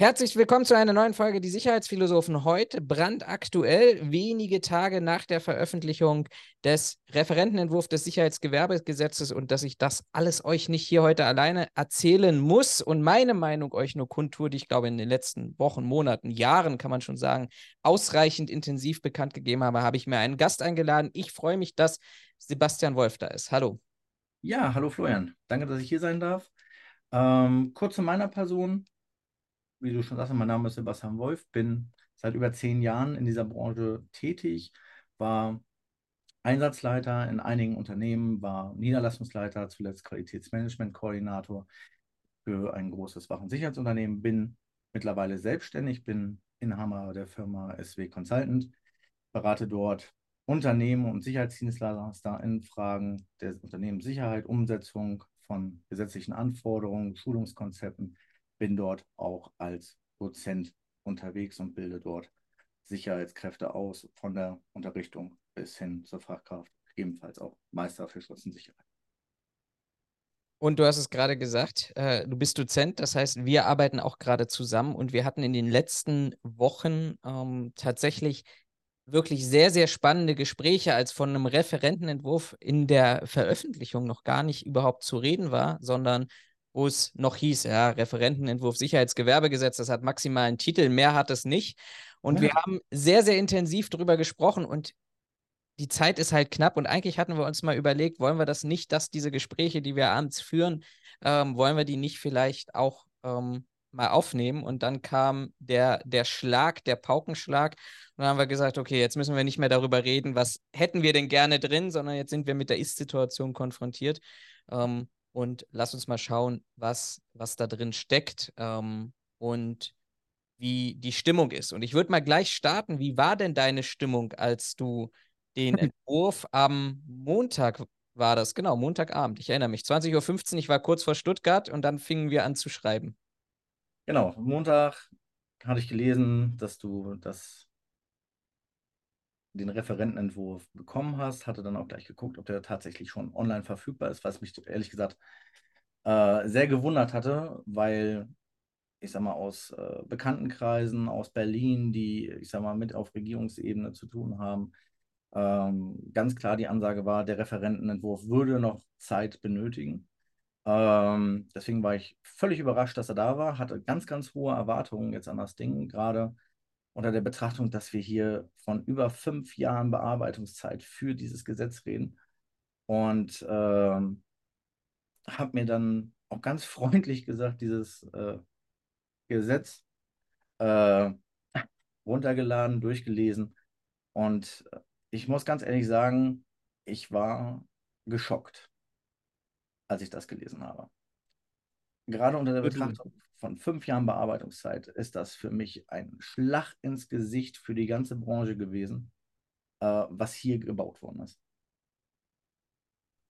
Herzlich willkommen zu einer neuen Folge Die Sicherheitsphilosophen. Heute brandaktuell, wenige Tage nach der Veröffentlichung des Referentenentwurfs des Sicherheitsgewerbegesetzes und dass ich das alles euch nicht hier heute alleine erzählen muss und meine Meinung euch nur kundtue, die ich glaube in den letzten Wochen, Monaten, Jahren, kann man schon sagen, ausreichend intensiv bekannt gegeben habe, habe ich mir einen Gast eingeladen. Ich freue mich, dass Sebastian Wolf da ist. Hallo. Ja, hallo Florian. Danke, dass ich hier sein darf. Ähm, kurz zu meiner Person wie du schon sagst, mein Name ist Sebastian Wolf, bin seit über zehn Jahren in dieser Branche tätig, war Einsatzleiter in einigen Unternehmen, war Niederlassungsleiter, zuletzt Qualitätsmanagement-Koordinator für ein großes Waffensicherheitsunternehmen, bin mittlerweile selbstständig, bin Inhaber der Firma SW Consultant, berate dort Unternehmen und Sicherheitsdienstleister in Fragen der Unternehmenssicherheit, Umsetzung von gesetzlichen Anforderungen, Schulungskonzepten, bin dort auch als Dozent unterwegs und bilde dort Sicherheitskräfte aus, von der Unterrichtung bis hin zur Fachkraft, ebenfalls auch Meister für Schutz und Sicherheit. Und du hast es gerade gesagt, äh, du bist Dozent, das heißt, wir arbeiten auch gerade zusammen und wir hatten in den letzten Wochen ähm, tatsächlich wirklich sehr, sehr spannende Gespräche, als von einem Referentenentwurf in der Veröffentlichung noch gar nicht überhaupt zu reden war, sondern wo es noch hieß, ja, Referentenentwurf Sicherheitsgewerbegesetz, das hat maximal einen Titel, mehr hat es nicht. Und ja. wir haben sehr, sehr intensiv darüber gesprochen und die Zeit ist halt knapp und eigentlich hatten wir uns mal überlegt, wollen wir das nicht, dass diese Gespräche, die wir abends führen, ähm, wollen wir die nicht vielleicht auch ähm, mal aufnehmen und dann kam der, der Schlag, der Paukenschlag und dann haben wir gesagt, okay, jetzt müssen wir nicht mehr darüber reden, was hätten wir denn gerne drin, sondern jetzt sind wir mit der Ist-Situation konfrontiert. Ähm, und lass uns mal schauen, was, was da drin steckt ähm, und wie die Stimmung ist. Und ich würde mal gleich starten. Wie war denn deine Stimmung, als du den Entwurf am Montag war das? Genau, Montagabend. Ich erinnere mich. 20.15 Uhr, ich war kurz vor Stuttgart und dann fingen wir an zu schreiben. Genau, Montag hatte ich gelesen, dass du das den Referentenentwurf bekommen hast, hatte dann auch gleich geguckt, ob der tatsächlich schon online verfügbar ist, was mich ehrlich gesagt äh, sehr gewundert hatte, weil ich sag mal aus äh, Bekanntenkreisen aus Berlin, die ich sag mal mit auf Regierungsebene zu tun haben, ähm, ganz klar die Ansage war, der Referentenentwurf würde noch Zeit benötigen. Ähm, deswegen war ich völlig überrascht, dass er da war, hatte ganz, ganz hohe Erwartungen jetzt an das Ding, gerade unter der Betrachtung, dass wir hier von über fünf Jahren Bearbeitungszeit für dieses Gesetz reden. Und ähm, habe mir dann auch ganz freundlich gesagt, dieses äh, Gesetz äh, runtergeladen, durchgelesen. Und ich muss ganz ehrlich sagen, ich war geschockt, als ich das gelesen habe. Gerade unter der Betrachtung von fünf Jahren Bearbeitungszeit ist das für mich ein Schlag ins Gesicht für die ganze Branche gewesen, äh, was hier gebaut worden ist.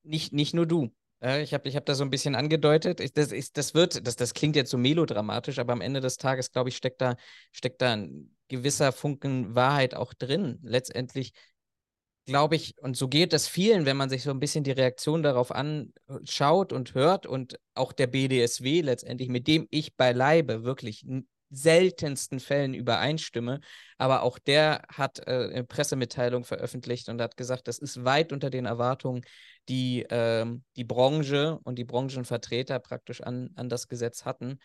Nicht, nicht nur du. Ich habe ich hab da so ein bisschen angedeutet. Das, ist, das wird, das, das klingt jetzt so melodramatisch, aber am Ende des Tages, glaube ich, steckt da, steckt da ein gewisser Funken Wahrheit auch drin. Letztendlich glaube ich, und so geht es vielen, wenn man sich so ein bisschen die Reaktion darauf anschaut und hört und auch der BDSW letztendlich, mit dem ich beileibe wirklich in seltensten Fällen übereinstimme, aber auch der hat äh, eine Pressemitteilung veröffentlicht und hat gesagt, das ist weit unter den Erwartungen, die äh, die Branche und die Branchenvertreter praktisch an, an das Gesetz hatten.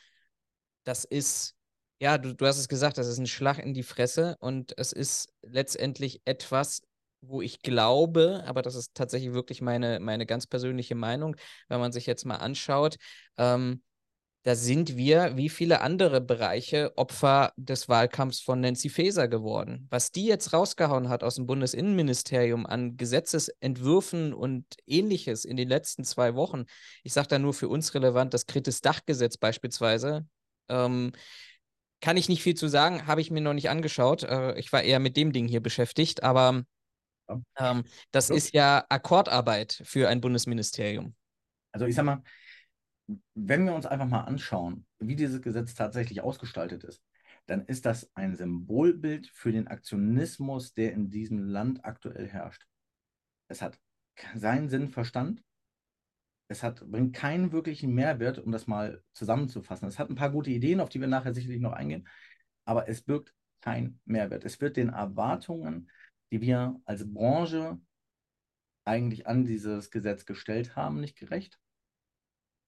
Das ist ja, du, du hast es gesagt, das ist ein Schlag in die Fresse und es ist letztendlich etwas, wo ich glaube, aber das ist tatsächlich wirklich meine, meine ganz persönliche Meinung, wenn man sich jetzt mal anschaut, ähm, da sind wir, wie viele andere Bereiche, Opfer des Wahlkampfs von Nancy Faeser geworden. Was die jetzt rausgehauen hat aus dem Bundesinnenministerium an Gesetzesentwürfen und ähnliches in den letzten zwei Wochen, ich sage da nur für uns relevant, das Kritis Dachgesetz beispielsweise, ähm, kann ich nicht viel zu sagen, habe ich mir noch nicht angeschaut. Äh, ich war eher mit dem Ding hier beschäftigt, aber ähm, das so. ist ja Akkordarbeit für ein Bundesministerium. Also ich sag mal, wenn wir uns einfach mal anschauen, wie dieses Gesetz tatsächlich ausgestaltet ist, dann ist das ein Symbolbild für den Aktionismus, der in diesem Land aktuell herrscht. Es hat seinen Sinn Verstand. es hat, bringt keinen wirklichen Mehrwert, um das mal zusammenzufassen. Es hat ein paar gute Ideen, auf die wir nachher sicherlich noch eingehen, aber es birgt keinen Mehrwert. Es wird den Erwartungen, die wir als Branche eigentlich an dieses Gesetz gestellt haben, nicht gerecht.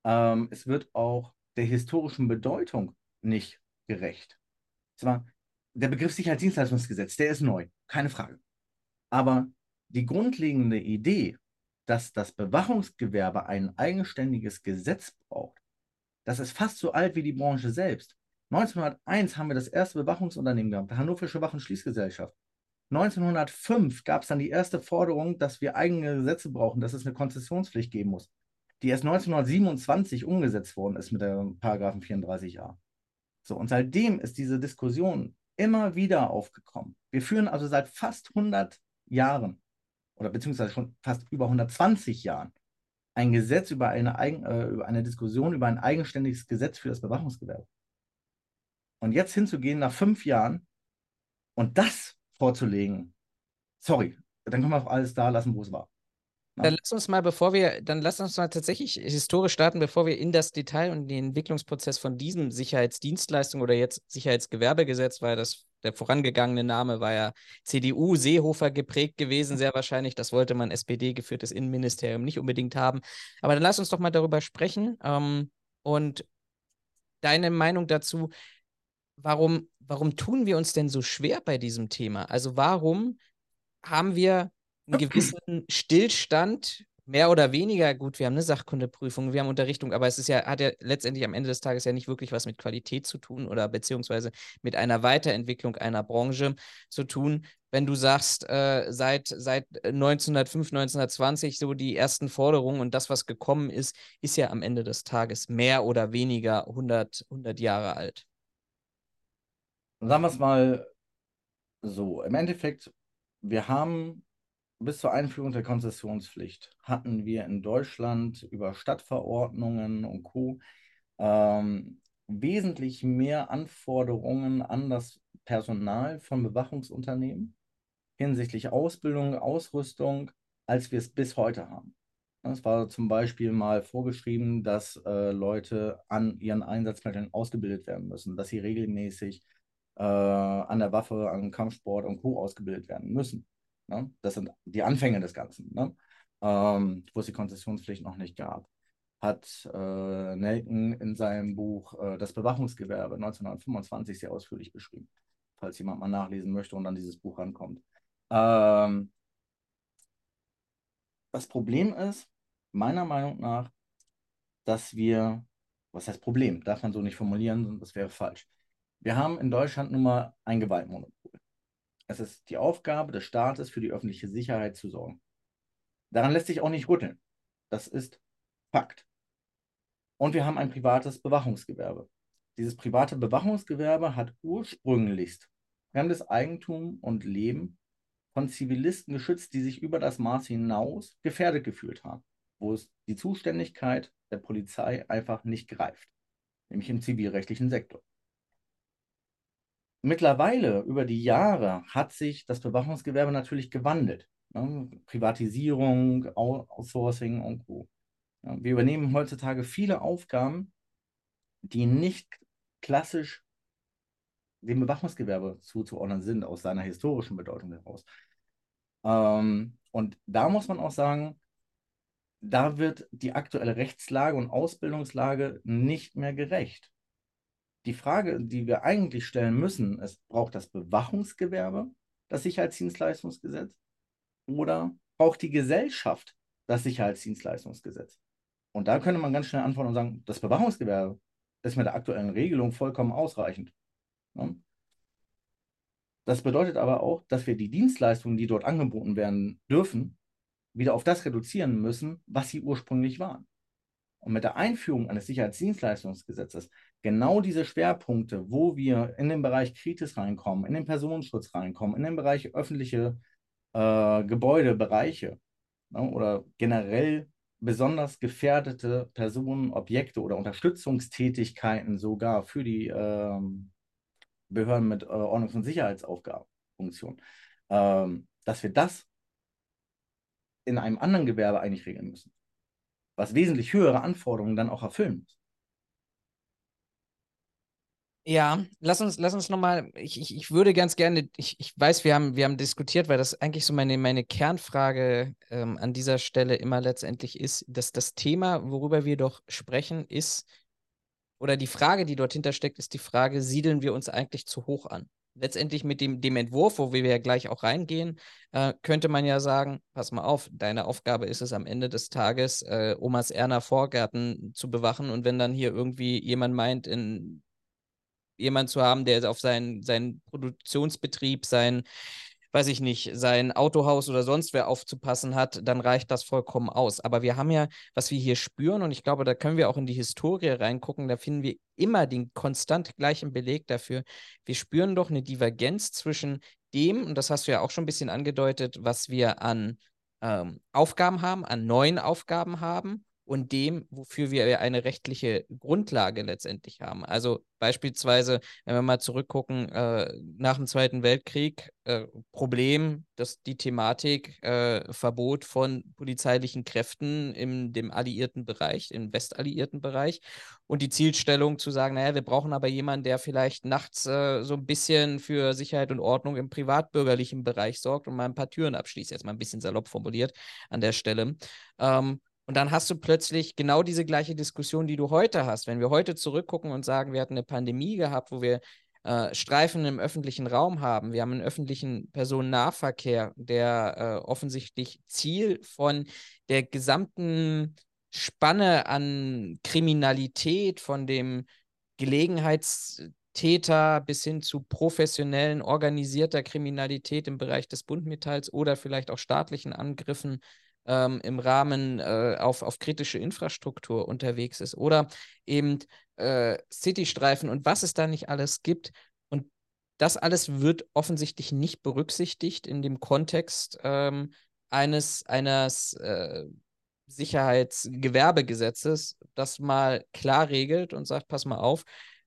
Ähm, es wird auch der historischen Bedeutung nicht gerecht. Zwar, der Begriff Sicherheitsdienstleistungsgesetz, der ist neu, keine Frage. Aber die grundlegende Idee, dass das Bewachungsgewerbe ein eigenständiges Gesetz braucht, das ist fast so alt wie die Branche selbst. 1901 haben wir das erste Bewachungsunternehmen gehabt, die Hannoversche Wach- 1905 gab es dann die erste Forderung, dass wir eigene Gesetze brauchen, dass es eine Konzessionspflicht geben muss, die erst 1927 umgesetzt worden ist mit der Paragraphen 34a. So, und seitdem ist diese Diskussion immer wieder aufgekommen. Wir führen also seit fast 100 Jahren oder beziehungsweise schon fast über 120 Jahren ein Gesetz über eine, Eigen, äh, über eine Diskussion über ein eigenständiges Gesetz für das Bewachungsgewerbe. Und jetzt hinzugehen nach fünf Jahren und das vorzulegen, sorry, dann können wir auch alles da lassen, wo es war. Dann lass uns mal, bevor wir, dann lass uns mal tatsächlich historisch starten, bevor wir in das Detail und den Entwicklungsprozess von diesem Sicherheitsdienstleistung oder jetzt Sicherheitsgewerbegesetz, weil das der vorangegangene Name war ja CDU, Seehofer geprägt gewesen, sehr wahrscheinlich. Das wollte man SPD-geführtes Innenministerium nicht unbedingt haben. Aber dann lass uns doch mal darüber sprechen. Ähm, und deine Meinung dazu, warum, warum tun wir uns denn so schwer bei diesem Thema? Also warum haben wir einen gewissen Stillstand, mehr oder weniger, gut, wir haben eine Sachkundeprüfung, wir haben Unterrichtung, aber es ist ja, hat ja letztendlich am Ende des Tages ja nicht wirklich was mit Qualität zu tun oder beziehungsweise mit einer Weiterentwicklung einer Branche zu tun. Wenn du sagst, äh, seit, seit 1905, 1920 so die ersten Forderungen und das, was gekommen ist, ist ja am Ende des Tages mehr oder weniger 100, 100 Jahre alt. Sagen wir es mal so. Im Endeffekt, wir haben bis zur Einführung der Konzessionspflicht hatten wir in Deutschland über Stadtverordnungen und Co. Ähm, wesentlich mehr Anforderungen an das Personal von Bewachungsunternehmen hinsichtlich Ausbildung, Ausrüstung, als wir es bis heute haben. Es war zum Beispiel mal vorgeschrieben, dass äh, Leute an ihren Einsatzmitteln ausgebildet werden müssen, dass sie regelmäßig äh, an der Waffe, an Kampfsport und Co. ausgebildet werden müssen. Ne? Das sind die Anfänge des Ganzen, ne? ähm, wo es die Konzessionspflicht noch nicht gab. Hat äh, Nelken in seinem Buch äh, Das Bewachungsgewerbe 1925 sehr ausführlich beschrieben, falls jemand mal nachlesen möchte und an dieses Buch rankommt. Ähm, das Problem ist, meiner Meinung nach, dass wir, was heißt Problem, darf man so nicht formulieren, das wäre falsch. Wir haben in Deutschland nun mal ein Gewaltmonopol. Es ist die Aufgabe des Staates, für die öffentliche Sicherheit zu sorgen. Daran lässt sich auch nicht rütteln. Das ist Fakt. Und wir haben ein privates Bewachungsgewerbe. Dieses private Bewachungsgewerbe hat ursprünglichst fremdes Eigentum und Leben von Zivilisten geschützt, die sich über das Maß hinaus gefährdet gefühlt haben, wo es die Zuständigkeit der Polizei einfach nicht greift, nämlich im zivilrechtlichen Sektor. Mittlerweile, über die Jahre, hat sich das Bewachungsgewerbe natürlich gewandelt. Ne? Privatisierung, Outsourcing und Co. Wir übernehmen heutzutage viele Aufgaben, die nicht klassisch dem Bewachungsgewerbe zuzuordnen sind, aus seiner historischen Bedeutung heraus. Ähm, und da muss man auch sagen, da wird die aktuelle Rechtslage und Ausbildungslage nicht mehr gerecht die Frage, die wir eigentlich stellen müssen, ist, braucht das Bewachungsgewerbe das Sicherheitsdienstleistungsgesetz oder braucht die Gesellschaft das Sicherheitsdienstleistungsgesetz? Und da könnte man ganz schnell antworten und sagen, das Bewachungsgewerbe ist mit der aktuellen Regelung vollkommen ausreichend. Das bedeutet aber auch, dass wir die Dienstleistungen, die dort angeboten werden dürfen, wieder auf das reduzieren müssen, was sie ursprünglich waren. Und mit der Einführung eines Sicherheitsdienstleistungsgesetzes genau diese Schwerpunkte, wo wir in den Bereich Kritis reinkommen, in den Personenschutz reinkommen, in den Bereich öffentliche äh, Gebäudebereiche ne, oder generell besonders gefährdete Personen, Objekte oder Unterstützungstätigkeiten sogar für die äh, Behörden mit äh, Ordnungs- und Sicherheitsaufgabenfunktion, ähm, dass wir das in einem anderen Gewerbe eigentlich regeln müssen. Was wesentlich höhere Anforderungen dann auch erfüllen muss. Ja, lass uns, lass uns nochmal, ich, ich, ich würde ganz gerne, ich, ich weiß, wir haben, wir haben diskutiert, weil das eigentlich so meine, meine Kernfrage ähm, an dieser Stelle immer letztendlich ist, dass das Thema, worüber wir doch sprechen, ist, oder die Frage, die dort hintersteckt, ist die Frage, siedeln wir uns eigentlich zu hoch an? Letztendlich mit dem, dem Entwurf, wo wir ja gleich auch reingehen, äh, könnte man ja sagen, pass mal auf, deine Aufgabe ist es am Ende des Tages, äh, Omas Erna Vorgärten zu bewachen. Und wenn dann hier irgendwie jemand meint, in jemand zu haben, der auf seinen, seinen Produktionsbetrieb, sein, weiß ich nicht, sein Autohaus oder sonst wer aufzupassen hat, dann reicht das vollkommen aus. Aber wir haben ja, was wir hier spüren, und ich glaube, da können wir auch in die Historie reingucken, da finden wir immer den konstant gleichen Beleg dafür. Wir spüren doch eine Divergenz zwischen dem, und das hast du ja auch schon ein bisschen angedeutet, was wir an ähm, Aufgaben haben, an neuen Aufgaben haben und dem, wofür wir eine rechtliche Grundlage letztendlich haben. Also beispielsweise, wenn wir mal zurückgucken, äh, nach dem Zweiten Weltkrieg, äh, Problem, dass die Thematik äh, Verbot von polizeilichen Kräften in dem alliierten Bereich, im westalliierten Bereich und die Zielstellung zu sagen, naja, wir brauchen aber jemanden, der vielleicht nachts äh, so ein bisschen für Sicherheit und Ordnung im privatbürgerlichen Bereich sorgt und mal ein paar Türen abschließt, jetzt mal ein bisschen salopp formuliert an der Stelle. Ähm, und dann hast du plötzlich genau diese gleiche Diskussion, die du heute hast. Wenn wir heute zurückgucken und sagen, wir hatten eine Pandemie gehabt, wo wir äh, Streifen im öffentlichen Raum haben, wir haben einen öffentlichen Personennahverkehr, der äh, offensichtlich Ziel von der gesamten Spanne an Kriminalität, von dem Gelegenheitstäter bis hin zu professionellen, organisierter Kriminalität im Bereich des Buntmetalls oder vielleicht auch staatlichen Angriffen ähm, im Rahmen äh, auf, auf kritische Infrastruktur unterwegs ist oder eben äh, Citystreifen und was es da nicht alles gibt. Und das alles wird offensichtlich nicht berücksichtigt in dem Kontext ähm, eines, eines äh, Sicherheitsgewerbegesetzes, das mal klar regelt und sagt, pass mal auf,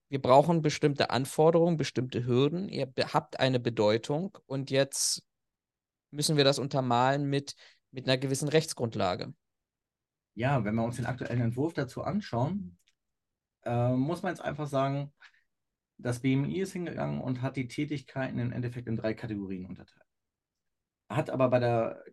wir brauchen bestimmte Anforderungen, bestimmte Hürden, ihr habt eine Bedeutung und jetzt müssen wir das untermalen mit mit einer gewissen Rechtsgrundlage. Ja, wenn wir uns den aktuellen Entwurf dazu anschauen, äh, muss man jetzt einfach sagen, das BMI ist hingegangen und hat die Tätigkeiten im Endeffekt in drei Kategorien unterteilt. Hat aber bei der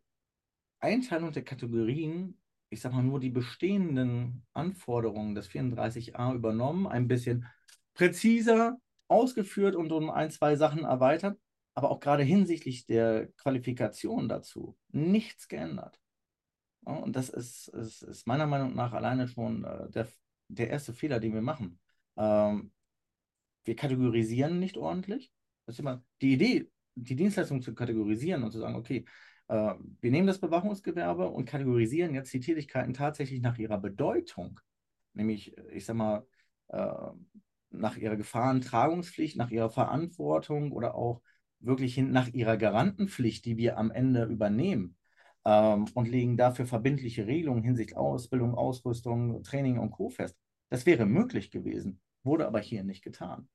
Einteilung der Kategorien, ich sag mal, nur die bestehenden Anforderungen des 34a übernommen, ein bisschen präziser ausgeführt und um ein, zwei Sachen erweitert aber auch gerade hinsichtlich der Qualifikation dazu nichts geändert. Und das ist, ist, ist meiner Meinung nach alleine schon äh, der, der erste Fehler, den wir machen. Ähm, wir kategorisieren nicht ordentlich. Das ist immer die Idee, die Dienstleistung zu kategorisieren und zu sagen, okay, äh, wir nehmen das Bewachungsgewerbe und kategorisieren jetzt die Tätigkeiten tatsächlich nach ihrer Bedeutung. Nämlich, ich sag mal, äh, nach ihrer Gefahrentragungspflicht, nach ihrer Verantwortung oder auch wirklich hin nach ihrer Garantenpflicht, die wir am Ende übernehmen, ähm, und legen dafür verbindliche Regelungen hinsichtlich Ausbildung, Ausrüstung, Training und Co. fest. Das wäre möglich gewesen, wurde aber hier nicht getan.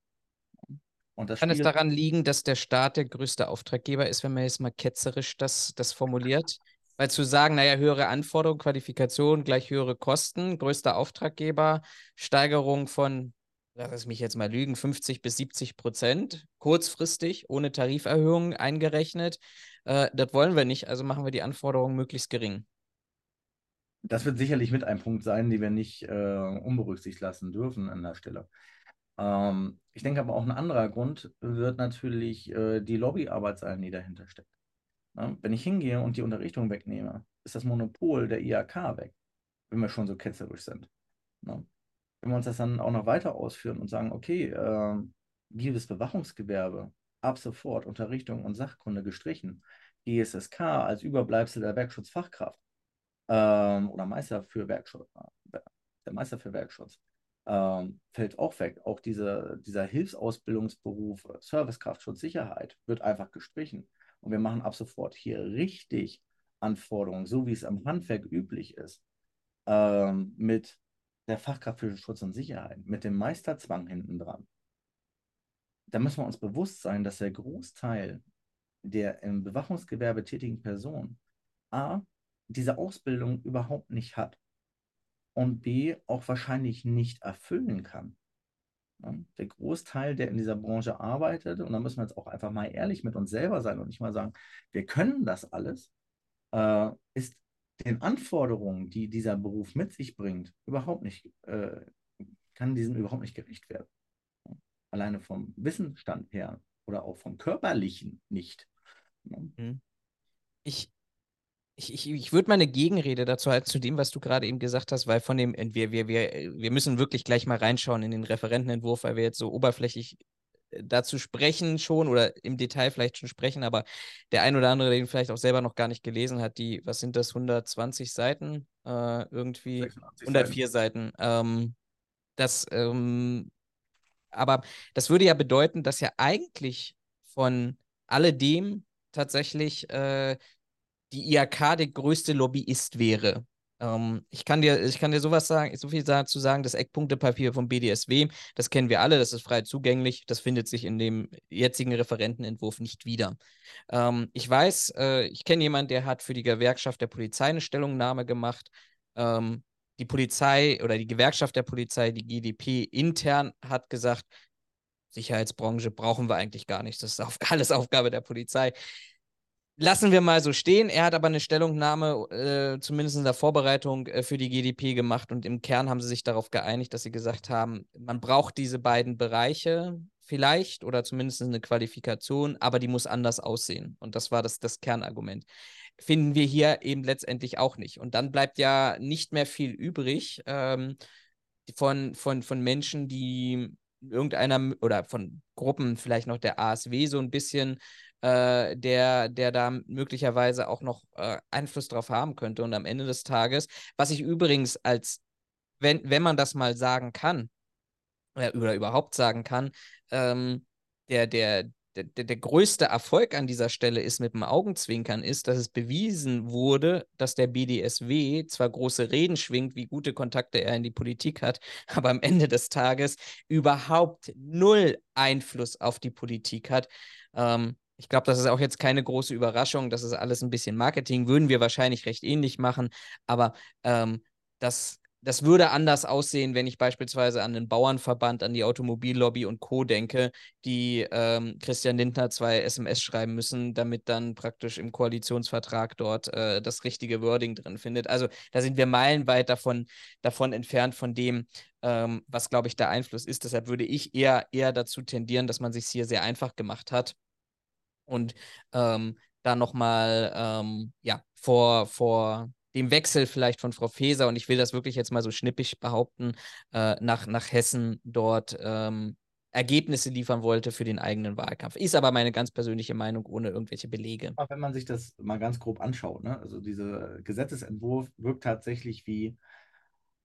Kann es daran liegen, dass der Staat der größte Auftraggeber ist, wenn man jetzt mal ketzerisch das, das formuliert? Weil zu sagen, naja, höhere Anforderungen, Qualifikation gleich höhere Kosten, größter Auftraggeber, Steigerung von lass es mich jetzt mal lügen, 50 bis 70 Prozent, kurzfristig, ohne Tariferhöhung eingerechnet. Äh, das wollen wir nicht, also machen wir die Anforderungen möglichst gering. Das wird sicherlich mit ein Punkt sein, den wir nicht äh, unberücksichtigt lassen dürfen an der Stelle. Ähm, ich denke aber auch ein anderer Grund wird natürlich äh, die Lobbyarbeit sein, die dahinter steckt. Ja, wenn ich hingehe und die Unterrichtung wegnehme, ist das Monopol der IHK weg, wenn wir schon so ketzerisch sind. Ja wenn wir uns das dann auch noch weiter ausführen und sagen, okay, äh, jedes Bewachungsgewerbe ab sofort Unterrichtung und Sachkunde gestrichen, GSSK als Überbleibsel der Werkschutzfachkraft ähm, oder Meister für Werkschutz, äh, der Meister für Werkschutz, ähm, fällt auch weg. Auch diese, dieser Hilfsausbildungsberuf Servicekraft, Schutzsicherheit wird einfach gestrichen. Und wir machen ab sofort hier richtig Anforderungen, so wie es am Handwerk üblich ist, ähm, mit der Fachkraft für Schutz und Sicherheit mit dem Meisterzwang hinten dran, da müssen wir uns bewusst sein, dass der Großteil der im Bewachungsgewerbe tätigen Personen A, diese Ausbildung überhaupt nicht hat. und B auch wahrscheinlich nicht erfüllen kann. Der Großteil, der in dieser Branche arbeitet, und da müssen wir jetzt auch einfach mal ehrlich mit uns selber sein und nicht mal sagen, wir können das alles, äh, ist den Anforderungen, die dieser Beruf mit sich bringt, überhaupt nicht, äh, kann diesen überhaupt nicht gerecht werden. Alleine vom Wissensstand her oder auch vom körperlichen nicht. Mhm. Ich, ich, ich, ich würde mal eine Gegenrede dazu halten, zu dem, was du gerade eben gesagt hast, weil von dem, wir, wir, wir, wir müssen wirklich gleich mal reinschauen in den Referentenentwurf, weil wir jetzt so oberflächlich dazu sprechen schon oder im Detail vielleicht schon sprechen, aber der ein oder andere, den vielleicht auch selber noch gar nicht gelesen hat, die, was sind das, 120 Seiten? Äh, irgendwie 104 Seiten. Ähm, das, ähm, aber das würde ja bedeuten, dass ja eigentlich von alledem tatsächlich äh, die IAK der größte Lobbyist wäre. Ähm, ich, kann dir, ich kann dir sowas sagen, so viel dazu sagen, das Eckpunktepapier vom BDSW, das kennen wir alle, das ist frei zugänglich, das findet sich in dem jetzigen Referentenentwurf nicht wieder. Ähm, ich weiß, äh, ich kenne jemanden, der hat für die Gewerkschaft der Polizei eine Stellungnahme gemacht. Ähm, die Polizei oder die Gewerkschaft der Polizei, die GDP intern hat gesagt, Sicherheitsbranche brauchen wir eigentlich gar nicht. Das ist auf, alles Aufgabe der Polizei. Lassen wir mal so stehen. Er hat aber eine Stellungnahme, äh, zumindest in der Vorbereitung, äh, für die GDP gemacht und im Kern haben sie sich darauf geeinigt, dass sie gesagt haben, man braucht diese beiden Bereiche vielleicht oder zumindest eine Qualifikation, aber die muss anders aussehen. Und das war das, das Kernargument. Finden wir hier eben letztendlich auch nicht. Und dann bleibt ja nicht mehr viel übrig ähm, von, von, von Menschen, die irgendeiner oder von Gruppen, vielleicht noch der ASW so ein bisschen äh, der, der da möglicherweise auch noch äh, Einfluss drauf haben könnte. Und am Ende des Tages, was ich übrigens als, wenn, wenn man das mal sagen kann, äh, oder überhaupt sagen kann, ähm, der, der, der, der größte Erfolg an dieser Stelle ist mit dem Augenzwinkern, ist, dass es bewiesen wurde, dass der BDSW zwar große Reden schwingt, wie gute Kontakte er in die Politik hat, aber am Ende des Tages überhaupt null Einfluss auf die Politik hat. Ähm, ich glaube, das ist auch jetzt keine große Überraschung. Das ist alles ein bisschen Marketing. Würden wir wahrscheinlich recht ähnlich machen. Aber ähm, das, das würde anders aussehen, wenn ich beispielsweise an den Bauernverband, an die Automobillobby und Co. denke, die ähm, Christian Lindner zwei SMS schreiben müssen, damit dann praktisch im Koalitionsvertrag dort äh, das richtige Wording drin findet. Also da sind wir meilenweit davon, davon entfernt von dem, ähm, was, glaube ich, der Einfluss ist. Deshalb würde ich eher, eher dazu tendieren, dass man sich hier sehr einfach gemacht hat und ähm, da nochmal ähm, ja, vor, vor dem Wechsel vielleicht von Frau Feser, und ich will das wirklich jetzt mal so schnippig behaupten, äh, nach, nach Hessen dort ähm, Ergebnisse liefern wollte für den eigenen Wahlkampf. Ist aber meine ganz persönliche Meinung ohne irgendwelche Belege. Wenn man sich das mal ganz grob anschaut, ne? also dieser Gesetzesentwurf wirkt tatsächlich wie,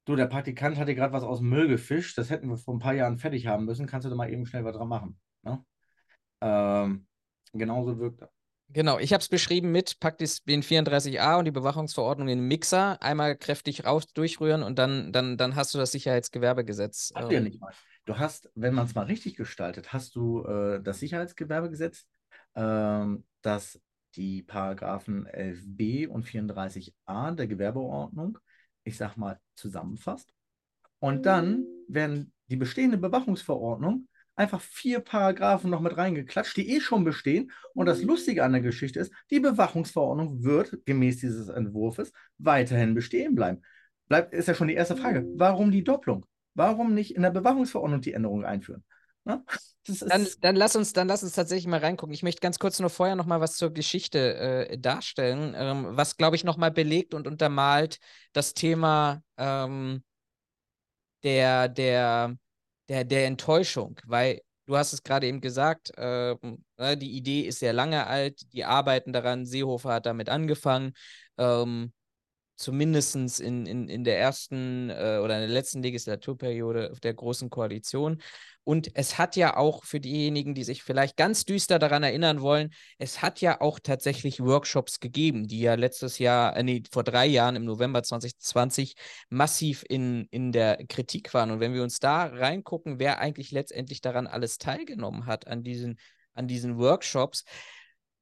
du, der Praktikant hat dir gerade was aus dem Müll gefischt, das hätten wir vor ein paar Jahren fertig haben müssen, kannst du da mal eben schnell was dran machen. Ne? Ähm, Genauso wirkt er. Genau, ich habe es beschrieben mit, packt den 34a und die Bewachungsverordnung in den Mixer, einmal kräftig raus durchrühren und dann, dann, dann hast du das Sicherheitsgewerbegesetz. Du ja ähm. nicht mal. Du hast, wenn man es mal richtig gestaltet, hast du äh, das Sicherheitsgewerbegesetz, äh, das die Paragraphen 11b und 34a der Gewerbeordnung, ich sag mal, zusammenfasst. Und dann werden die bestehende Bewachungsverordnung einfach vier Paragraphen noch mit reingeklatscht, die eh schon bestehen. Und das Lustige an der Geschichte ist, die Bewachungsverordnung wird gemäß dieses Entwurfs weiterhin bestehen bleiben. Bleibt, ist ja schon die erste Frage. Warum die Doppelung? Warum nicht in der Bewachungsverordnung die Änderung einführen? Dann, dann, lass uns, dann lass uns tatsächlich mal reingucken. Ich möchte ganz kurz nur vorher noch mal was zur Geschichte äh, darstellen, ähm, was, glaube ich, noch mal belegt und untermalt das Thema ähm, der, der, der, der Enttäuschung, weil du hast es gerade eben gesagt, äh, die Idee ist sehr lange alt, die arbeiten daran, Seehofer hat damit angefangen. Ähm, zumindest in, in, in der ersten äh, oder in der letzten Legislaturperiode der Großen Koalition. Und es hat ja auch für diejenigen, die sich vielleicht ganz düster daran erinnern wollen, es hat ja auch tatsächlich Workshops gegeben, die ja letztes Jahr, äh, nee, vor drei Jahren im November 2020 massiv in, in der Kritik waren. Und wenn wir uns da reingucken, wer eigentlich letztendlich daran alles teilgenommen hat, an diesen, an diesen Workshops,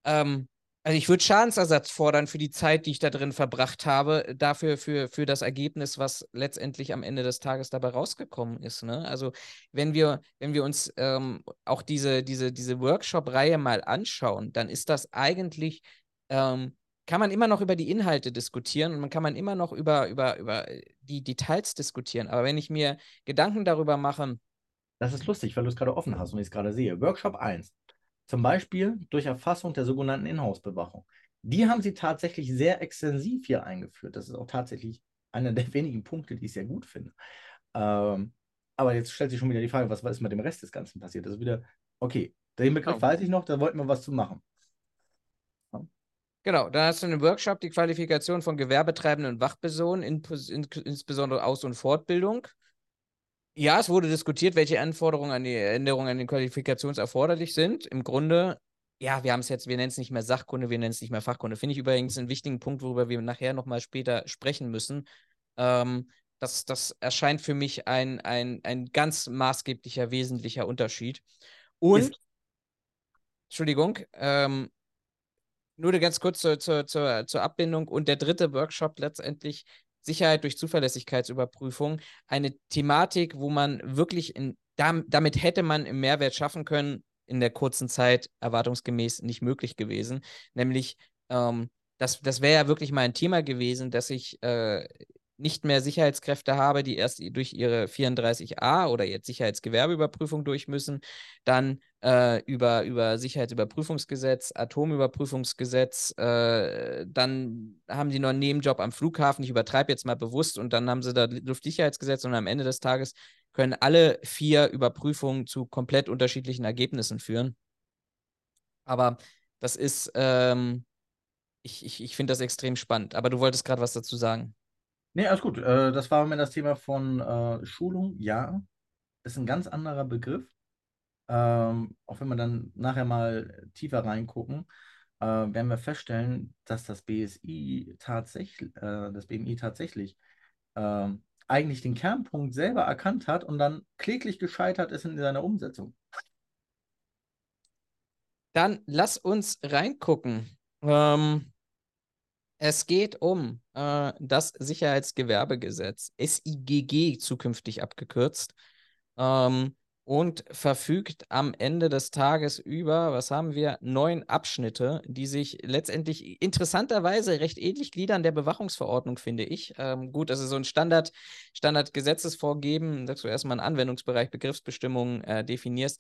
ähm, Also ich würde Schadensersatz fordern für die Zeit, die ich da drin verbracht habe, dafür für, für das Ergebnis, was letztendlich am Ende des Tages dabei rausgekommen ist. Ne? Also wenn wir, wenn wir uns ähm, auch diese, diese, diese Workshop-Reihe mal anschauen, dann ist das eigentlich, ähm, kann man immer noch über die Inhalte diskutieren und man kann man immer noch über, über, über die Details diskutieren. Aber wenn ich mir Gedanken darüber mache, das ist lustig, weil du es gerade offen hast und ich es gerade sehe. Workshop 1. Zum Beispiel durch Erfassung der sogenannten Inhouse-Bewachung. Die haben sie tatsächlich sehr extensiv hier eingeführt. Das ist auch tatsächlich einer der wenigen Punkte, die ich sehr gut finde. Ähm, aber jetzt stellt sich schon wieder die Frage, was, was ist mit dem Rest des Ganzen passiert? Das ist wieder, okay, den Begriff oh. weiß ich noch, da wollten wir was zu machen. Genau, dann hast du einen Workshop, die Qualifikation von Gewerbetreibenden und Wachpersonen, in, in, insbesondere Aus- und Fortbildung. Ja, es wurde diskutiert, welche Anforderungen an die Änderungen an den Qualifikations erforderlich sind. Im Grunde, ja, wir haben es jetzt, wir nennen es nicht mehr Sachkunde, wir nennen es nicht mehr Fachkunde. Finde ich übrigens einen wichtigen Punkt, worüber wir nachher nochmal später sprechen müssen. Ähm, das, das erscheint für mich ein, ein, ein ganz maßgeblicher, wesentlicher Unterschied. Und, Ist Entschuldigung, ähm, nur ganz kurz zur, zur, zur, zur Abbindung. Und der dritte Workshop letztendlich Sicherheit durch Zuverlässigkeitsüberprüfung, eine Thematik, wo man wirklich in, damit hätte man im Mehrwert schaffen können, in der kurzen Zeit erwartungsgemäß nicht möglich gewesen. Nämlich, ähm, das, das wäre ja wirklich mal ein Thema gewesen, dass ich äh, nicht mehr Sicherheitskräfte habe, die erst durch ihre 34a oder jetzt Sicherheitsgewerbeüberprüfung durch müssen, dann äh, über, über Sicherheitsüberprüfungsgesetz, Atomüberprüfungsgesetz, äh, dann haben die noch einen Nebenjob am Flughafen, ich übertreibe jetzt mal bewusst, und dann haben sie da Luftsicherheitsgesetz und am Ende des Tages können alle vier Überprüfungen zu komplett unterschiedlichen Ergebnissen führen. Aber das ist, ähm, ich, ich, ich finde das extrem spannend. Aber du wolltest gerade was dazu sagen. Nee, alles gut. Äh, das war mir das Thema von äh, Schulung. Ja, ist ein ganz anderer Begriff. Ähm, auch wenn wir dann nachher mal tiefer reingucken, äh, werden wir feststellen, dass das BSI tatsächlich, äh, das BMI tatsächlich äh, eigentlich den Kernpunkt selber erkannt hat und dann kläglich gescheitert ist in seiner Umsetzung. Dann lass uns reingucken. Ähm, es geht um äh, das Sicherheitsgewerbegesetz, SIGG zukünftig abgekürzt, ähm, und verfügt am Ende des Tages über, was haben wir, neun Abschnitte, die sich letztendlich interessanterweise recht ähnlich gliedern der Bewachungsverordnung, finde ich. Ähm, gut, das ist so ein Standard, Standardgesetzesvorgeben, dass du erstmal einen Anwendungsbereich, Begriffsbestimmungen äh, definierst.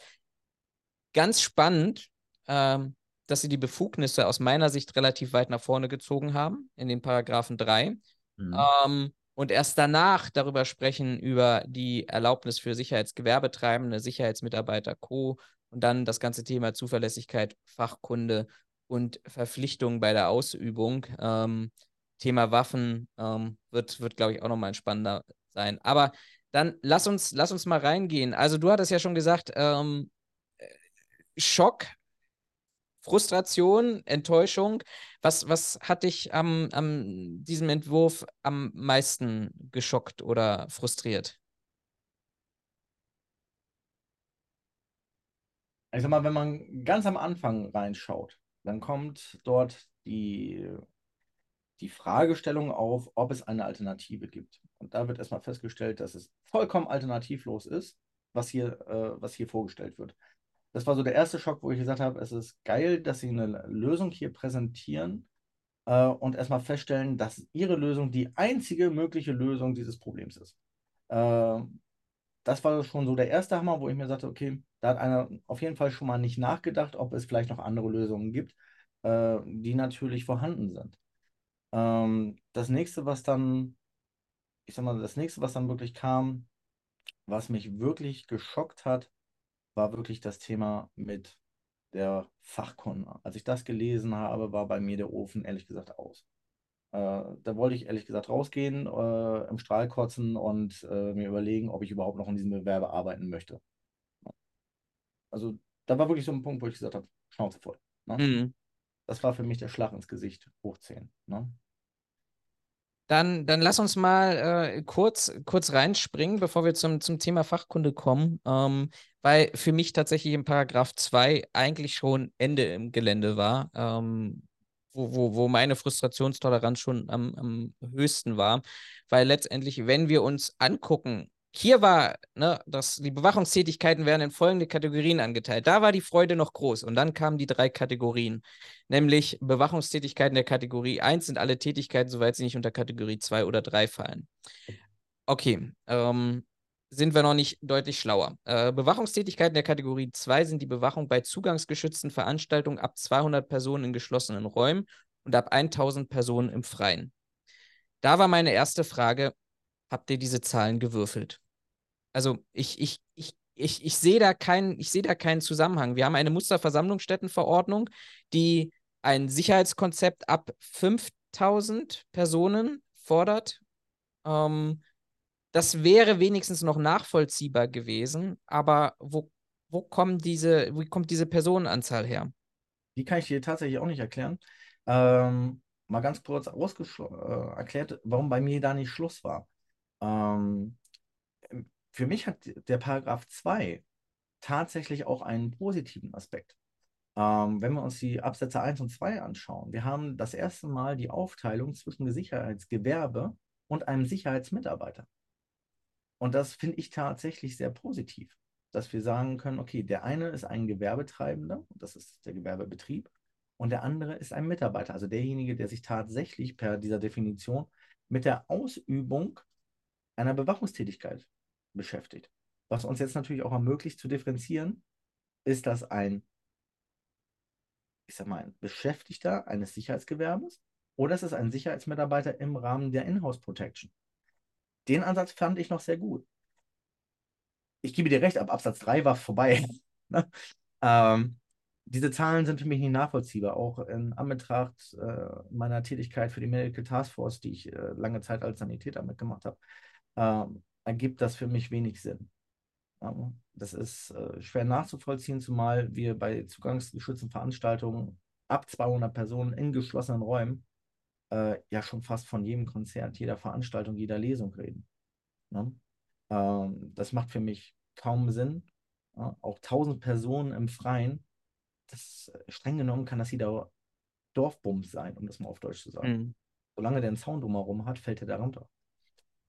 Ganz spannend, ähm, dass sie die Befugnisse aus meiner Sicht relativ weit nach vorne gezogen haben, in den Paragraphen 3. Mhm. Ähm, und erst danach darüber sprechen, über die Erlaubnis für Sicherheitsgewerbetreibende, Sicherheitsmitarbeiter, Co. Und dann das ganze Thema Zuverlässigkeit, Fachkunde und Verpflichtungen bei der Ausübung. Ähm, Thema Waffen ähm, wird, wird glaube ich, auch nochmal ein spannender sein. Aber dann lass uns, lass uns mal reingehen. Also, du hattest ja schon gesagt, ähm, Schock Frustration, Enttäuschung. Was, was hat dich am, am diesem Entwurf am meisten geschockt oder frustriert? Ich sag mal, wenn man ganz am Anfang reinschaut, dann kommt dort die, die Fragestellung auf, ob es eine Alternative gibt. Und da wird erstmal festgestellt, dass es vollkommen alternativlos ist, was hier, äh, was hier vorgestellt wird das war so der erste Schock, wo ich gesagt habe, es ist geil, dass sie eine Lösung hier präsentieren äh, und erstmal feststellen, dass ihre Lösung die einzige mögliche Lösung dieses Problems ist. Äh, das war schon so der erste Hammer, wo ich mir sagte, okay, da hat einer auf jeden Fall schon mal nicht nachgedacht, ob es vielleicht noch andere Lösungen gibt, äh, die natürlich vorhanden sind. Ähm, das nächste, was dann, ich sag mal, das nächste, was dann wirklich kam, was mich wirklich geschockt hat, war wirklich das Thema mit der Fachkunde. Als ich das gelesen habe, war bei mir der Ofen ehrlich gesagt aus. Äh, da wollte ich ehrlich gesagt rausgehen, äh, im Strahl kotzen und äh, mir überlegen, ob ich überhaupt noch in diesem Bewerbe arbeiten möchte. Also da war wirklich so ein Punkt, wo ich gesagt habe, Schnauze voll. Ne? Mhm. Das war für mich der Schlag ins Gesicht, hochziehen. Ne? Dann, dann lass uns mal äh, kurz, kurz reinspringen, bevor wir zum, zum Thema Fachkunde kommen, ähm, weil für mich tatsächlich im Paragraph 2 eigentlich schon Ende im Gelände war. Ähm, wo, wo, wo meine Frustrationstoleranz schon am, am höchsten war. Weil letztendlich, wenn wir uns angucken, hier war, ne, dass die Bewachungstätigkeiten werden in folgende Kategorien angeteilt. Da war die Freude noch groß. Und dann kamen die drei Kategorien. Nämlich Bewachungstätigkeiten der Kategorie 1 sind alle Tätigkeiten, soweit sie nicht unter Kategorie 2 oder 3 fallen. Okay, ähm, sind wir noch nicht deutlich schlauer. Äh, Bewachungstätigkeiten der Kategorie 2 sind die Bewachung bei zugangsgeschützten Veranstaltungen ab 200 Personen in geschlossenen Räumen und ab 1000 Personen im Freien. Da war meine erste Frage, habt ihr diese Zahlen gewürfelt? Also ich, ich, ich, ich, ich sehe da, kein, seh da keinen Zusammenhang. Wir haben eine Musterversammlungsstättenverordnung, die ein Sicherheitskonzept ab 5000 Personen fordert. Ähm, das wäre wenigstens noch nachvollziehbar gewesen, aber wo, wo, kommen diese, wo kommt diese Personenanzahl her? Die kann ich dir tatsächlich auch nicht erklären. Ähm, mal ganz kurz äh, erklärt, warum bei mir da nicht Schluss war. Ähm, für mich hat der Paragraph 2 tatsächlich auch einen positiven Aspekt. Ähm, wenn wir uns die Absätze 1 und 2 anschauen, wir haben das erste Mal die Aufteilung zwischen Sicherheitsgewerbe und einem Sicherheitsmitarbeiter. Und das finde ich tatsächlich sehr positiv, dass wir sagen können, okay, der eine ist ein Gewerbetreibender, das ist der Gewerbebetrieb, und der andere ist ein Mitarbeiter, also derjenige, der sich tatsächlich per dieser Definition mit der Ausübung einer Bewachungstätigkeit beschäftigt. Was uns jetzt natürlich auch ermöglicht zu differenzieren, ist das ein, ich sag mal, ein Beschäftigter eines Sicherheitsgewerbes oder ist es ein Sicherheitsmitarbeiter im Rahmen der Inhouse Protection? Den Ansatz fand ich noch sehr gut. Ich gebe dir recht, ab Absatz 3 war vorbei. Ne? ähm, diese Zahlen sind für mich nicht nachvollziehbar, auch in Anbetracht äh, meiner Tätigkeit für die Medical Task Force, die ich äh, lange Zeit als Sanitäter mitgemacht habe. Ähm, ergibt das für mich wenig Sinn. Das ist äh, schwer nachzuvollziehen, zumal wir bei zugangsgeschützten Veranstaltungen ab 200 Personen in geschlossenen Räumen äh, ja schon fast von jedem Konzert, jeder Veranstaltung, jeder Lesung reden. Ne? Ähm, das macht für mich kaum Sinn. Ja? Auch 1000 Personen im Freien, das äh, streng genommen kann das jeder Dorfbums sein, um das mal auf Deutsch zu sagen. Mhm. Solange der einen Zaun drumherum hat, fällt er darunter.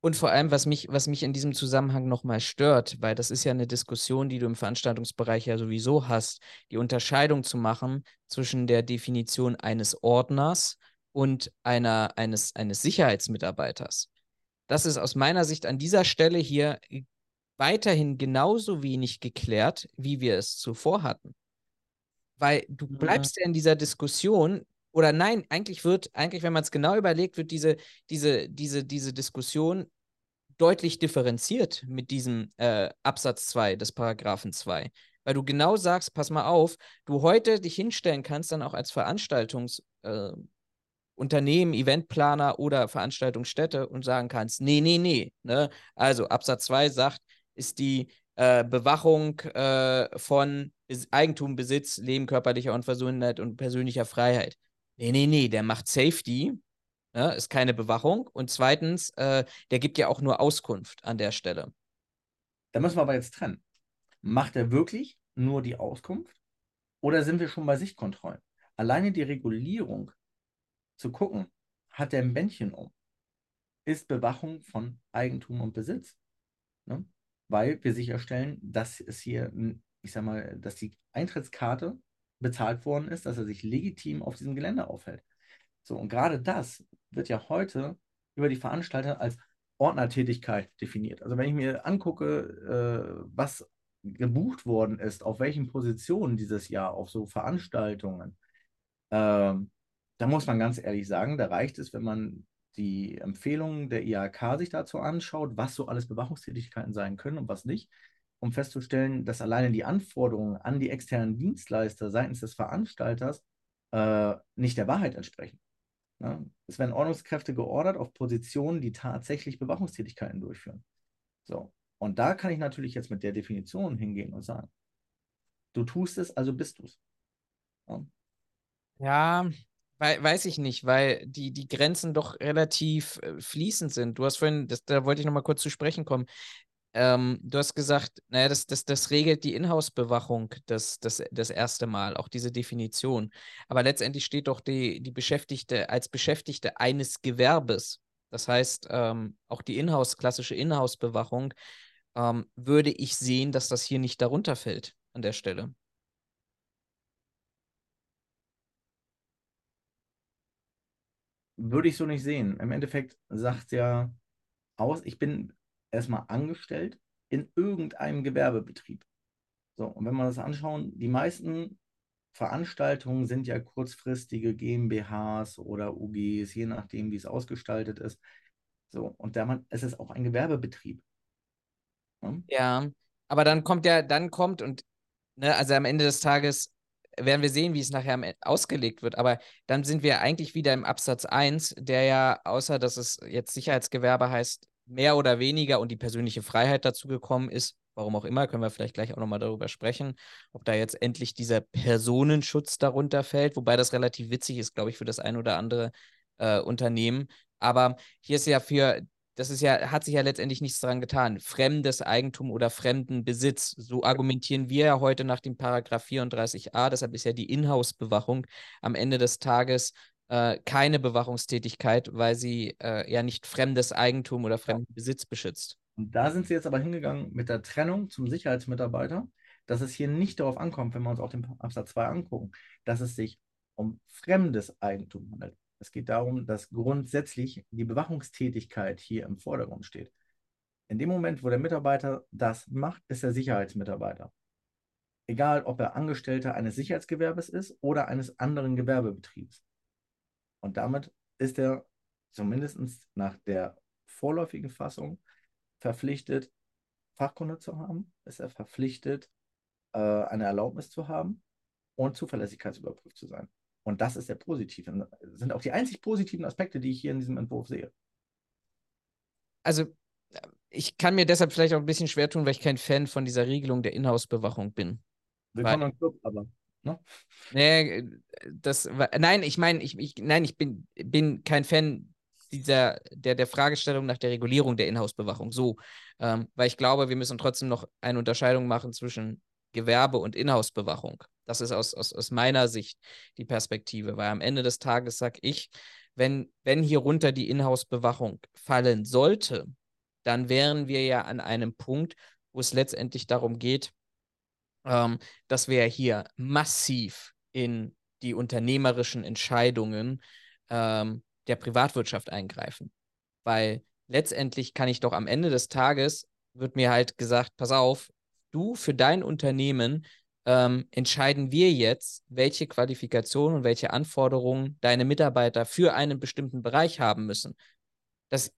Und vor allem, was mich, was mich in diesem Zusammenhang nochmal stört, weil das ist ja eine Diskussion, die du im Veranstaltungsbereich ja sowieso hast, die Unterscheidung zu machen zwischen der Definition eines Ordners und einer, eines, eines Sicherheitsmitarbeiters. Das ist aus meiner Sicht an dieser Stelle hier weiterhin genauso wenig geklärt, wie wir es zuvor hatten. Weil du mhm. bleibst ja in dieser Diskussion, oder nein, eigentlich wird, eigentlich, wenn man es genau überlegt, wird diese, diese, diese, diese Diskussion deutlich differenziert mit diesem äh, Absatz 2 des Paragraphen 2. Weil du genau sagst, pass mal auf, du heute dich hinstellen kannst, dann auch als Veranstaltungsunternehmen, äh, Eventplaner oder Veranstaltungsstätte und sagen kannst, nee, nee, nee. Ne? Also Absatz 2 sagt, ist die äh, Bewachung äh, von Eigentum, Besitz, Leben, körperlicher Unversundenheit und persönlicher Freiheit. Nee, nee, nee, der macht Safety Ne? Ist keine Bewachung. Und zweitens, äh, der gibt ja auch nur Auskunft an der Stelle. Da müssen wir aber jetzt trennen. Macht er wirklich nur die Auskunft oder sind wir schon bei Sichtkontrollen? Alleine die Regulierung zu gucken, hat er ein Bändchen um, ist Bewachung von Eigentum und Besitz. Ne? Weil wir sicherstellen, dass es hier, ich sag mal, dass die Eintrittskarte bezahlt worden ist, dass er sich legitim auf diesem Gelände aufhält. So, und gerade das wird ja heute über die Veranstalter als Ordnertätigkeit definiert. Also wenn ich mir angucke, äh, was gebucht worden ist, auf welchen Positionen dieses Jahr auf so Veranstaltungen, äh, da muss man ganz ehrlich sagen, da reicht es, wenn man die Empfehlungen der IHK sich dazu anschaut, was so alles Bewachungstätigkeiten sein können und was nicht, um festzustellen, dass alleine die Anforderungen an die externen Dienstleister seitens des Veranstalters äh, nicht der Wahrheit entsprechen. Ja, es werden Ordnungskräfte geordert auf Positionen, die tatsächlich Bewachungstätigkeiten durchführen. So. Und da kann ich natürlich jetzt mit der Definition hingehen und sagen, du tust es, also bist du es. Ja. ja, weiß ich nicht, weil die, die Grenzen doch relativ äh, fließend sind. Du hast vorhin, das, da wollte ich nochmal kurz zu sprechen kommen. Ähm, du hast gesagt, naja, das, das, das regelt die Inhouse-Bewachung das, das, das erste Mal, auch diese Definition. Aber letztendlich steht doch die, die Beschäftigte als Beschäftigte eines Gewerbes. Das heißt, ähm, auch die Inhouse, klassische Inhouse-Bewachung, ähm, würde ich sehen, dass das hier nicht darunter fällt an der Stelle. Würde ich so nicht sehen. Im Endeffekt sagt ja aus, ich bin erstmal angestellt in irgendeinem Gewerbebetrieb. So, und wenn wir das anschauen, die meisten Veranstaltungen sind ja kurzfristige GmbHs oder UGs, je nachdem, wie es ausgestaltet ist. So, und der Mann, es ist auch ein Gewerbebetrieb. Hm? Ja, aber dann kommt ja, dann kommt und, ne, also am Ende des Tages werden wir sehen, wie es nachher e, ausgelegt wird. Aber dann sind wir eigentlich wieder im Absatz 1, der ja, außer dass es jetzt Sicherheitsgewerbe heißt, mehr oder weniger und die persönliche Freiheit dazu gekommen ist, warum auch immer, können wir vielleicht gleich auch nochmal darüber sprechen, ob da jetzt endlich dieser Personenschutz darunter fällt, wobei das relativ witzig ist, glaube ich, für das ein oder andere äh, Unternehmen. Aber hier ist ja für, das ist ja, hat sich ja letztendlich nichts daran getan. Fremdes Eigentum oder fremden Besitz. So argumentieren wir ja heute nach dem Paragraph 34a. Deshalb ist ja die Inhouse-Bewachung am Ende des Tages äh, keine Bewachungstätigkeit, weil sie äh, ja nicht fremdes Eigentum oder fremden Besitz beschützt. Und da sind sie jetzt aber hingegangen mit der Trennung zum Sicherheitsmitarbeiter, dass es hier nicht darauf ankommt, wenn wir uns auch den Absatz 2 angucken, dass es sich um fremdes Eigentum handelt. Es geht darum, dass grundsätzlich die Bewachungstätigkeit hier im Vordergrund steht. In dem Moment, wo der Mitarbeiter das macht, ist er Sicherheitsmitarbeiter. Egal, ob er Angestellter eines Sicherheitsgewerbes ist oder eines anderen Gewerbebetriebs. Und damit ist er zumindest nach der vorläufigen Fassung verpflichtet, Fachkunde zu haben, ist er verpflichtet, äh, eine Erlaubnis zu haben und zuverlässigkeitsüberprüft zu sein. Und das ist der positive, sind auch die einzig positiven Aspekte, die ich hier in diesem Entwurf sehe. Also ich kann mir deshalb vielleicht auch ein bisschen schwer tun, weil ich kein Fan von dieser Regelung der Inhouse-Bewachung bin. Willkommen im Club, aber. Ne? Nee, das nein, ich meine, ich, ich, nein, ich bin, bin kein Fan dieser, der, der Fragestellung nach der Regulierung der Inhouse-Bewachung. So, ähm, weil ich glaube, wir müssen trotzdem noch eine Unterscheidung machen zwischen Gewerbe und Inhouse-Bewachung. Das ist aus, aus, aus meiner Sicht die Perspektive, weil am Ende des Tages sage ich, wenn, wenn hier die Inhouse-Bewachung fallen sollte, dann wären wir ja an einem Punkt, wo es letztendlich darum geht, ähm, dass wir hier massiv in die unternehmerischen Entscheidungen ähm, der Privatwirtschaft eingreifen. Weil letztendlich kann ich doch am Ende des Tages, wird mir halt gesagt, pass auf, du für dein Unternehmen ähm, entscheiden wir jetzt, welche Qualifikationen und welche Anforderungen deine Mitarbeiter für einen bestimmten Bereich haben müssen. Das,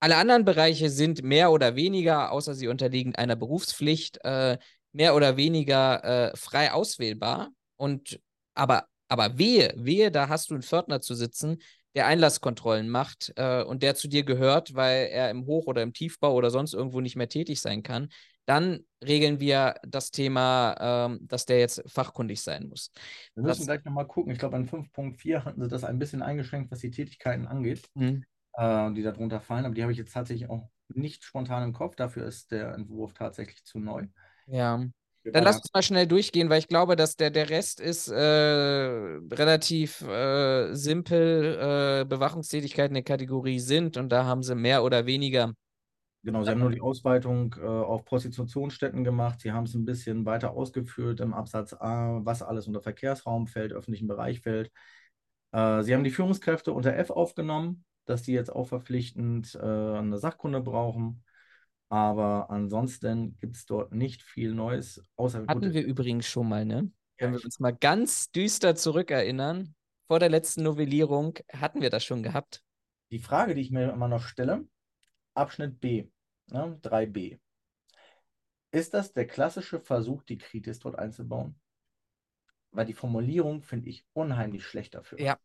alle anderen Bereiche sind mehr oder weniger, außer sie unterliegen einer Berufspflicht, äh, mehr oder weniger äh, frei auswählbar. Und aber, aber wehe, wehe, da hast du einen Pförtner zu sitzen, der Einlasskontrollen macht äh, und der zu dir gehört, weil er im Hoch- oder im Tiefbau oder sonst irgendwo nicht mehr tätig sein kann, dann regeln wir das Thema, ähm, dass der jetzt fachkundig sein muss. Wir müssen das, gleich nochmal gucken. Ich glaube, in 5.4 hatten sie das ein bisschen eingeschränkt, was die Tätigkeiten angeht, mhm. äh, die darunter fallen. Aber die habe ich jetzt tatsächlich auch nicht spontan im Kopf. Dafür ist der Entwurf tatsächlich zu neu. Ja. Dann lass uns mal schnell durchgehen, weil ich glaube, dass der, der Rest ist äh, relativ äh, simpel. Äh, Bewachungstätigkeiten der Kategorie sind und da haben sie mehr oder weniger. Genau, sie haben nur die Ausweitung äh, auf Prostitutionsstätten gemacht. Sie haben es ein bisschen weiter ausgeführt im Absatz A, was alles unter Verkehrsraum fällt, öffentlichen Bereich fällt. Äh, sie haben die Führungskräfte unter F aufgenommen, dass die jetzt auch verpflichtend äh, eine Sachkunde brauchen. Aber ansonsten gibt es dort nicht viel Neues. Außer Hatten wir übrigens schon mal, ne? Ja, Wenn wir uns mal ganz düster zurückerinnern, vor der letzten Novellierung hatten wir das schon gehabt. Die Frage, die ich mir immer noch stelle, Abschnitt B, ne, 3b. Ist das der klassische Versuch, die Kritis dort einzubauen? Weil die Formulierung finde ich unheimlich schlecht dafür. Ja,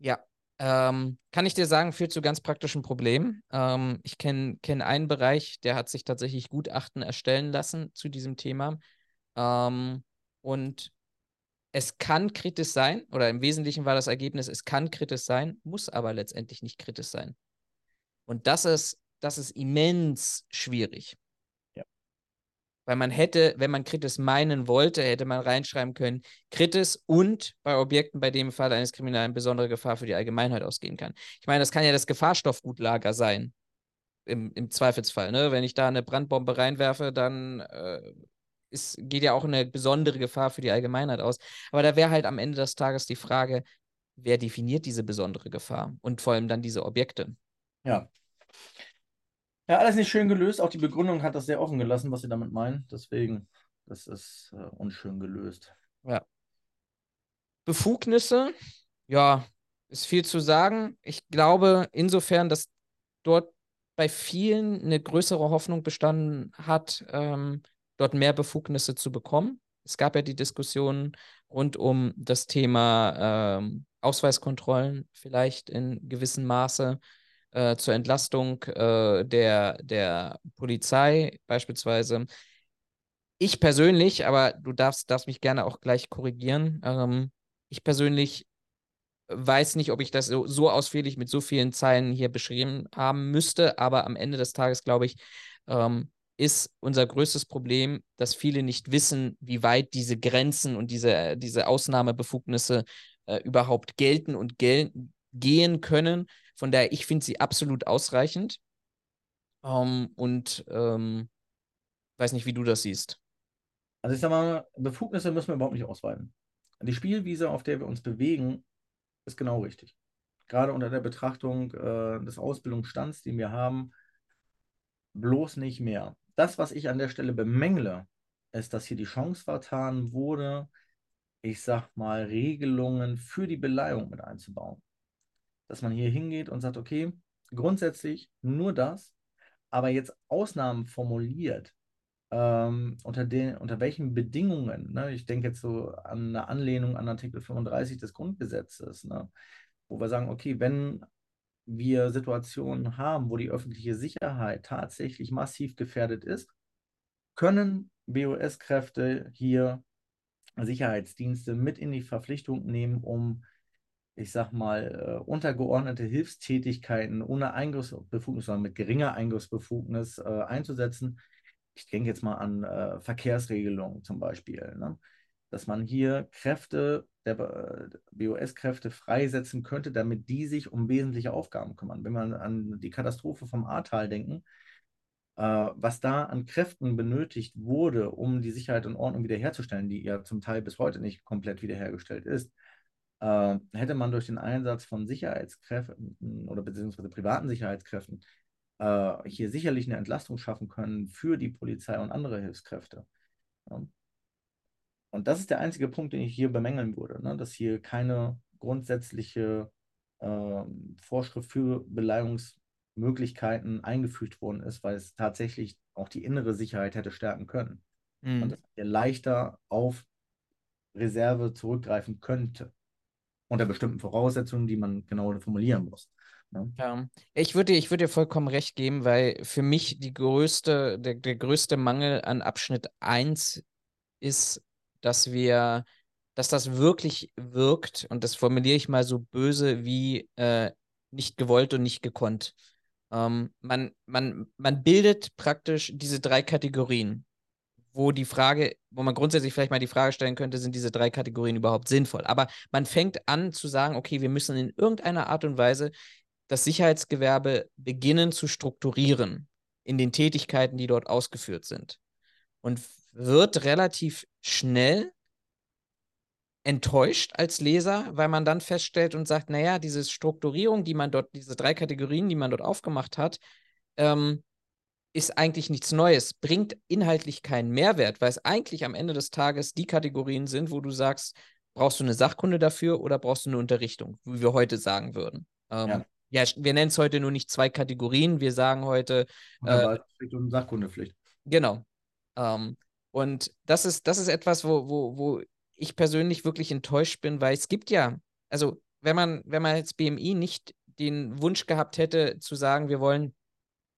ja. Ähm, kann ich dir sagen, führt zu ganz praktischen Problemen. Ähm, ich kenne kenn einen Bereich, der hat sich tatsächlich Gutachten erstellen lassen zu diesem Thema. Ähm, und es kann kritisch sein, oder im Wesentlichen war das Ergebnis, es kann kritisch sein, muss aber letztendlich nicht kritisch sein. Und das ist, das ist immens schwierig. Weil man hätte, wenn man Kritis meinen wollte, hätte man reinschreiben können, Kritis und bei Objekten, bei dem im Fall eines Kriminalen besondere Gefahr für die Allgemeinheit ausgehen kann. Ich meine, das kann ja das Gefahrstoffgutlager sein. Im, im Zweifelsfall. Ne? Wenn ich da eine Brandbombe reinwerfe, dann äh, ist, geht ja auch eine besondere Gefahr für die Allgemeinheit aus. Aber da wäre halt am Ende des Tages die Frage, wer definiert diese besondere Gefahr und vor allem dann diese Objekte. Ja. Ja, alles nicht schön gelöst. Auch die Begründung hat das sehr offen gelassen, was sie damit meinen. Deswegen, das ist äh, unschön gelöst. Ja. Befugnisse, ja, ist viel zu sagen. Ich glaube insofern, dass dort bei vielen eine größere Hoffnung bestanden hat, ähm, dort mehr Befugnisse zu bekommen. Es gab ja die Diskussion rund um das Thema ähm, Ausweiskontrollen vielleicht in gewissem Maße äh, zur Entlastung äh, der, der Polizei beispielsweise. Ich persönlich, aber du darfst, darfst mich gerne auch gleich korrigieren, ähm, ich persönlich weiß nicht, ob ich das so, so, ausführlich mit so vielen Zeilen hier beschrieben haben müsste, aber am Ende des Tages, glaube ich, ähm, ist unser größtes Problem, dass viele nicht wissen, wie weit diese Grenzen und diese, diese Ausnahmebefugnisse äh, überhaupt gelten und gel gehen können. Von daher, ich finde sie absolut ausreichend. Ähm, und ähm, weiß nicht, wie du das siehst. Also ich sag mal, Befugnisse müssen wir überhaupt nicht ausweiten. Die Spielwiese, auf der wir uns bewegen, ist genau richtig. Gerade unter der Betrachtung äh, des Ausbildungsstands, den wir haben, bloß nicht mehr. Das, was ich an der Stelle bemängle, ist, dass hier die Chance vertan wurde, ich sag mal, Regelungen für die Beleihung mit einzubauen dass man hier hingeht und sagt, okay, grundsätzlich nur das, aber jetzt Ausnahmen formuliert, ähm, unter, den, unter welchen Bedingungen, ne? ich denke jetzt so an eine Anlehnung an Artikel 35 des Grundgesetzes, ne? wo wir sagen, okay, wenn wir Situationen haben, wo die öffentliche Sicherheit tatsächlich massiv gefährdet ist, können BOS-Kräfte hier Sicherheitsdienste mit in die Verpflichtung nehmen, um ich sag mal, äh, untergeordnete Hilfstätigkeiten ohne Eingriffsbefugnis, sondern mit geringer Eingriffsbefugnis äh, einzusetzen. Ich denke jetzt mal an äh, Verkehrsregelungen zum Beispiel, ne? dass man hier Kräfte, der äh, BOS-Kräfte freisetzen könnte, damit die sich um wesentliche Aufgaben kümmern. Wenn wir an die Katastrophe vom Ahrtal denken, äh, was da an Kräften benötigt wurde, um die Sicherheit und Ordnung wiederherzustellen, die ja zum Teil bis heute nicht komplett wiederhergestellt ist, äh, hätte man durch den Einsatz von Sicherheitskräften oder beziehungsweise privaten Sicherheitskräften äh, hier sicherlich eine Entlastung schaffen können für die Polizei und andere Hilfskräfte. Ja. Und das ist der einzige Punkt, den ich hier bemängeln würde, ne? dass hier keine grundsätzliche äh, Vorschrift für Beleihungsmöglichkeiten eingefügt worden ist, weil es tatsächlich auch die innere Sicherheit hätte stärken können. Mhm. Und dass er leichter auf Reserve zurückgreifen könnte unter bestimmten Voraussetzungen, die man genau formulieren muss. Ne? Ja, ich würde, ich würde dir vollkommen recht geben, weil für mich die größte, der, der größte Mangel an Abschnitt 1 ist, dass wir, dass das wirklich wirkt, und das formuliere ich mal so böse wie äh, nicht gewollt und nicht gekonnt. Ähm, man, man, man bildet praktisch diese drei Kategorien wo die Frage, wo man grundsätzlich vielleicht mal die Frage stellen könnte, sind diese drei Kategorien überhaupt sinnvoll? Aber man fängt an zu sagen, okay, wir müssen in irgendeiner Art und Weise das Sicherheitsgewerbe beginnen zu strukturieren in den Tätigkeiten, die dort ausgeführt sind. Und wird relativ schnell enttäuscht als Leser, weil man dann feststellt und sagt, naja, diese Strukturierung, die man dort, diese drei Kategorien, die man dort aufgemacht hat, ähm, ist eigentlich nichts Neues, bringt inhaltlich keinen Mehrwert, weil es eigentlich am Ende des Tages die Kategorien sind, wo du sagst, brauchst du eine Sachkunde dafür oder brauchst du eine Unterrichtung, wie wir heute sagen würden. Ähm, ja. ja. wir nennen es heute nur nicht zwei Kategorien, wir sagen heute äh, und Sachkundepflicht. Genau. Ähm, und das ist, das ist etwas, wo, wo, wo ich persönlich wirklich enttäuscht bin, weil es gibt ja, also wenn man, wenn man als BMI nicht den Wunsch gehabt hätte, zu sagen, wir wollen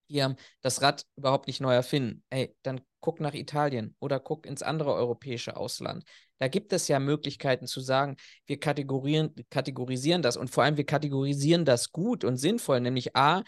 hier das Rad überhaupt nicht neu erfinden. Ey, dann guck nach Italien oder guck ins andere europäische Ausland. Da gibt es ja Möglichkeiten zu sagen, wir kategorisieren das und vor allem wir kategorisieren das gut und sinnvoll, nämlich A,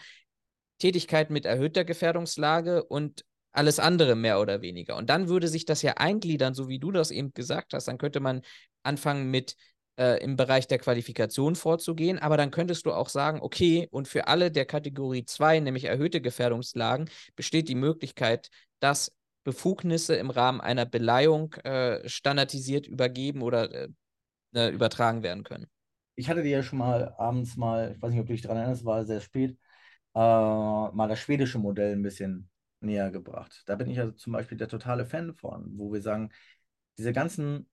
Tätigkeit mit erhöhter Gefährdungslage und alles andere mehr oder weniger. Und dann würde sich das ja eingliedern, so wie du das eben gesagt hast. Dann könnte man anfangen mit äh, im Bereich der Qualifikation vorzugehen, aber dann könntest du auch sagen, okay, und für alle der Kategorie 2, nämlich erhöhte Gefährdungslagen, besteht die Möglichkeit, dass Befugnisse im Rahmen einer Beleihung äh, standardisiert übergeben oder äh, ne, übertragen werden können. Ich hatte dir ja schon mal abends mal, ich weiß nicht, ob du dich daran erinnerst, war sehr spät, äh, mal das schwedische Modell ein bisschen näher gebracht. Da bin ich also zum Beispiel der totale Fan von, wo wir sagen, diese ganzen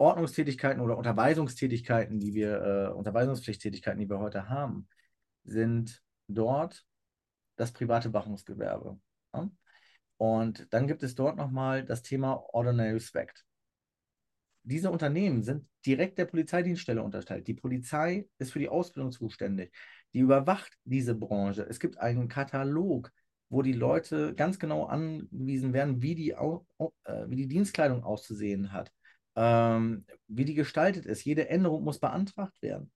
Ordnungstätigkeiten oder Unterweisungstätigkeiten, die wir, äh, Unterweisungspflichttätigkeiten, die wir heute haben, sind dort das private Wachungsgewerbe. Ja? Und dann gibt es dort nochmal das Thema Ordinary Respect. Diese Unternehmen sind direkt der Polizeidienststelle unterstellt. Die Polizei ist für die Ausbildung zuständig. Die überwacht diese Branche. Es gibt einen Katalog, wo die Leute ganz genau angewiesen werden, wie die, äh, wie die Dienstkleidung auszusehen hat, ähm, wie die gestaltet ist. Jede Änderung muss beantragt werden.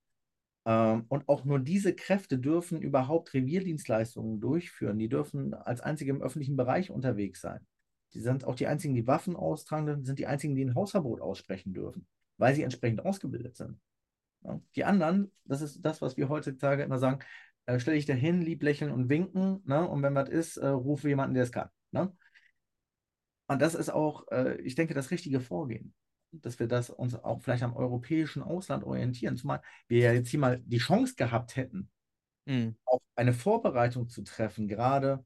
Ähm, und auch nur diese Kräfte dürfen überhaupt Revierdienstleistungen durchführen. Die dürfen als einzige im öffentlichen Bereich unterwegs sein. Die sind auch die einzigen, die Waffen austragen, sind die einzigen, die ein Hausverbot aussprechen dürfen, weil sie entsprechend ausgebildet sind. Ja. Die anderen, das ist das, was wir heutzutage immer sagen, äh, stelle ich dahin, lieb lächeln und winken, ne? und wenn was ist, äh, rufe jemanden, der es kann. Ne? Und das ist auch, äh, ich denke, das richtige Vorgehen dass wir das uns auch vielleicht am europäischen Ausland orientieren, zumal wir ja jetzt hier mal die Chance gehabt hätten, mhm. auch eine Vorbereitung zu treffen, gerade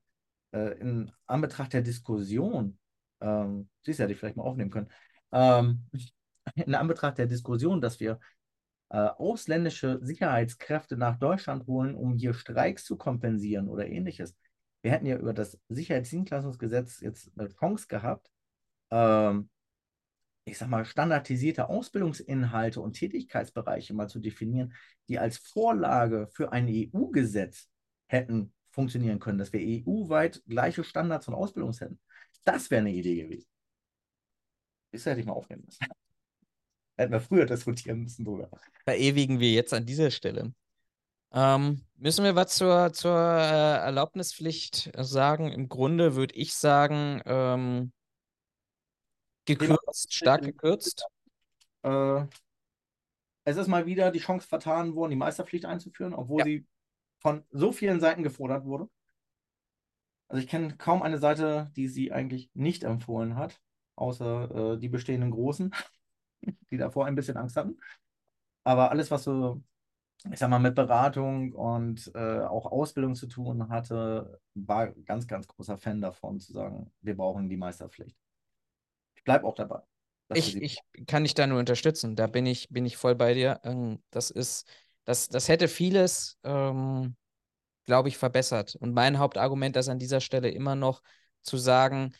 äh, in Anbetracht der Diskussion, ähm, du, hätte ich vielleicht mal aufnehmen können, ähm, in Anbetracht der Diskussion, dass wir äh, ausländische Sicherheitskräfte nach Deutschland holen, um hier Streiks zu kompensieren oder ähnliches. Wir hätten ja über das Sicherheitsdienstleistungsgesetz jetzt eine Chance gehabt, ähm, ich sag mal, standardisierte Ausbildungsinhalte und Tätigkeitsbereiche mal zu definieren, die als Vorlage für ein EU-Gesetz hätten funktionieren können, dass wir EU-weit gleiche Standards und Ausbildungs hätten. Das wäre eine Idee gewesen. Das hätte ich mal aufnehmen müssen. Hätten wir früher diskutieren müssen drüber. Verewigen wir jetzt an dieser Stelle. Ähm, müssen wir was zur, zur äh, Erlaubnispflicht sagen? Im Grunde würde ich sagen, ähm, Gekürzt, stark gekürzt. Äh, es ist mal wieder die Chance vertan worden, die Meisterpflicht einzuführen, obwohl ja. sie von so vielen Seiten gefordert wurde. Also ich kenne kaum eine Seite, die sie eigentlich nicht empfohlen hat, außer äh, die bestehenden Großen, die davor ein bisschen Angst hatten. Aber alles, was so, ich sag mal, mit Beratung und äh, auch Ausbildung zu tun hatte, war ganz, ganz großer Fan davon, zu sagen, wir brauchen die Meisterpflicht ich bleibe auch dabei. Ich, ich kann dich da nur unterstützen. Da bin ich, bin ich voll bei dir. Ähm, das ist, das, das hätte vieles, ähm, glaube ich, verbessert. Und mein Hauptargument ist an dieser Stelle immer noch zu sagen,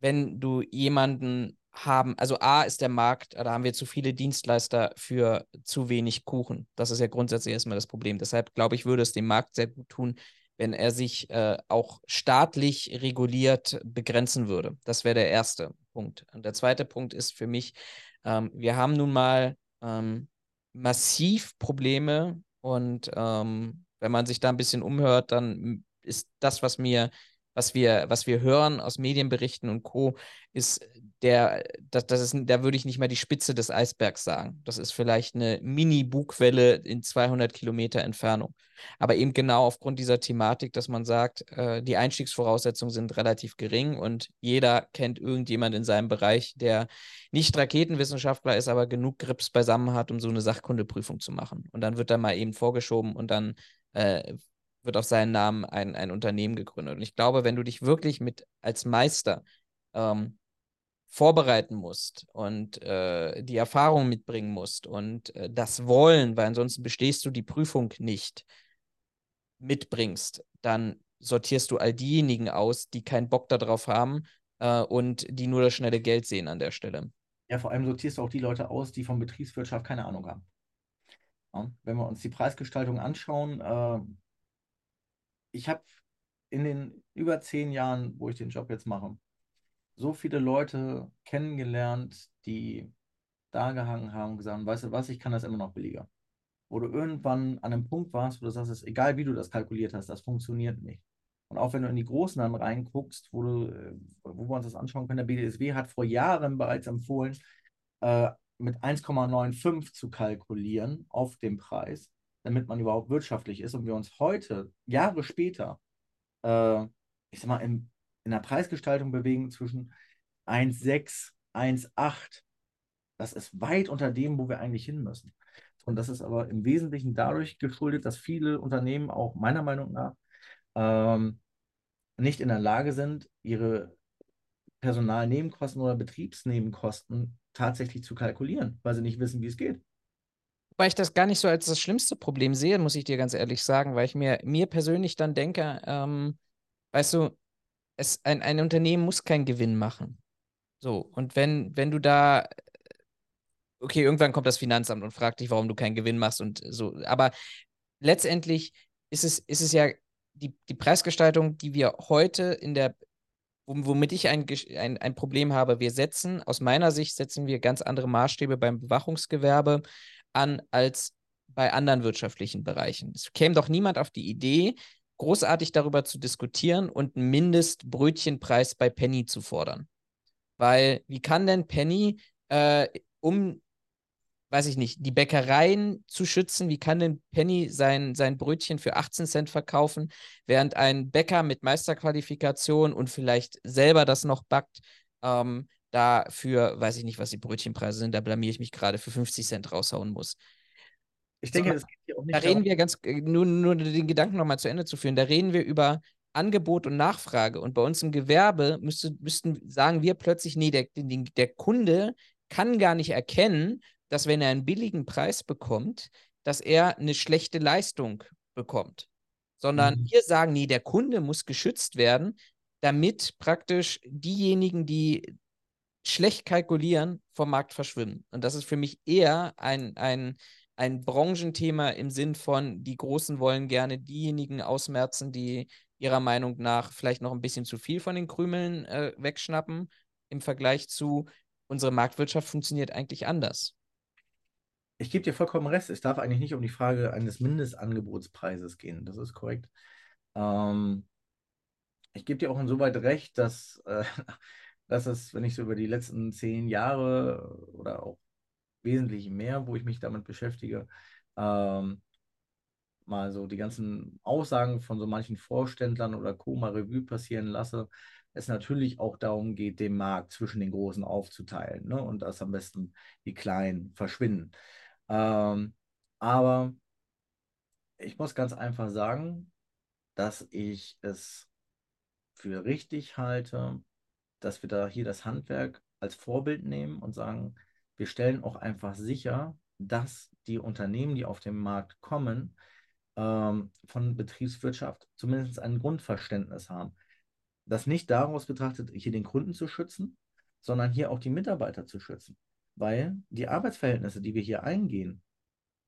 wenn du jemanden haben, also A ist der Markt, da haben wir zu viele Dienstleister für zu wenig Kuchen. Das ist ja grundsätzlich erstmal das Problem. Deshalb glaube ich, würde es dem Markt sehr gut tun, wenn er sich äh, auch staatlich reguliert begrenzen würde. Das wäre der erste Punkt. Und der zweite Punkt ist für mich, ähm, wir haben nun mal ähm, massiv Probleme und ähm, wenn man sich da ein bisschen umhört, dann ist das, was mir was wir, was wir hören aus Medienberichten und Co., ist der, das, das ist, da würde ich nicht mal die Spitze des Eisbergs sagen. Das ist vielleicht eine Mini-Bugwelle in 200 Kilometer Entfernung. Aber eben genau aufgrund dieser Thematik, dass man sagt, äh, die Einstiegsvoraussetzungen sind relativ gering und jeder kennt irgendjemand in seinem Bereich, der nicht Raketenwissenschaftler ist, aber genug Grips beisammen hat, um so eine Sachkundeprüfung zu machen. Und dann wird da mal eben vorgeschoben und dann äh, wird auf seinen Namen ein, ein Unternehmen gegründet. Und ich glaube, wenn du dich wirklich mit als Meister ähm, vorbereiten musst und äh, die Erfahrung mitbringen musst und äh, das Wollen, weil ansonsten bestehst du die Prüfung nicht, mitbringst, dann sortierst du all diejenigen aus, die keinen Bock darauf haben äh, und die nur das schnelle Geld sehen an der Stelle. Ja, vor allem sortierst du auch die Leute aus, die von Betriebswirtschaft keine Ahnung haben. Ja, wenn wir uns die Preisgestaltung anschauen, äh, ich habe in den über zehn Jahren, wo ich den Job jetzt mache, so viele Leute kennengelernt, die da gehangen haben und gesagt, weißt du was, ich kann das immer noch billiger. Wo du irgendwann an einem Punkt warst, wo du sagst, egal wie du das kalkuliert hast, das funktioniert nicht. Und auch wenn du in die Großen dann reinguckst, wo, du, äh, wo wir uns das anschauen können, der BDSW hat vor Jahren bereits empfohlen, äh, mit 1,95 zu kalkulieren auf dem Preis, damit man überhaupt wirtschaftlich ist. Und wir uns heute, Jahre später, äh, ich sag mal, in, in der Preisgestaltung bewegen zwischen 1,6, 1,8. Das ist weit unter dem, wo wir eigentlich hin müssen. Und das ist aber im Wesentlichen dadurch geschuldet, dass viele Unternehmen auch meiner Meinung nach ähm, nicht in der Lage sind, ihre Personalnebenkosten oder Betriebsnebenkosten tatsächlich zu kalkulieren, weil sie nicht wissen, wie es geht. Weil ich das gar nicht so als das schlimmste Problem sehe, muss ich dir ganz ehrlich sagen, weil ich mir, mir persönlich dann denke, ähm, weißt du, es, ein, ein Unternehmen muss keinen Gewinn machen. So, und wenn, wenn du da, okay, irgendwann kommt das Finanzamt und fragt dich, warum du keinen Gewinn machst und so, aber letztendlich ist es, ist es ja die, die Preisgestaltung, die wir heute in der, womit ich ein, ein, ein Problem habe, wir setzen, aus meiner Sicht setzen wir ganz andere Maßstäbe beim Bewachungsgewerbe an als bei anderen wirtschaftlichen Bereichen. Es käme doch niemand auf die Idee, großartig darüber zu diskutieren und einen Mindestbrötchenpreis bei Penny zu fordern. Weil wie kann denn Penny äh, um weiß ich nicht, die Bäckereien zu schützen. Wie kann denn Penny sein, sein Brötchen für 18 Cent verkaufen, während ein Bäcker mit Meisterqualifikation und vielleicht selber das noch backt, ähm, da für, weiß ich nicht, was die Brötchenpreise sind, da blamier ich mich gerade, für 50 Cent raushauen muss. Ich denke, so, das geht hier auch nicht. Da reden wir ganz, äh, nur, nur den Gedanken nochmal zu Ende zu führen, da reden wir über Angebot und Nachfrage. Und bei uns im Gewerbe müsste, müssten, sagen wir plötzlich, nee, der, der, der Kunde kann gar nicht erkennen, dass wenn er einen billigen Preis bekommt, dass er eine schlechte Leistung bekommt. Sondern mhm. wir sagen, nee, der Kunde muss geschützt werden, damit praktisch diejenigen, die schlecht kalkulieren, vom Markt verschwimmen. Und das ist für mich eher ein, ein, ein Branchenthema im Sinn von, die Großen wollen gerne diejenigen ausmerzen, die ihrer Meinung nach vielleicht noch ein bisschen zu viel von den Krümeln äh, wegschnappen, im Vergleich zu, unsere Marktwirtschaft funktioniert eigentlich anders ich gebe dir vollkommen recht. Es darf eigentlich nicht um die Frage eines Mindestangebotspreises gehen. Das ist korrekt. Ähm, ich gebe dir auch insoweit recht, dass, äh, dass es, wenn ich so über die letzten zehn Jahre oder auch wesentlich mehr, wo ich mich damit beschäftige, ähm, mal so die ganzen Aussagen von so manchen Vorständlern oder Co. mal Revue passieren lasse, es natürlich auch darum geht, den Markt zwischen den Großen aufzuteilen ne? und dass am besten die Kleinen verschwinden. Ähm, aber ich muss ganz einfach sagen, dass ich es für richtig halte, dass wir da hier das Handwerk als Vorbild nehmen und sagen, wir stellen auch einfach sicher, dass die Unternehmen, die auf den Markt kommen, ähm, von Betriebswirtschaft zumindest ein Grundverständnis haben. Das nicht daraus betrachtet, hier den Kunden zu schützen, sondern hier auch die Mitarbeiter zu schützen weil die Arbeitsverhältnisse, die wir hier eingehen,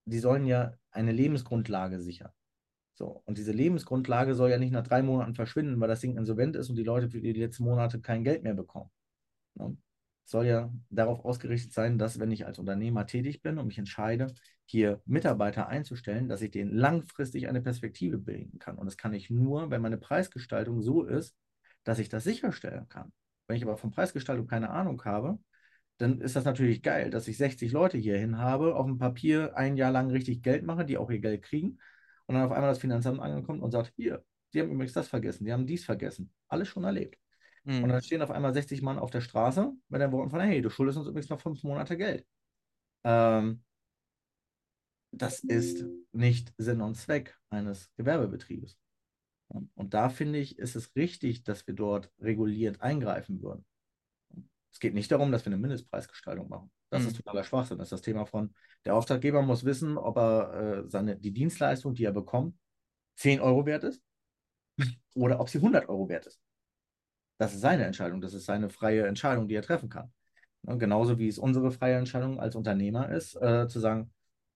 die sollen ja eine Lebensgrundlage sichern. So, und diese Lebensgrundlage soll ja nicht nach drei Monaten verschwinden, weil das Ding insolvent ist und die Leute für die letzten Monate kein Geld mehr bekommen. Soll ja darauf ausgerichtet sein, dass wenn ich als Unternehmer tätig bin und mich entscheide, hier Mitarbeiter einzustellen, dass ich denen langfristig eine Perspektive bilden kann. Und das kann ich nur, wenn meine Preisgestaltung so ist, dass ich das sicherstellen kann. Wenn ich aber von Preisgestaltung keine Ahnung habe, dann ist das natürlich geil, dass ich 60 Leute hierhin habe, auf dem Papier ein Jahr lang richtig Geld mache, die auch ihr Geld kriegen und dann auf einmal das Finanzamt ankommt und sagt, hier, Sie haben übrigens das vergessen, Sie haben dies vergessen. Alles schon erlebt. Mhm. Und dann stehen auf einmal 60 Mann auf der Straße mit den Worten von, hey, du schuldest uns übrigens noch fünf Monate Geld. Ähm, das ist nicht Sinn und Zweck eines Gewerbebetriebes. Und da finde ich, ist es richtig, dass wir dort reguliert eingreifen würden. Es geht nicht darum, dass wir eine Mindestpreisgestaltung machen. Das mhm. ist totaler Schwachsinn. Das ist das Thema von, der Auftraggeber muss wissen, ob er äh, seine, die Dienstleistung, die er bekommt, 10 Euro wert ist oder ob sie 100 Euro wert ist. Das ist seine Entscheidung. Das ist seine freie Entscheidung, die er treffen kann. Ja, genauso wie es unsere freie Entscheidung als Unternehmer ist, äh, zu sagen,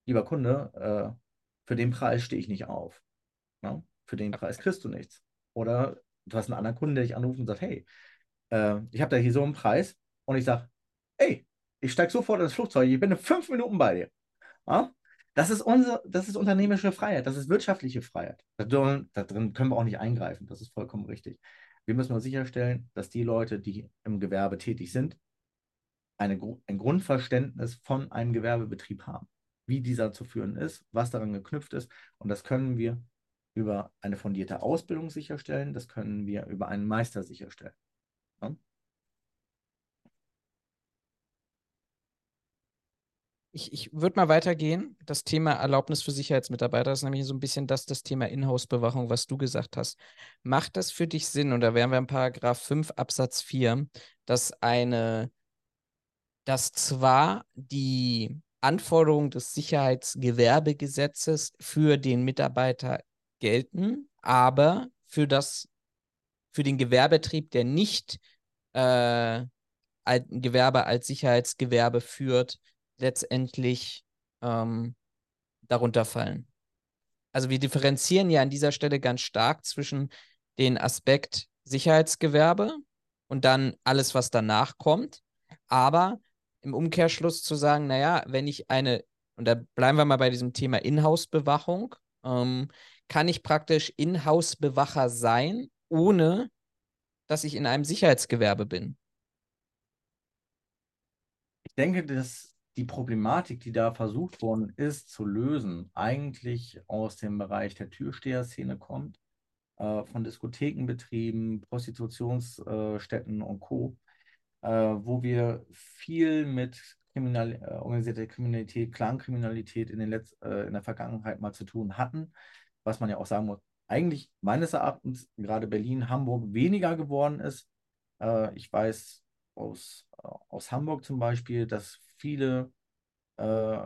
lieber Kunde, äh, für den Preis stehe ich nicht auf. Ja? Für den Preis kriegst du nichts. Oder du hast einen anderen Kunden, der dich anruft und sagt, hey, äh, ich habe da hier so einen Preis, und ich sage, ey, ich steige sofort ins Flugzeug, ich bin in fünf Minuten bei dir. Ja? Das ist, unsere, das ist unternehmerische Freiheit, das ist wirtschaftliche Freiheit. Da drin, da drin können wir auch nicht eingreifen, das ist vollkommen richtig. Wir müssen nur sicherstellen, dass die Leute, die im Gewerbe tätig sind, eine, ein Grundverständnis von einem Gewerbebetrieb haben, wie dieser zu führen ist, was daran geknüpft ist. Und das können wir über eine fundierte Ausbildung sicherstellen, das können wir über einen Meister sicherstellen. Ja? Ich, ich würde mal weitergehen. Das Thema Erlaubnis für Sicherheitsmitarbeiter ist nämlich so ein bisschen das, das Thema Inhouse-Bewachung, was du gesagt hast. Macht das für dich Sinn, und da wären wir in Paragraph 5 Absatz 4, dass eine, dass zwar die Anforderungen des Sicherheitsgewerbegesetzes für den Mitarbeiter gelten, aber für das, für den Gewerbetrieb, der nicht äh, Gewerbe als Sicherheitsgewerbe führt, letztendlich ähm, darunter fallen. Also wir differenzieren ja an dieser Stelle ganz stark zwischen den Aspekt Sicherheitsgewerbe und dann alles, was danach kommt. Aber im Umkehrschluss zu sagen, naja, wenn ich eine, und da bleiben wir mal bei diesem Thema Inhouse-Bewachung, ähm, kann ich praktisch Inhouse-Bewacher sein, ohne dass ich in einem Sicherheitsgewerbe bin. Ich denke, dass die Problematik, die da versucht worden ist zu lösen, eigentlich aus dem Bereich der Türsteher-Szene kommt, äh, von Diskothekenbetrieben, Prostitutionsstätten äh, und Co., äh, wo wir viel mit Kriminal äh, organisierter Kriminalität, Clankriminalität in, den Letz äh, in der Vergangenheit mal zu tun hatten, was man ja auch sagen muss, eigentlich meines Erachtens gerade Berlin, Hamburg weniger geworden ist. Äh, ich weiß aus, aus Hamburg zum Beispiel, dass viele, äh,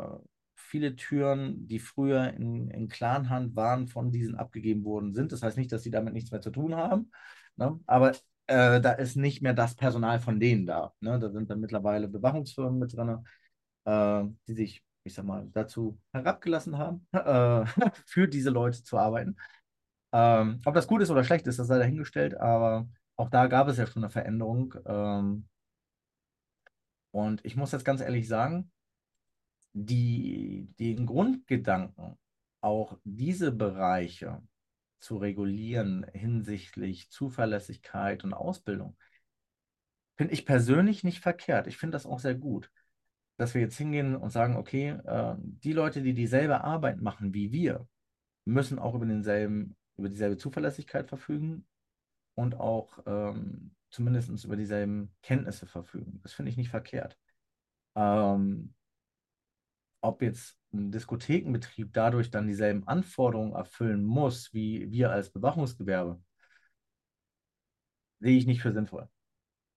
viele Türen, die früher in, in Clanhand waren, von diesen abgegeben worden sind. Das heißt nicht, dass sie damit nichts mehr zu tun haben, ne? aber äh, da ist nicht mehr das Personal von denen da. Ne? Da sind dann mittlerweile Bewachungsfirmen mit drin, äh, die sich, ich sag mal, dazu herabgelassen haben, äh, für diese Leute zu arbeiten. Ähm, ob das gut ist oder schlecht ist, das sei dahingestellt, aber auch da gab es ja schon eine Veränderung. Ähm, und ich muss jetzt ganz ehrlich sagen, die, den Grundgedanken, auch diese Bereiche zu regulieren hinsichtlich Zuverlässigkeit und Ausbildung, finde ich persönlich nicht verkehrt. Ich finde das auch sehr gut, dass wir jetzt hingehen und sagen, okay, äh, die Leute, die dieselbe Arbeit machen wie wir, müssen auch über denselben, über dieselbe Zuverlässigkeit verfügen und auch ähm, zumindest über dieselben Kenntnisse verfügen. Das finde ich nicht verkehrt. Ähm, ob jetzt ein Diskothekenbetrieb dadurch dann dieselben Anforderungen erfüllen muss, wie wir als Bewachungsgewerbe, sehe ich nicht für sinnvoll,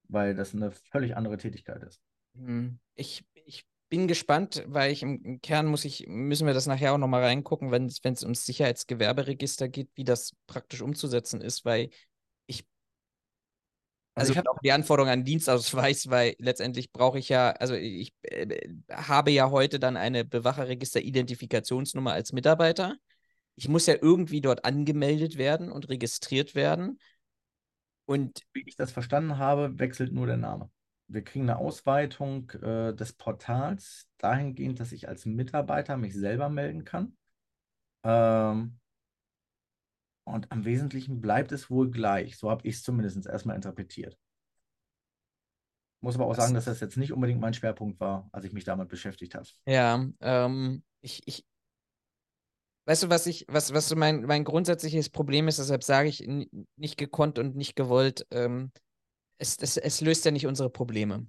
weil das eine völlig andere Tätigkeit ist. Hm. Ich, ich bin gespannt, weil ich im, Kern muss ich, müssen wir das nachher auch nochmal reingucken, wenn es ums Sicherheitsgewerberegister geht, wie das praktisch umzusetzen ist, weil also, also ich habe auch die Anforderung an Dienstausweis, weil letztendlich brauche ich ja, also ich äh, habe ja heute dann eine Bewacherregister-Identifikationsnummer als Mitarbeiter. Ich muss ja irgendwie dort angemeldet werden und registriert werden. Und wie ich das verstanden habe, wechselt nur der Name. Wir kriegen eine Ausweitung äh, des Portals dahingehend, dass ich als Mitarbeiter mich selber melden kann. Ähm, und am Wesentlichen bleibt es wohl gleich. So habe ich es zumindest erstmal interpretiert. Muss aber auch sagen, dass das jetzt nicht unbedingt mein Schwerpunkt war, als ich mich damit beschäftigt habe. Ja, ähm, ich, ich, weißt du, was ich, was, was so mein, mein grundsätzliches Problem ist, deshalb sage ich nicht gekonnt und nicht gewollt, ähm, es, es, es löst ja nicht unsere Probleme.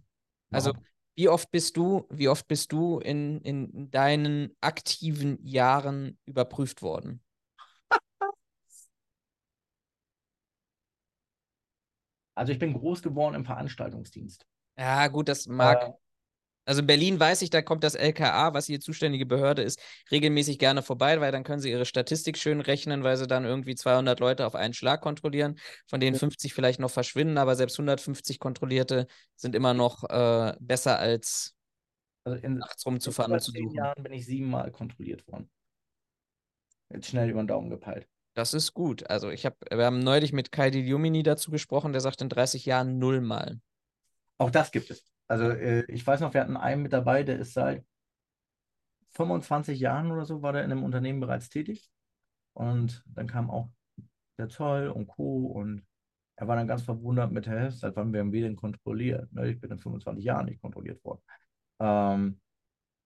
Also, wie oft bist du, wie oft bist du in, in deinen aktiven Jahren überprüft worden? Also ich bin groß geworden im Veranstaltungsdienst. Ja, gut, das mag. Äh, also in Berlin weiß ich, da kommt das LKA, was hier zuständige Behörde ist, regelmäßig gerne vorbei, weil dann können sie ihre Statistik schön rechnen, weil sie dann irgendwie 200 Leute auf einen Schlag kontrollieren, von denen 50 vielleicht noch verschwinden, aber selbst 150 Kontrollierte sind immer noch äh, besser als also in, nachts rumzufahren und zu suchen. In Jahren bin ich siebenmal kontrolliert worden. Jetzt schnell über den Daumen gepeilt. Das ist gut. Also ich habe, wir haben neulich mit Kai Diumini dazu gesprochen, der sagt in 30 Jahren nullmal. Auch das gibt es. Also äh, ich weiß noch, wir hatten einen mit dabei, der ist seit 25 Jahren oder so war der in einem Unternehmen bereits tätig. Und dann kam auch der Zoll und Co. Und er war dann ganz verwundert mit, hä, seit wann werden wir denn kontrolliert? Ne, ich bin in 25 Jahren nicht kontrolliert worden. Ähm,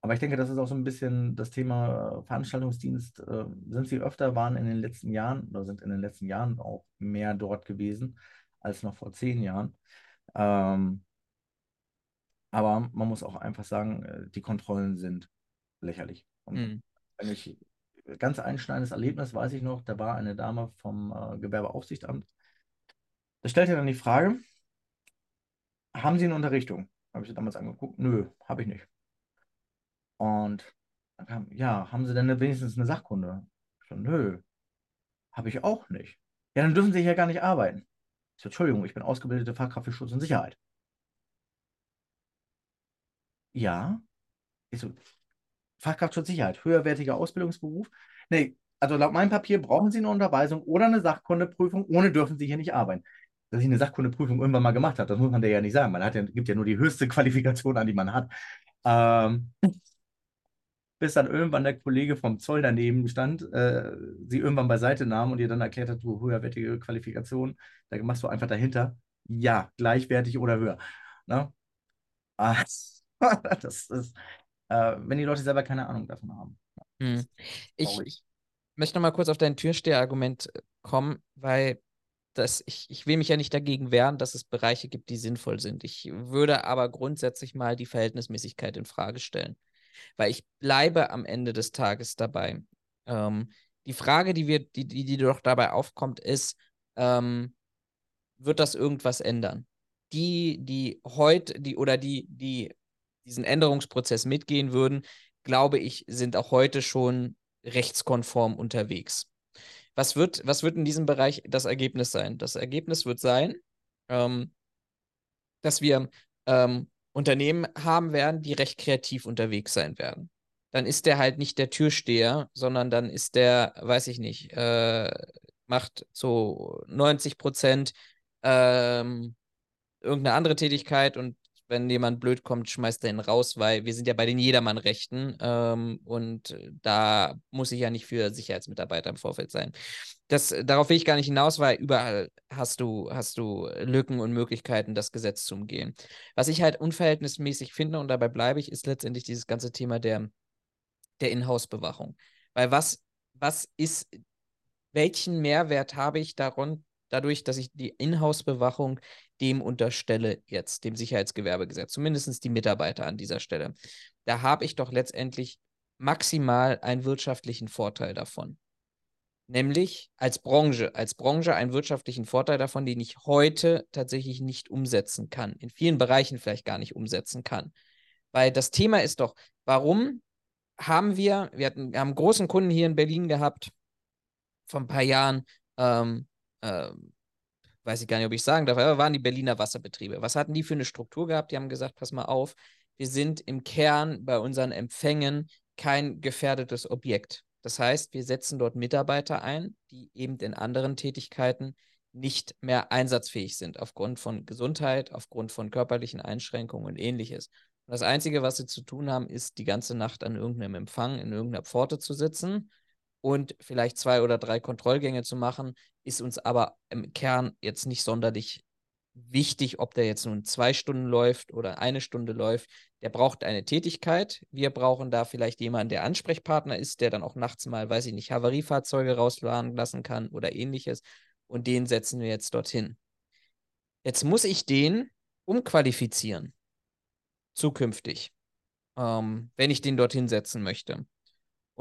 aber ich denke, das ist auch so ein bisschen das Thema Veranstaltungsdienst. Äh, sind Sie öfter, waren in den letzten Jahren oder sind in den letzten Jahren auch mehr dort gewesen als noch vor zehn Jahren. Ähm, aber man muss auch einfach sagen, äh, die Kontrollen sind lächerlich. Und mhm. eigentlich ganz einschneidendes Erlebnis, weiß ich noch, da war eine Dame vom äh, Gewerbeaufsichtsamt. Da stellte dann die Frage, haben Sie eine Unterrichtung? Habe ich sie damals angeguckt. Nö, habe ich nicht. Und dann kam, ja, haben Sie denn wenigstens eine Sachkunde? Ich so, nö, habe ich auch nicht. Ja, dann dürfen Sie hier gar nicht arbeiten. Ich so, Entschuldigung, ich bin ausgebildete Fachkraft für Schutz und Sicherheit. Ja. Ich so, Fachkraft Schutz Sicherheit, höherwertiger Ausbildungsberuf. Nee, also laut meinem Papier brauchen Sie eine Unterweisung oder eine Sachkundeprüfung, ohne dürfen Sie hier nicht arbeiten. Dass ich eine Sachkundeprüfung irgendwann mal gemacht habe, das muss man dir ja nicht sagen. Man hat ja, gibt ja nur die höchste Qualifikation an, die man hat. Ähm, bis dann irgendwann der Kollege vom Zoll daneben stand, äh, sie irgendwann beiseite nahm und ihr dann erklärt hat, du höherwertige Qualifikation, da machst du einfach dahinter, ja, gleichwertig oder höher. Ne? Ah, das ist, äh, wenn die Leute selber keine Ahnung davon haben. Hm. Ich möchte noch mal kurz auf dein Türsteherargument äh, kommen, weil das, ich, ich will mich ja nicht dagegen wehren, dass es Bereiche gibt, die sinnvoll sind. Ich würde aber grundsätzlich mal die Verhältnismäßigkeit in Frage stellen. Weil ich bleibe am Ende des Tages dabei. Ähm, die Frage, die, wir, die, die, die doch dabei aufkommt, ist, ähm, wird das irgendwas ändern? Die, die heute, die oder die, die diesen Änderungsprozess mitgehen würden, glaube ich, sind auch heute schon rechtskonform unterwegs. Was wird, was wird in diesem Bereich das Ergebnis sein? Das Ergebnis wird sein, ähm, dass wir ähm, Unternehmen haben werden, die recht kreativ unterwegs sein werden. Dann ist der halt nicht der Türsteher, sondern dann ist der, weiß ich nicht, äh, macht so 90 Prozent ähm, irgendeine andere Tätigkeit und wenn jemand blöd kommt, schmeißt er ihn raus, weil wir sind ja bei den Jedermann-Rechten ähm, und da muss ich ja nicht für Sicherheitsmitarbeiter im Vorfeld sein. Das, darauf will ich gar nicht hinaus, weil überall hast du, hast du Lücken und Möglichkeiten, das Gesetz zu umgehen. Was ich halt unverhältnismäßig finde, und dabei bleibe ich, ist letztendlich dieses ganze Thema der, der Inhouse-Bewachung. Weil was, was ist, welchen Mehrwert habe ich daran, dadurch, dass ich die Inhouse-Bewachung dem unterstelle, jetzt dem Sicherheitsgewerbegesetz, zumindest die Mitarbeiter an dieser Stelle. Da habe ich doch letztendlich maximal einen wirtschaftlichen Vorteil davon. Nämlich als Branche, als Branche einen wirtschaftlichen Vorteil davon, den ich heute tatsächlich nicht umsetzen kann, in vielen Bereichen vielleicht gar nicht umsetzen kann. Weil das Thema ist doch, warum haben wir, wir, hatten, wir haben einen großen Kunden hier in Berlin gehabt, vor ein paar Jahren, ähm, äh, weiß ich gar nicht, ob ich sagen darf, aber waren die Berliner Wasserbetriebe. Was hatten die für eine Struktur gehabt? Die haben gesagt, pass mal auf, wir sind im Kern bei unseren Empfängen kein gefährdetes Objekt. Das heißt, wir setzen dort Mitarbeiter ein, die eben in anderen Tätigkeiten nicht mehr einsatzfähig sind, aufgrund von Gesundheit, aufgrund von körperlichen Einschränkungen und ähnliches. Und das Einzige, was sie zu tun haben, ist, die ganze Nacht an irgendeinem Empfang in irgendeiner Pforte zu sitzen und vielleicht zwei oder drei Kontrollgänge zu machen, ist uns aber im Kern jetzt nicht sonderlich wichtig, ob der jetzt nun zwei Stunden läuft oder eine Stunde läuft. Der braucht eine Tätigkeit. Wir brauchen da vielleicht jemanden, der Ansprechpartner ist, der dann auch nachts mal, weiß ich nicht, Havariefahrzeuge rausfahren lassen kann oder ähnliches. Und den setzen wir jetzt dorthin. Jetzt muss ich den umqualifizieren. Zukünftig. Ähm, wenn ich den dorthin setzen möchte.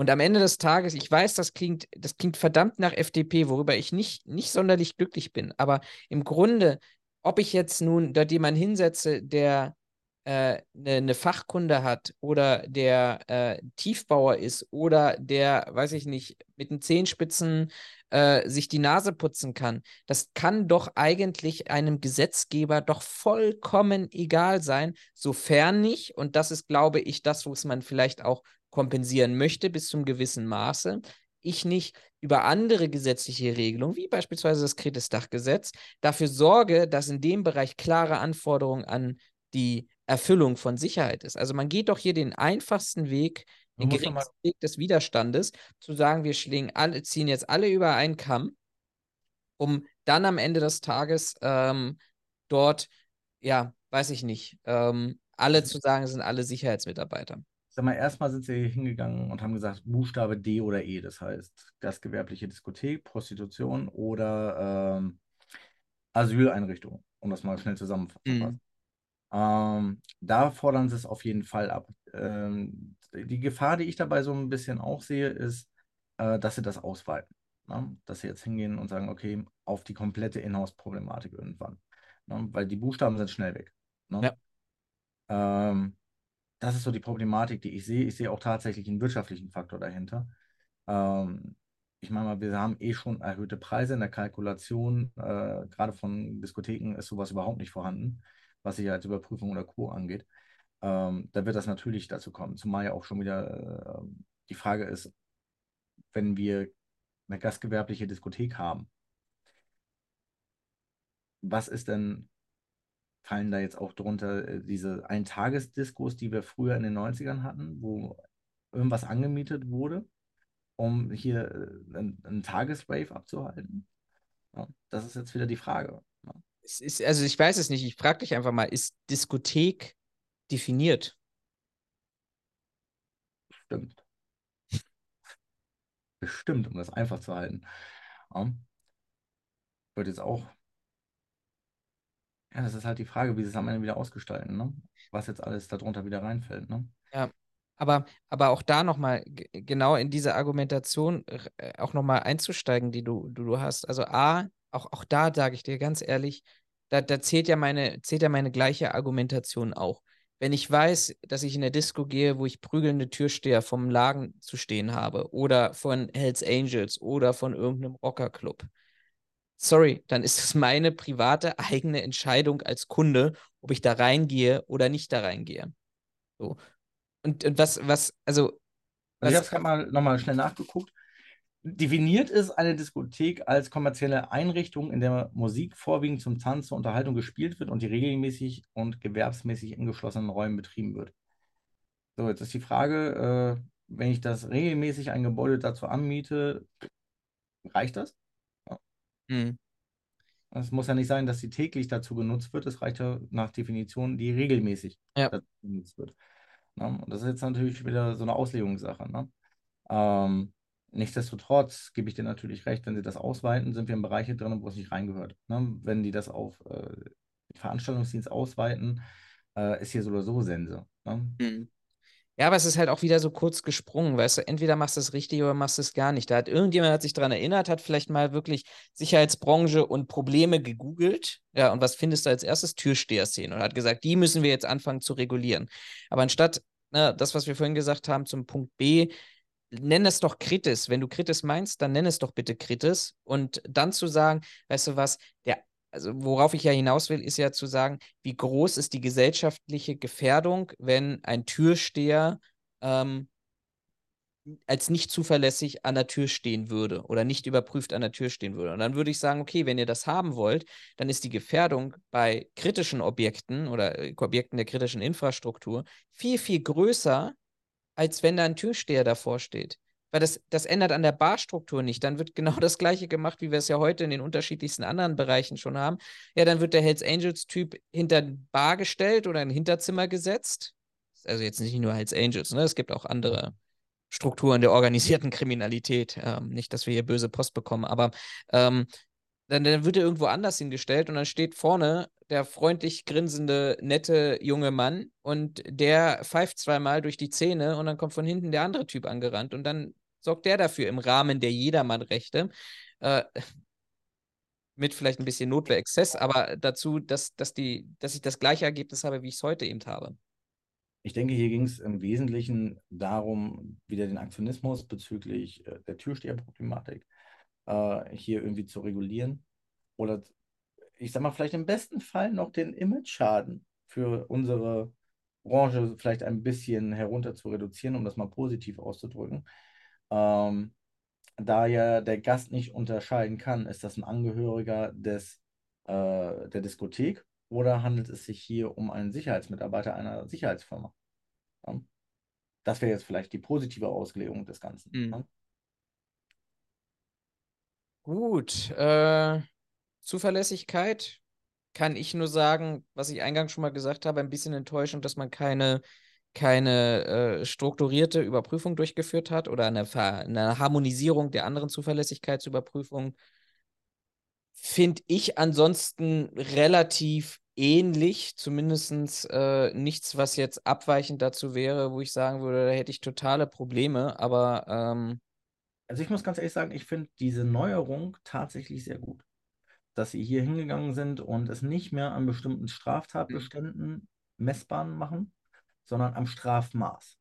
Und am Ende des Tages, ich weiß, das klingt, das klingt verdammt nach FDP, worüber ich nicht, nicht sonderlich glücklich bin. Aber im Grunde, ob ich jetzt nun dort jemanden hinsetze, der eine äh, ne, ne Fachkunde hat oder der äh, Tiefbauer ist oder der, weiß ich nicht, mit den Zehenspitzen äh, sich die Nase putzen kann, das kann doch eigentlich einem Gesetzgeber doch vollkommen egal sein, sofern nicht, und das ist, glaube ich, das, was man vielleicht auch kompensieren möchte bis zum gewissen Maße, ich nicht über andere gesetzliche Regelungen, wie beispielsweise das Kretisdachgesetz, dafür sorge, dass in dem Bereich klare Anforderungen an die Erfüllung von Sicherheit ist. Also man geht doch hier den einfachsten Weg, den geringsten Weg des Widerstandes, zu sagen, wir schlägen alle, ziehen jetzt alle über einen Kamm, um dann am Ende des Tages ähm, dort, ja, weiß ich nicht, ähm, alle zu sagen, sind alle Sicherheitsmitarbeiter. Sag mal, erstmal sind sie hingegangen und haben gesagt, Buchstabe D oder E, das heißt gastgewerbliche Diskothek, Prostitution oder ähm, Asyleinrichtung, um das mal schnell zusammenzufassen. Mhm. Ähm, da fordern sie es auf jeden Fall ab. Ähm, die Gefahr, die ich dabei so ein bisschen auch sehe, ist, äh, dass sie das ausweiten. Ne? Dass sie jetzt hingehen und sagen, okay, auf die komplette Inhouse-Problematik irgendwann. Ne? Weil die Buchstaben sind schnell weg. Ne? Ja. Ähm, das ist so die Problematik, die ich sehe. Ich sehe auch tatsächlich einen wirtschaftlichen Faktor dahinter. Ähm, ich meine mal, wir haben eh schon erhöhte Preise in der Kalkulation. Äh, gerade von Diskotheken ist sowas überhaupt nicht vorhanden was Sicherheitsüberprüfung oder Co. angeht, ähm, da wird das natürlich dazu kommen. Zumal ja auch schon wieder äh, die Frage ist, wenn wir eine gastgewerbliche Diskothek haben, was ist denn, fallen da jetzt auch drunter äh, diese Eintagesdiskos, die wir früher in den 90ern hatten, wo irgendwas angemietet wurde, um hier äh, einen, Tagesrave abzuhalten? Ja, das ist jetzt wieder die Frage. Ja es ist, also ich weiß es nicht, ich frage dich einfach mal, ist Diskothek definiert? Stimmt. Bestimmt, um das einfach zu halten. Ja. Wird jetzt auch. Ja, das ist halt die Frage, wie sie es am Ende wieder ausgestalten, ne? Was jetzt alles darunter wieder reinfällt, ne? Ja. Aber, aber auch da nochmal genau in diese Argumentation äh, auch nochmal einzusteigen, die du, du, du hast. Also A, auch, auch da sage ich dir ganz ehrlich, da, da zählt ja meine, zählt ja meine gleiche Argumentation auch. Wenn ich weiß, dass ich in der Disco gehe, wo ich prügelnde Türsteher vom Lagen zu stehen habe oder von Hells Angels oder von irgendeinem Rockerclub, sorry, dann ist es meine private eigene Entscheidung als Kunde, ob ich da reingehe oder nicht da reingehe. So. Und, und was, was, also. also ich habe es gerade mal nochmal schnell nachgeguckt. Definiert ist eine Diskothek als kommerzielle Einrichtung, in der Musik vorwiegend zum Tanz zur Unterhaltung gespielt wird und die regelmäßig und gewerbsmäßig in geschlossenen Räumen betrieben wird. So, jetzt ist die Frage, äh, wenn ich das regelmäßig ein Gebäude dazu anmiete, reicht das? Mhm. Es muss ja nicht sein, dass sie täglich dazu genutzt wird. Es reicht ja nach Definition, die regelmäßig ja. dazu genutzt wird. Na, und das ist jetzt natürlich wieder so eine Auslegungssache. Ne? Ähm, Nichtsdestotrotz gebe ich dir natürlich recht, wenn sie das ausweiten, sind wir in Bereiche drin, wo es nicht reingehört. Ne? Wenn die das auf äh, Veranstaltungsdienst ausweiten, äh, ist hier so oder so Sense. Ne? Mhm. Ja, aber es ist halt auch wieder so kurz gesprungen, weißt du, entweder machst du es richtig oder machst du es gar nicht. Da hat irgendjemand hat sich daran erinnert, hat vielleicht mal wirklich Sicherheitsbranche und Probleme gegoogelt. Ja, und was findest du als erstes? Türsteher-Szene und hat gesagt, die müssen wir jetzt anfangen zu regulieren. Aber anstatt na, ne, das, was wir vorhin gesagt haben, zum Punkt B, nenn es doch Kritis. Wenn du Kritis meinst, dann nenn es doch bitte Kritis. Und dann zu sagen, weißt du was, der, also worauf ich ja hinaus will, ist ja zu sagen, wie groß ist die gesellschaftliche Gefährdung, wenn ein Türsteher ähm, als nicht zuverlässig an der Tür stehen würde oder nicht überprüft an der Tür stehen würde. Und dann würde ich sagen, okay, wenn ihr das haben wollt, dann ist die Gefährdung bei kritischen Objekten oder äh, Objekten der kritischen Infrastruktur viel, viel größer als wenn da ein Türsteher davor steht. Weil das, das ändert an der Barstruktur nicht. Dann wird genau das Gleiche gemacht, wie wir es ja heute in den unterschiedlichsten anderen Bereichen schon haben. Ja, dann wird der Hells Angels-Typ hinter Bar gestellt oder in ein Hinterzimmer gesetzt. Also jetzt nicht nur Hells Angels, ne? Es gibt auch andere Strukturen der organisierten Kriminalität. Ähm, nicht, dass wir hier böse Post bekommen, aber ähm, dann, dann wird er irgendwo anders hingestellt und dann steht vorne der freundlich grinsende, nette junge Mann und der pfeift zweimal durch die Zähne und dann kommt von hinten der andere Typ angerannt und dann sorgt der dafür im Rahmen der Jedermann-Rechte. Äh, mit vielleicht ein bisschen Notwehrexzess, aber dazu, dass, dass, die, dass ich das gleiche Ergebnis habe, wie ich es heute eben habe. Ich denke, hier ging es im Wesentlichen darum, wieder den Aktionismus bezüglich äh, der Türsteherproblematik äh, hier irgendwie zu regulieren oder ich sag mal, vielleicht im besten Fall noch den Image-Schaden für unsere Branche vielleicht ein bisschen herunter zu reduzieren, um das mal positiv auszudrücken. Ähm, da ja der Gast nicht unterscheiden kann, ist das ein Angehöriger des, äh, der Diskothek oder handelt es sich hier um einen Sicherheitsmitarbeiter einer Sicherheitsfirma? Ja. Das wäre jetzt vielleicht die positive Auslegung des Ganzen. Mhm. Ne? Gut. Äh, Zuverlässigkeit kann ich nur sagen, was ich eingangs schon mal gesagt habe, ein bisschen enttäuschend, dass man keine, keine äh, strukturierte Überprüfung durchgeführt hat oder eine, eine Harmonisierung der anderen Zuverlässigkeitsüberprüfungen. Finde ich ansonsten relativ ähnlich, zumindest äh, nichts, was jetzt abweichend dazu wäre, wo ich sagen würde, da hätte ich totale Probleme, aber ähm, also ich muss ganz ehrlich sagen, ich finde diese Neuerung tatsächlich sehr gut. Dass sie hier hingegangen sind und es nicht mehr an bestimmten Straftatbeständen messbar machen, sondern am Strafmaß.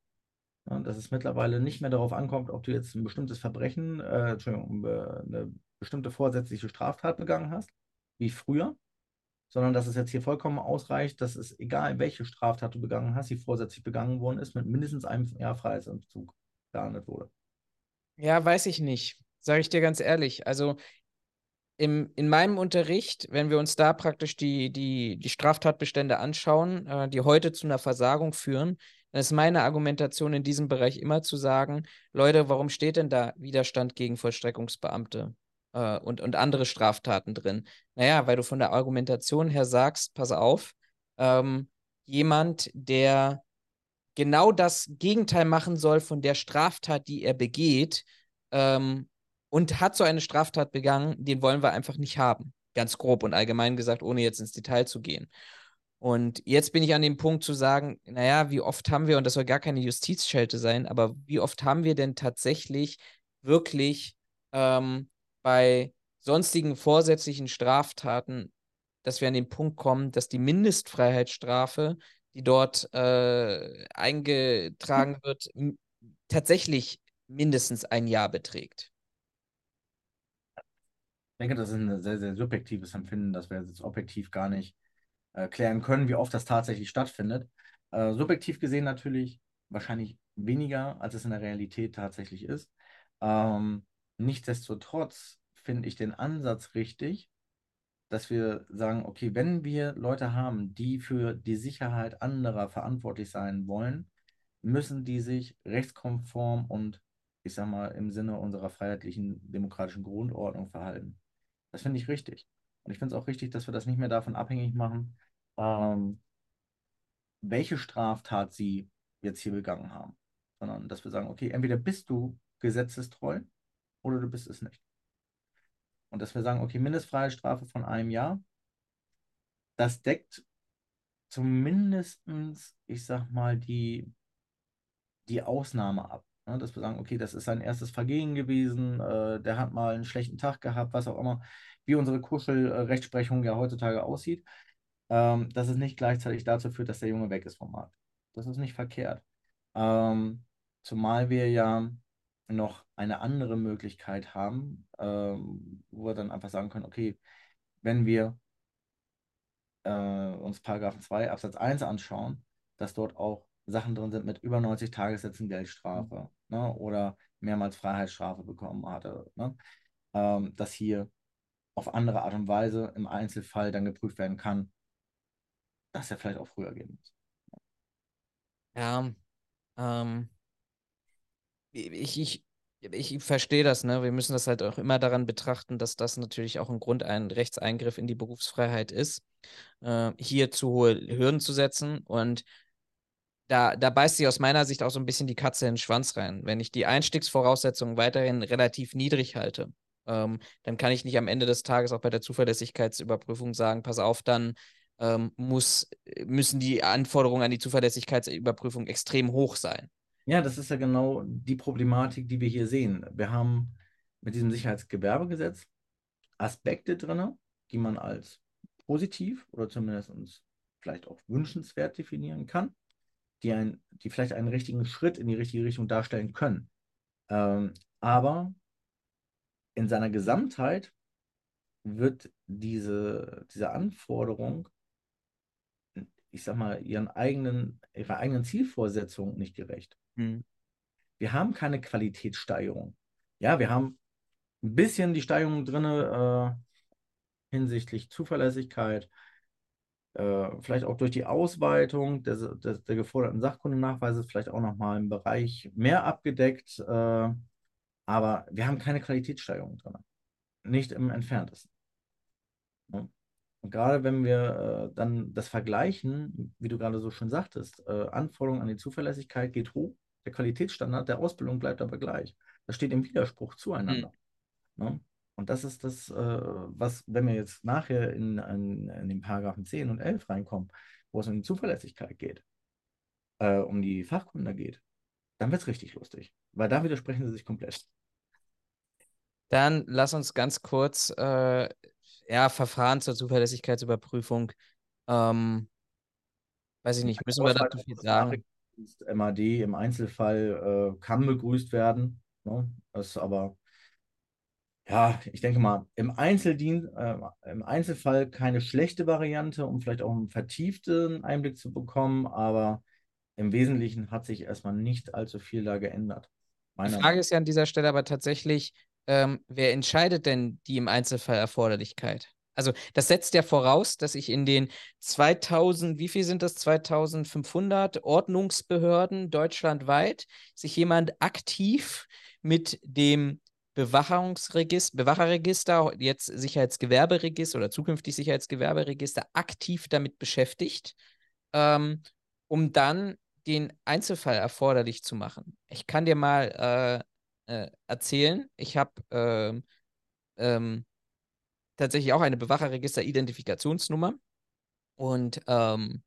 Ja, dass es mittlerweile nicht mehr darauf ankommt, ob du jetzt ein bestimmtes Verbrechen, äh, Entschuldigung, eine bestimmte vorsätzliche Straftat begangen hast, wie früher, sondern dass es jetzt hier vollkommen ausreicht, dass es egal, welche Straftat du begangen hast, die vorsätzlich begangen worden ist, mit mindestens einem Jahr Freiheitsentzug geahndet wurde. Ja, weiß ich nicht. Sage ich dir ganz ehrlich. Also im, in meinem Unterricht, wenn wir uns da praktisch die, die, die Straftatbestände anschauen, äh, die heute zu einer Versagung führen, dann ist meine Argumentation in diesem Bereich immer zu sagen, Leute, warum steht denn da Widerstand gegen Vollstreckungsbeamte äh, und, und andere Straftaten drin? Naja, weil du von der Argumentation her sagst, pass auf, ähm, jemand, der genau das Gegenteil machen soll von der Straftat, die er begeht, ähm, und hat so eine Straftat begangen, den wollen wir einfach nicht haben. Ganz grob und allgemein gesagt, ohne jetzt ins Detail zu gehen. Und jetzt bin ich an dem Punkt zu sagen, naja, wie oft haben wir, und das soll gar keine Justizschelte sein, aber wie oft haben wir denn tatsächlich wirklich ähm, bei sonstigen vorsätzlichen Straftaten, dass wir an den Punkt kommen, dass die Mindestfreiheitsstrafe die dort äh, eingetragen wird, tatsächlich mindestens ein Jahr beträgt. Ich denke, das ist ein sehr, sehr subjektives Empfinden, das wir jetzt objektiv gar nicht äh, klären können, wie oft das tatsächlich stattfindet. Äh, subjektiv gesehen natürlich wahrscheinlich weniger, als es in der Realität tatsächlich ist. Ähm, nichtsdestotrotz finde ich den Ansatz richtig, dass wir sagen, okay, wenn wir Leute haben, die für die Sicherheit anderer verantwortlich sein wollen, müssen die sich rechtskonform und ich sag mal im Sinne unserer freiheitlichen demokratischen Grundordnung verhalten. Das finde ich richtig. Und ich finde es auch richtig, dass wir das nicht mehr davon abhängig machen, ähm, welche Straftat sie jetzt hier begangen haben, sondern dass wir sagen, okay, entweder bist du gesetzestreu oder du bist es nicht. Und dass wir sagen, okay, Mindestfreiheitsstrafe von einem Jahr, das deckt zumindest, ich sag mal, die, die Ausnahme ab. Ne? Dass wir sagen, okay, das ist sein erstes Vergehen gewesen, äh, der hat mal einen schlechten Tag gehabt, was auch immer, wie unsere Kuschelrechtsprechung ja heutzutage aussieht, ähm, dass es nicht gleichzeitig dazu führt, dass der Junge weg ist vom Markt. Das ist nicht verkehrt. Ähm, zumal wir ja noch eine andere Möglichkeit haben, ähm, wo wir dann einfach sagen können, okay, wenn wir äh, uns Paragraphen 2 Absatz 1 anschauen, dass dort auch Sachen drin sind mit über 90 Tagessätzen Geldstrafe mhm. ne, oder mehrmals Freiheitsstrafe bekommen hatte, ne, ähm, dass hier auf andere Art und Weise im Einzelfall dann geprüft werden kann, dass er vielleicht auch früher gehen muss. Ja, ähm, ich, ich, ich verstehe das, ne? Wir müssen das halt auch immer daran betrachten, dass das natürlich auch ein Grund, ein Rechtseingriff in die Berufsfreiheit ist, äh, hier zu hohe Hürden zu setzen. Und da, da beißt sich aus meiner Sicht auch so ein bisschen die Katze in den Schwanz rein. Wenn ich die Einstiegsvoraussetzungen weiterhin relativ niedrig halte, ähm, dann kann ich nicht am Ende des Tages auch bei der Zuverlässigkeitsüberprüfung sagen, pass auf, dann ähm, muss, müssen die Anforderungen an die Zuverlässigkeitsüberprüfung extrem hoch sein. Ja, das ist ja genau die Problematik, die wir hier sehen. Wir haben mit diesem Sicherheitsgewerbegesetz Aspekte drin, die man als positiv oder zumindest uns vielleicht auch wünschenswert definieren kann, die, ein, die vielleicht einen richtigen Schritt in die richtige Richtung darstellen können. Ähm, aber in seiner Gesamtheit wird diese, diese Anforderung, ich sag mal, ihren eigenen, ihrer eigenen Zielvorsetzung nicht gerecht. Wir haben keine Qualitätssteigerung. Ja, wir haben ein bisschen die Steigerung drin äh, hinsichtlich Zuverlässigkeit, äh, vielleicht auch durch die Ausweitung der, der, der geforderten Sachkundennachweise vielleicht auch nochmal im Bereich mehr abgedeckt. Äh, aber wir haben keine Qualitätssteigerung drin. Nicht im entferntesten. Ja. Und gerade wenn wir äh, dann das vergleichen, wie du gerade so schon sagtest, äh, Anforderungen an die Zuverlässigkeit geht hoch, der Qualitätsstandard der Ausbildung bleibt aber gleich. Das steht im Widerspruch zueinander. Mhm. Ne? Und das ist das, äh, was, wenn wir jetzt nachher in, in, in, den Paragraphen 10 und 11 reinkommen, wo es um die Zuverlässigkeit geht, äh, um die Fachkunde geht, dann wird es richtig lustig, weil da widersprechen sie sich komplett. Dann lass uns ganz kurz äh, ja, Verfahren zur Zuverlässigkeitsüberprüfung. Ähm, weiß ich nicht, müssen wir dazu viel sagen? MAD im Einzelfall äh, kann begrüßt werden. Ne? Das ist aber, ja, ich denke mal, im, äh, im Einzelfall keine schlechte Variante, um vielleicht auch einen vertieften Einblick zu bekommen, aber im Wesentlichen hat sich erstmal nicht allzu viel da geändert. Die Frage ist ja an dieser Stelle aber tatsächlich, ähm, wer entscheidet denn die im Einzelfall Erforderlichkeit? Also das setzt ja voraus, dass ich in den 2000, wie viel sind das, 2500 Ordnungsbehörden deutschlandweit, sich jemand aktiv mit dem Bewachungsregister, Bewacherregister, jetzt Sicherheitsgewerberegister oder zukünftig Sicherheitsgewerberegister aktiv damit beschäftigt, ähm, um dann den Einzelfall erforderlich zu machen. Ich kann dir mal äh, äh, erzählen, ich habe ähm, ähm, tatsächlich auch eine Bewacherregister-Identifikationsnummer und ähm,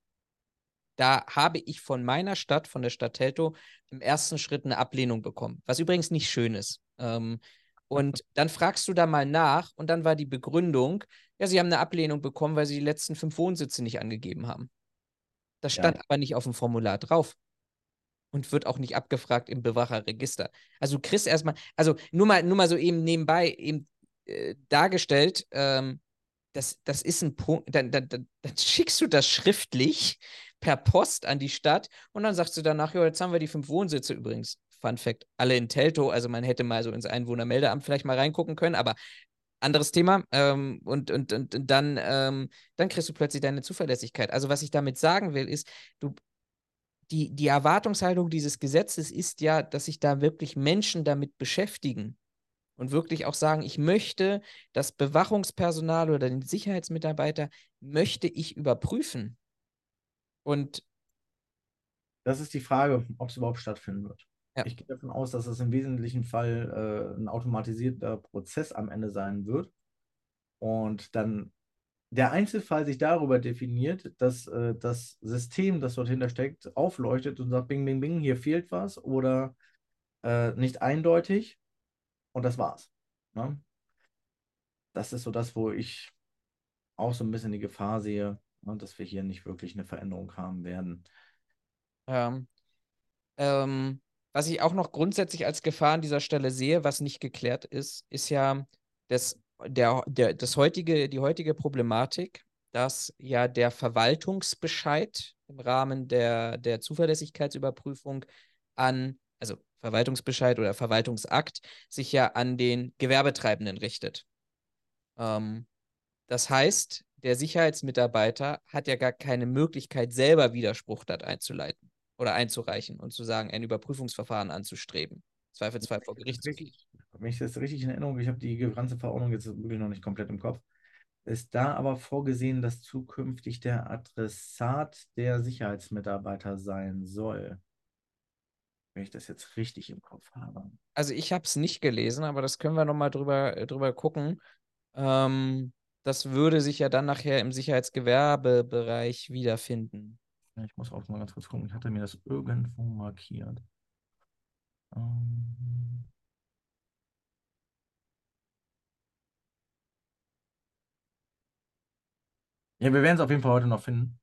da habe ich von meiner Stadt, von der Stadt Teltow, im ersten Schritt eine Ablehnung bekommen, was übrigens nicht schön ist. Ähm, und dann fragst du da mal nach und dann war die Begründung, ja, sie haben eine Ablehnung bekommen, weil sie die letzten fünf Wohnsitze nicht angegeben haben. Das stand ja. aber nicht auf dem Formular drauf und wird auch nicht abgefragt im Bewacherregister. Also kriegst erstmal, also nur mal, nur mal so eben nebenbei eben äh, dargestellt, ähm, das, das ist ein Punkt, dann, dann, dann, dann schickst du das schriftlich per Post an die Stadt und dann sagst du danach, ja, jetzt haben wir die fünf Wohnsitze übrigens. Fun Fact, alle in Telto, also man hätte mal so ins Einwohnermeldeamt vielleicht mal reingucken können, aber anderes Thema. Ähm, und, und, und, und dann, ähm, dann kriegst du plötzlich deine Zuverlässigkeit. Also, was ich damit sagen will, ist, du, die, die Erwartungshaltung dieses Gesetzes ist ja, dass sich da wirklich Menschen damit beschäftigen und wirklich auch sagen, ich möchte das Bewachungspersonal oder den Sicherheitsmitarbeiter möchte ich überprüfen. Und das ist die Frage, ob es überhaupt stattfinden wird. Ja. Ich gehe davon aus, dass es im wesentlichen Fall äh, ein automatisierter Prozess am Ende sein wird. Und dann der Einzelfall sich darüber definiert, dass äh, das System, das dort hinter steckt, aufleuchtet und sagt, bing, bing, bing, hier fehlt was oder äh, nicht eindeutig und das war's. Ne? Das ist so das, wo ich auch so ein bisschen die Gefahr sehe, ne, dass wir hier nicht wirklich eine Veränderung haben werden. Ähm, ähm, was ich auch noch grundsätzlich als Gefahr an dieser Stelle sehe, was nicht geklärt ist, ist ja das, der, der, das heutige, die heutige Problematik, dass ja der Verwaltungsbescheid im Rahmen der, der Zuverlässigkeitsüberprüfung an, also Verwaltungsbescheid oder Verwaltungsakt, sich ja an den Gewerbetreibenden richtet. Ähm, das heißt, der Sicherheitsmitarbeiter hat ja gar keine Möglichkeit, selber Widerspruch dort einzuleiten oder einzureichen und zu sagen, ein Überprüfungsverfahren anzustreben. Zweifelsfall vor Gericht. Wenn ich das richtig in Erinnerung, ich habe die ganze Verordnung jetzt wirklich noch nicht komplett im Kopf, ist da aber vorgesehen, dass zukünftig der Adressat der Sicherheitsmitarbeiter sein soll. Wenn ich das jetzt richtig im Kopf habe. Also ich habe es nicht gelesen, aber das können wir nochmal drüber, äh, drüber gucken. Ähm, das würde sich ja dann nachher im Sicherheitsgewerbebereich wiederfinden. Ich muss auch mal ganz kurz gucken. Ich hatte mir das irgendwo markiert. Ähm ja, wir werden es auf jeden Fall heute noch finden.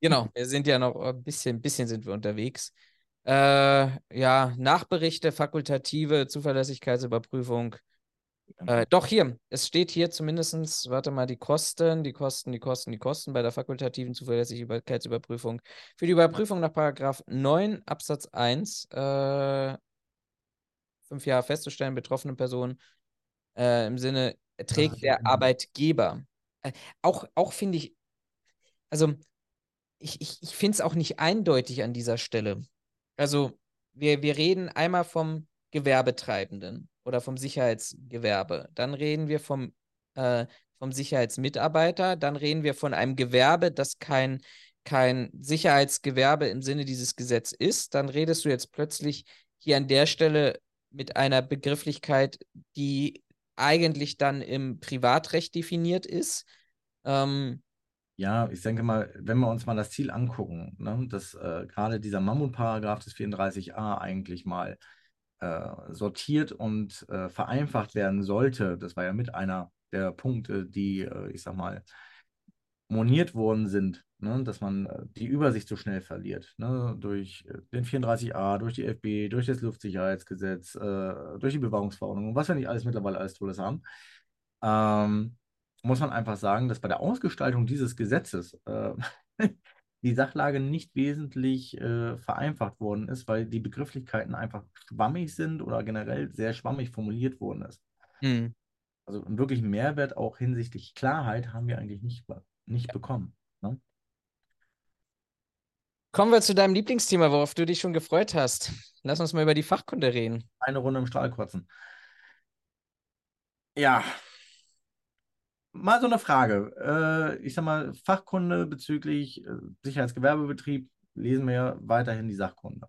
Genau, wir sind ja noch ein bisschen, ein bisschen sind wir unterwegs. Äh, ja, Nachberichte, fakultative Zuverlässigkeitsüberprüfung äh, doch, hier. Es steht hier zumindest, warte mal, die Kosten, die Kosten, die Kosten, die Kosten bei der fakultativen Zuverlässigkeitsüberprüfung. Für die Überprüfung nach Paragraph 9 Absatz 1, äh, fünf Jahre festzustellen, betroffene Person äh, im Sinne trägt der Arbeitgeber. Äh, auch auch finde ich, also ich, ich, ich finde es auch nicht eindeutig an dieser Stelle. Also wir, wir reden einmal vom Gewerbetreibenden oder vom Sicherheitsgewerbe. Dann reden wir vom, äh, vom Sicherheitsmitarbeiter. Dann reden wir von einem Gewerbe, das kein, kein Sicherheitsgewerbe im Sinne dieses Gesetzes ist. Dann redest du jetzt plötzlich hier an der Stelle mit einer Begrifflichkeit, die eigentlich dann im Privatrecht definiert ist. Ähm, ja, ich denke mal, wenn wir uns mal das Ziel angucken, ne, dass äh, gerade dieser Mammutparagraph des 34a eigentlich mal äh, sortiert und äh, vereinfacht werden sollte, das war ja mit einer der Punkte, die, äh, ich sag mal, moniert worden sind, ne, dass man äh, die Übersicht so schnell verliert, ne, durch äh, den 34a, durch die FB, durch das Luftsicherheitsgesetz, durch die Bewahrungsverordnung, was wir nicht alles mittlerweile alles Tolles haben. Ähm, muss man einfach sagen, dass bei der Ausgestaltung dieses Gesetzes äh, die Sachlage nicht wesentlich äh, vereinfacht worden ist, weil die Begrifflichkeiten einfach schwammig sind oder generell sehr schwammig formuliert worden ist. Mhm. Also einen wirklichen Mehrwert auch hinsichtlich Klarheit haben wir eigentlich nicht, nicht ja. bekommen. Ne? Kommen wir zu deinem Lieblingsthema, worauf du dich schon gefreut hast. Lass uns mal über die Fachkunde reden. Eine Runde im Strahl kotzen. Ja, mal so eine Frage. Äh, ich sag mal, Fachkunde bezüglich äh, Sicherheitsgewerbebetrieb lesen wir ja weiterhin die Sachkunde.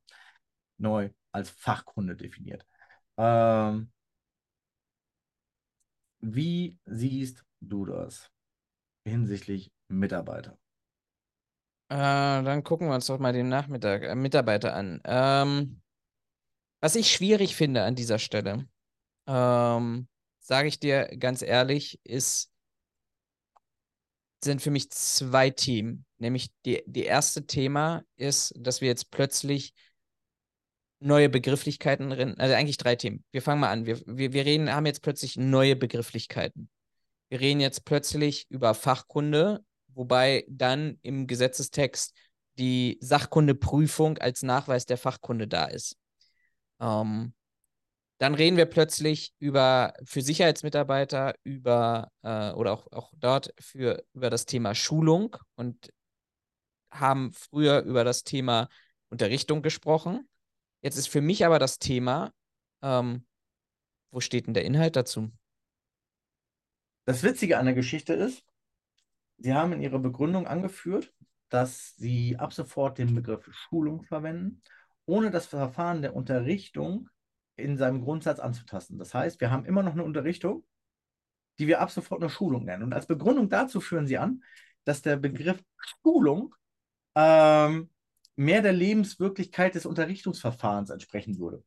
Neu als Fachkunde definiert. Ähm, wie siehst du das hinsichtlich Mitarbeiter? Äh, dann gucken wir uns doch mal den Nachmittag, äh, Mitarbeiter an. Ähm, was ich schwierig finde an dieser Stelle, ähm, sage ich dir ganz ehrlich, ist sind für mich zwei Themen. Nämlich die, die erste Thema ist, dass wir jetzt plötzlich neue Begrifflichkeiten drin, also eigentlich drei Themen. Wir fangen mal an. Wir, wir, wir reden, haben jetzt plötzlich neue Begrifflichkeiten. Wir reden jetzt plötzlich über Fachkunde, wobei dann im Gesetzestext die Sachkundeprüfung als Nachweis der Fachkunde da ist. Ähm, dann reden wir plötzlich über für Sicherheitsmitarbeiter, über äh, oder auch, auch dort für über das Thema Schulung und haben früher über das Thema Unterrichtung gesprochen. Jetzt ist für mich aber das Thema, ähm, wo steht denn der Inhalt dazu? Das Witzige an der Geschichte ist, Sie haben in Ihrer Begründung angeführt, dass Sie ab sofort den Begriff Schulung verwenden, ohne das Verfahren der Unterrichtung in seinem Grundsatz anzutasten. Das heißt, wir haben immer noch eine Unterrichtung, die wir ab sofort eine Schulung nennen. Und als Begründung dazu führen sie an, dass der Begriff Schulung ähm, mehr der Lebenswirklichkeit des Unterrichtungsverfahrens entsprechen würde.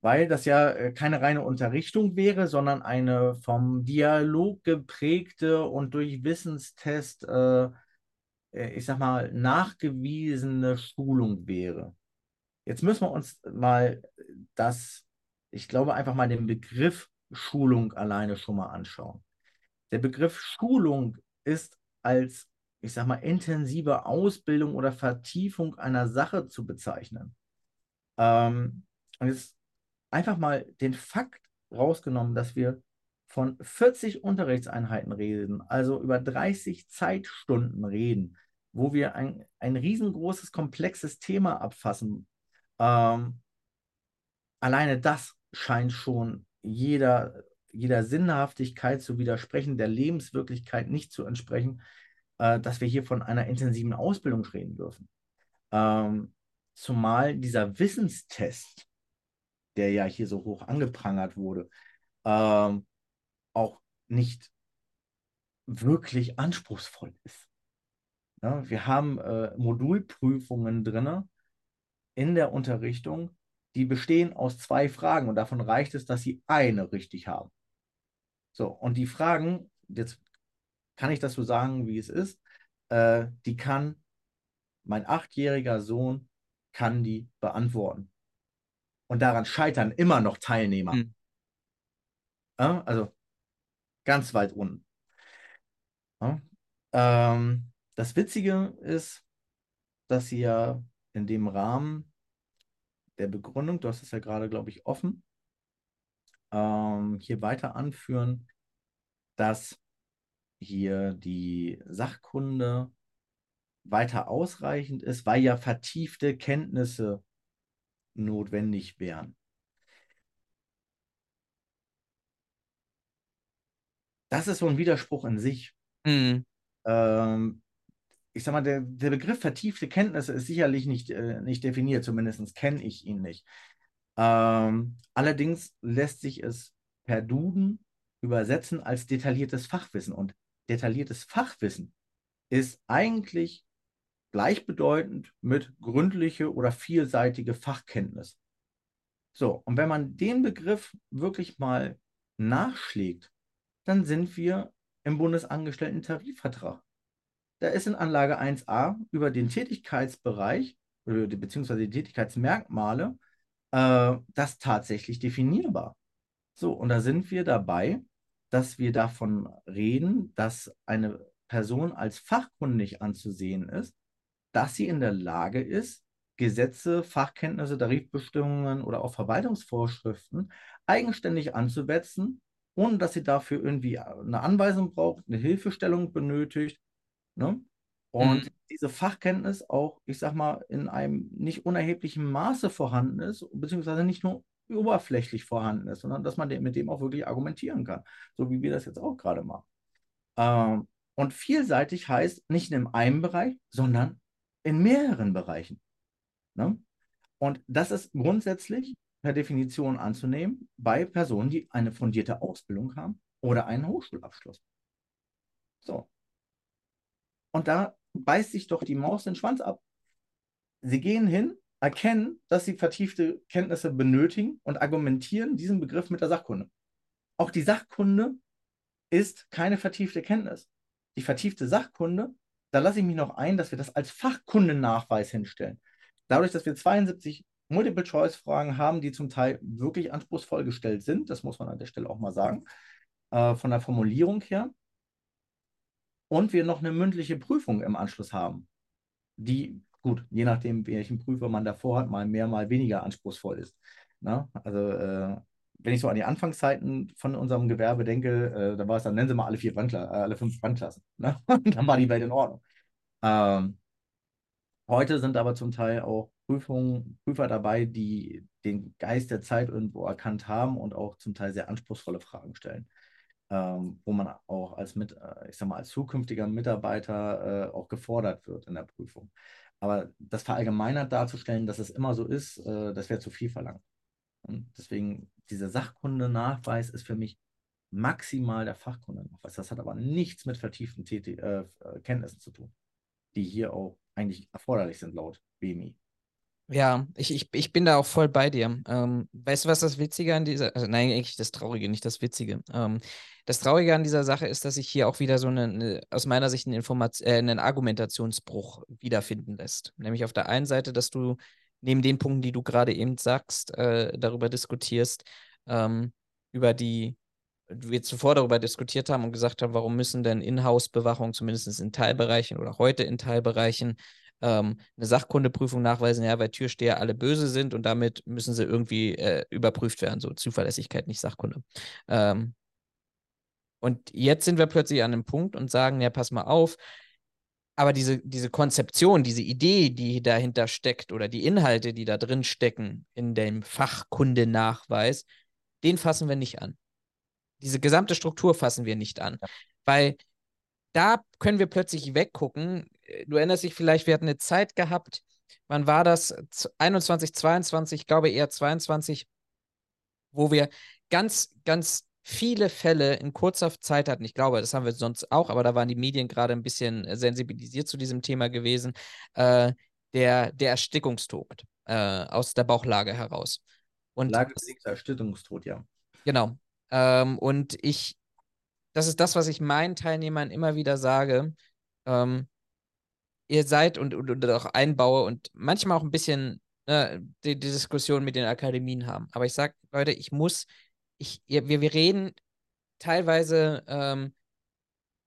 Weil das ja äh, keine reine Unterrichtung wäre, sondern eine vom Dialog geprägte und durch Wissenstest, äh, äh ich sag mal, nachgewiesene Schulung wäre. Jetzt müssen wir uns mal das, ich glaube, einfach mal den Begriff Schulung alleine schon mal anschauen. Der Begriff Schulung ist als, ich sag mal, intensive Ausbildung oder Vertiefung einer Sache zu bezeichnen. Ähm, und jetzt einfach mal den Fakt rausgenommen, dass wir von 40 Unterrichtseinheiten reden, also über 30 Zeitstunden reden, wo wir ein, ein riesengroßes, komplexes Thema abfassen ähm, alleine das scheint schon jeder, jeder Sinnhaftigkeit zu widersprechen, der Lebenswirklichkeit nicht zu entsprechen, äh, dass wir hier von einer intensiven Ausbildung reden dürfen. Ähm, zumal dieser Wissenstest, der ja hier so hoch angeprangert wurde, ähm, auch nicht wirklich anspruchsvoll ist. Ja, wir haben äh, Modulprüfungen drin, in der Unterrichtung, die bestehen aus zwei Fragen und davon reicht es, dass sie eine richtig haben. So, und die Fragen, jetzt kann ich das so sagen, wie es ist, äh, die kann mein achtjähriger Sohn, kann die beantworten. Und daran scheitern immer noch Teilnehmer. Mhm. Ja, also ganz weit unten. Ja, ähm, das Witzige ist, dass sie ja in dem Rahmen der Begründung, du hast es ja gerade, glaube ich, offen, ähm, hier weiter anführen, dass hier die Sachkunde weiter ausreichend ist, weil ja vertiefte Kenntnisse notwendig wären. Das ist so ein Widerspruch in sich. Mhm. Ähm, ich sag mal, der, der Begriff vertiefte Kenntnisse ist sicherlich nicht, äh, nicht definiert, zumindest kenne ich ihn nicht. Ähm, allerdings lässt sich es per Duden übersetzen als detailliertes Fachwissen. Und detailliertes Fachwissen ist eigentlich gleichbedeutend mit gründliche oder vielseitige Fachkenntnis. So, und wenn man den Begriff wirklich mal nachschlägt, dann sind wir im Bundesangestellten-Tarifvertrag. Da ist in Anlage 1a über den Tätigkeitsbereich beziehungsweise die Tätigkeitsmerkmale äh, das tatsächlich definierbar. So, und da sind wir dabei, dass wir davon reden, dass eine Person als fachkundig anzusehen ist, dass sie in der Lage ist, Gesetze, Fachkenntnisse, Tarifbestimmungen oder auch Verwaltungsvorschriften eigenständig anzuwetzen, ohne dass sie dafür irgendwie eine Anweisung braucht, eine Hilfestellung benötigt. Ne? Und mhm. diese Fachkenntnis auch, ich sag mal, in einem nicht unerheblichen Maße vorhanden ist, beziehungsweise nicht nur oberflächlich vorhanden ist, sondern dass man mit dem auch wirklich argumentieren kann, so wie wir das jetzt auch gerade machen. Ähm, und vielseitig heißt nicht in einem Bereich, sondern in mehreren Bereichen. Ne? Und das ist grundsätzlich per Definition anzunehmen bei Personen, die eine fundierte Ausbildung haben oder einen Hochschulabschluss. So. Und da beißt sich doch die Maus den Schwanz ab. Sie gehen hin, erkennen, dass sie vertiefte Kenntnisse benötigen und argumentieren diesen Begriff mit der Sachkunde. Auch die Sachkunde ist keine vertiefte Kenntnis. Die vertiefte Sachkunde, da lasse ich mich noch ein, dass wir das als Fachkundennachweis hinstellen. Dadurch, dass wir 72 Multiple-Choice-Fragen haben, die zum Teil wirklich anspruchsvoll gestellt sind, das muss man an der Stelle auch mal sagen, äh, von der Formulierung her. Und wir noch eine mündliche Prüfung im Anschluss haben, die gut, je nachdem, welchen Prüfer man davor hat, mal mehr, mal weniger anspruchsvoll ist. Na? Ne? Also, äh, wenn ich so an die Anfangszeiten von unserem Gewerbe denke, äh, da war es dann, nennen Sie mal alle vier Brandkla äh, alle fünf Brandklassen. Ne? dann war die Welt in Ordnung. Ähm, heute sind aber zum Teil auch Prüfungen, Prüfer dabei, die den Geist der Zeit irgendwo erkannt haben und auch zum Teil sehr anspruchsvolle Fragen stellen. Ähm, wo man auch als mit, äh, ich sag mal, als zukünftiger Mitarbeiter äh, auch gefordert wird in der Prüfung. Aber das verallgemeinert darzustellen, dass es immer so ist, äh, das wäre zu viel verlangt. Und deswegen, dieser Sachkundenachweis ist für mich maximal der Fachkundenachweis. Das hat aber nichts mit vertieften TT, äh, Kenntnissen zu tun, die hier auch eigentlich erforderlich sind laut BMI. Ja, ich, ich, ich bin da auch voll bei dir. Ähm, weißt du, was das Witzige an dieser, also nein, eigentlich das Traurige, nicht das Witzige. Ähm, das Traurige an dieser Sache ist, dass sich hier auch wieder so eine, eine aus meiner Sicht einen, äh, einen Argumentationsbruch wiederfinden lässt. Nämlich auf der einen Seite, dass du neben den Punkten, die du gerade eben sagst, äh, darüber diskutierst, ähm, über die wir zuvor darüber diskutiert haben und gesagt haben, warum müssen denn Inhouse-Bewachungen zumindest in Teilbereichen oder heute in Teilbereichen ähm, eine Sachkundeprüfung nachweisen, ja, weil Türsteher alle böse sind und damit müssen sie irgendwie äh, überprüft werden, so Zuverlässigkeit, nicht Sachkunde. Ähm, und jetzt sind wir plötzlich an einem Punkt und sagen, ja, pass mal auf, aber diese, diese Konzeption, diese Idee, die dahinter steckt oder die Inhalte, die da drin stecken in dem Fachkundenachweis, den fassen wir nicht an. Diese gesamte Struktur fassen wir nicht an. Weil da können wir plötzlich weggucken. Du erinnerst dich vielleicht, wir hatten eine Zeit gehabt, wann war das? 21, 22, ich glaube eher 22, wo wir ganz, ganz viele Fälle in kurzer Zeit hatten. Ich glaube, das haben wir sonst auch, aber da waren die Medien gerade ein bisschen sensibilisiert zu diesem Thema gewesen. Äh, der, der Erstickungstod äh, aus der Bauchlage heraus. Und Lagebedingter Erstickungstod, ja. Genau. Ähm, und ich das ist das, was ich meinen Teilnehmern immer wieder sage. Ähm, ihr seid und, und, und, auch einbaue und manchmal auch ein bisschen äh, die, die, Diskussion mit den Akademien haben. Aber ich sage, Leute, ich muss, ich, wir, wir reden teilweise ähm,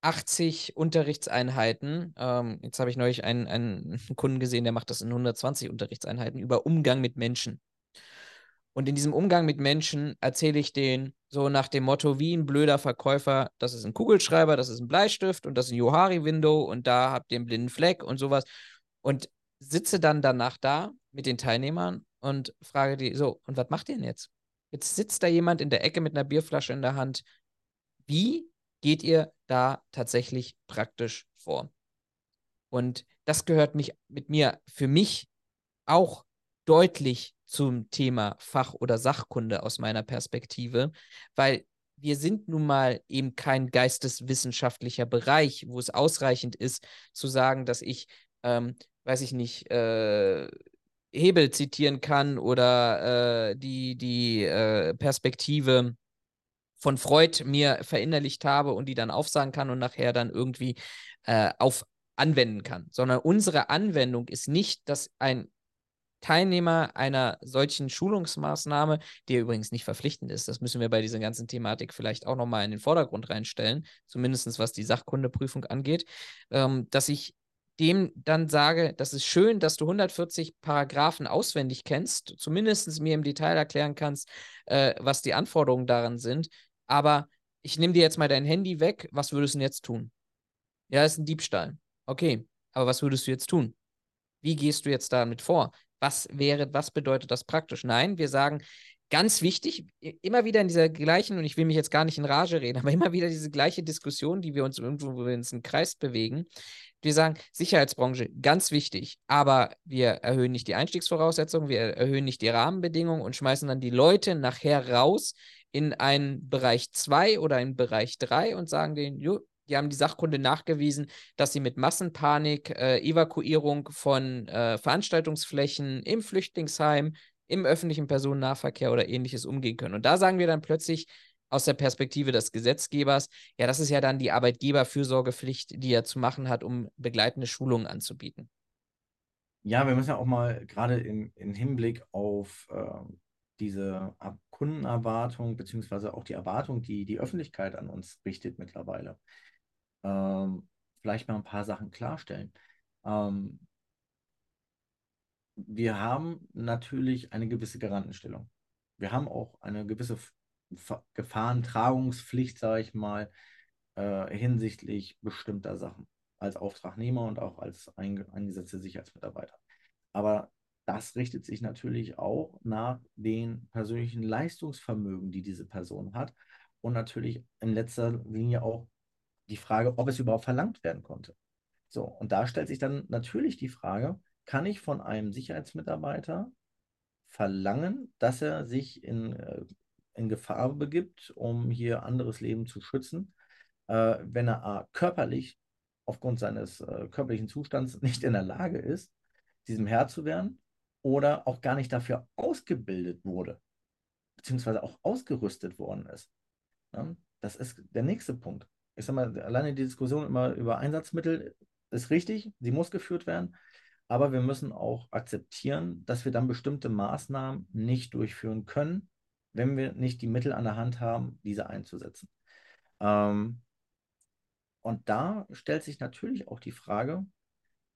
80 Unterrichtseinheiten. Ähm, jetzt habe ich neulich einen, einen Kunden gesehen, der macht das in 120 Unterrichtseinheiten über Umgang mit Menschen. Und in diesem Umgang mit Menschen erzähle ich denen so nach dem Motto, wie ein blöder Verkäufer, das ist ein Kugelschreiber, das ist ein Bleistift und das ist ein Johari-Window und da habt ihr einen blinden Fleck und sowas. Und sitze dann danach da mit den Teilnehmern und frage die, so, und was macht ihr denn jetzt? Jetzt sitzt da jemand in der Ecke mit einer Bierflasche in der Hand. Wie geht ihr da tatsächlich praktisch vor? Und das gehört mich mit mir für mich auch deutlich zum Thema Fach- oder Sachkunde aus meiner Perspektive, weil wir sind nun mal eben kein geisteswissenschaftlicher Bereich, wo es ausreichend ist zu sagen, dass ich, ähm, weiß ich nicht, äh, Hebel zitieren kann oder äh, die, die äh, Perspektive von Freud mir verinnerlicht habe und die dann aufsagen kann und nachher dann irgendwie äh, auf anwenden kann, sondern unsere Anwendung ist nicht, dass ein Teilnehmer einer solchen Schulungsmaßnahme, die übrigens nicht verpflichtend ist, das müssen wir bei dieser ganzen Thematik vielleicht auch nochmal in den Vordergrund reinstellen, zumindest was die Sachkundeprüfung angeht, ähm, dass ich dem dann sage, das ist schön, dass du 140 Paragraphen auswendig kennst, zumindest mir im Detail erklären kannst, äh, was die Anforderungen daran sind, aber ich nehme dir jetzt mal dein Handy weg, was würdest du denn jetzt tun? Ja, ist ein Diebstahl. Okay, aber was würdest du jetzt tun? Wie gehst du jetzt damit vor? Was wäre, was bedeutet das praktisch? Nein, wir sagen, ganz wichtig, immer wieder in dieser gleichen, und ich will mich jetzt gar nicht in Rage reden, aber immer wieder diese gleiche Diskussion, die wir uns irgendwo, uns im Kreis bewegen. Wir sagen, Sicherheitsbranche, ganz wichtig, aber wir erhöhen nicht die Einstiegsvoraussetzungen, wir erhöhen nicht die Rahmenbedingungen und schmeißen dann die Leute nachher raus in einen Bereich 2 oder einen Bereich 3 und sagen denen, jo, die haben die Sachkunde nachgewiesen, dass sie mit Massenpanik, äh, Evakuierung von äh, Veranstaltungsflächen im Flüchtlingsheim, im öffentlichen Personennahverkehr oder ähnliches umgehen können. Und da sagen wir dann plötzlich aus der Perspektive des Gesetzgebers, ja, das ist ja dann die Arbeitgeberfürsorgepflicht, die er zu machen hat, um begleitende Schulungen anzubieten. Ja, wir müssen ja auch mal gerade im, im Hinblick auf äh, diese Kundenerwartung, beziehungsweise auch die Erwartung, die die Öffentlichkeit an uns richtet mittlerweile, ähm, vielleicht mal ein paar Sachen klarstellen. Ähm, wir haben natürlich eine gewisse Garantenstellung. Wir haben auch eine gewisse Gefahrentragungspflicht, sage ich mal, äh, hinsichtlich bestimmter Sachen als Auftragnehmer und auch als eingesetzte Sicherheitsmitarbeiter. Aber das richtet sich natürlich auch nach den persönlichen Leistungsvermögen, die diese Person hat und natürlich in letzter Linie auch die Frage, ob es überhaupt verlangt werden konnte. So, und da stellt sich dann natürlich die Frage, kann ich von einem Sicherheitsmitarbeiter verlangen, dass er sich in, äh, in Gefahr begibt, um hier anderes Leben zu schützen, äh, wenn er A, körperlich aufgrund seines äh, körperlichen Zustands nicht in der Lage ist, diesem Herr zu werden oder auch gar nicht dafür ausgebildet wurde, beziehungsweise auch ausgerüstet worden ist. Ja, das ist der nächste Punkt ich sag mal, alleine die Diskussion immer über Einsatzmittel ist richtig, sie muss geführt werden, aber wir müssen auch akzeptieren, dass wir dann bestimmte Maßnahmen nicht durchführen können, wenn wir nicht die Mittel an der Hand haben, diese einzusetzen. Ähm, und da stellt sich natürlich auch die Frage,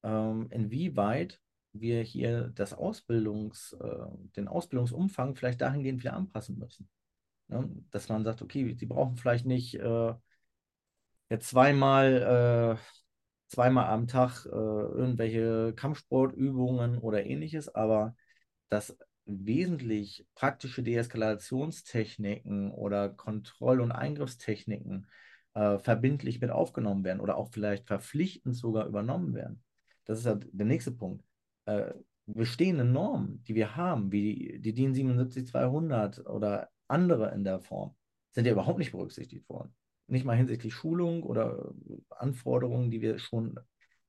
ähm, inwieweit wir hier das Ausbildungs, äh, den Ausbildungsumfang vielleicht dahingehend wieder anpassen müssen. Ne? Dass man sagt, okay, sie brauchen vielleicht nicht äh, jetzt zweimal, äh, zweimal am Tag äh, irgendwelche Kampfsportübungen oder ähnliches, aber dass wesentlich praktische Deeskalationstechniken oder Kontroll- und Eingriffstechniken äh, verbindlich mit aufgenommen werden oder auch vielleicht verpflichtend sogar übernommen werden. Das ist ja der nächste Punkt. Äh, bestehende Normen, die wir haben, wie die, die DIN 77200 oder andere in der Form, sind ja überhaupt nicht berücksichtigt worden nicht mal hinsichtlich Schulung oder Anforderungen, die wir schon,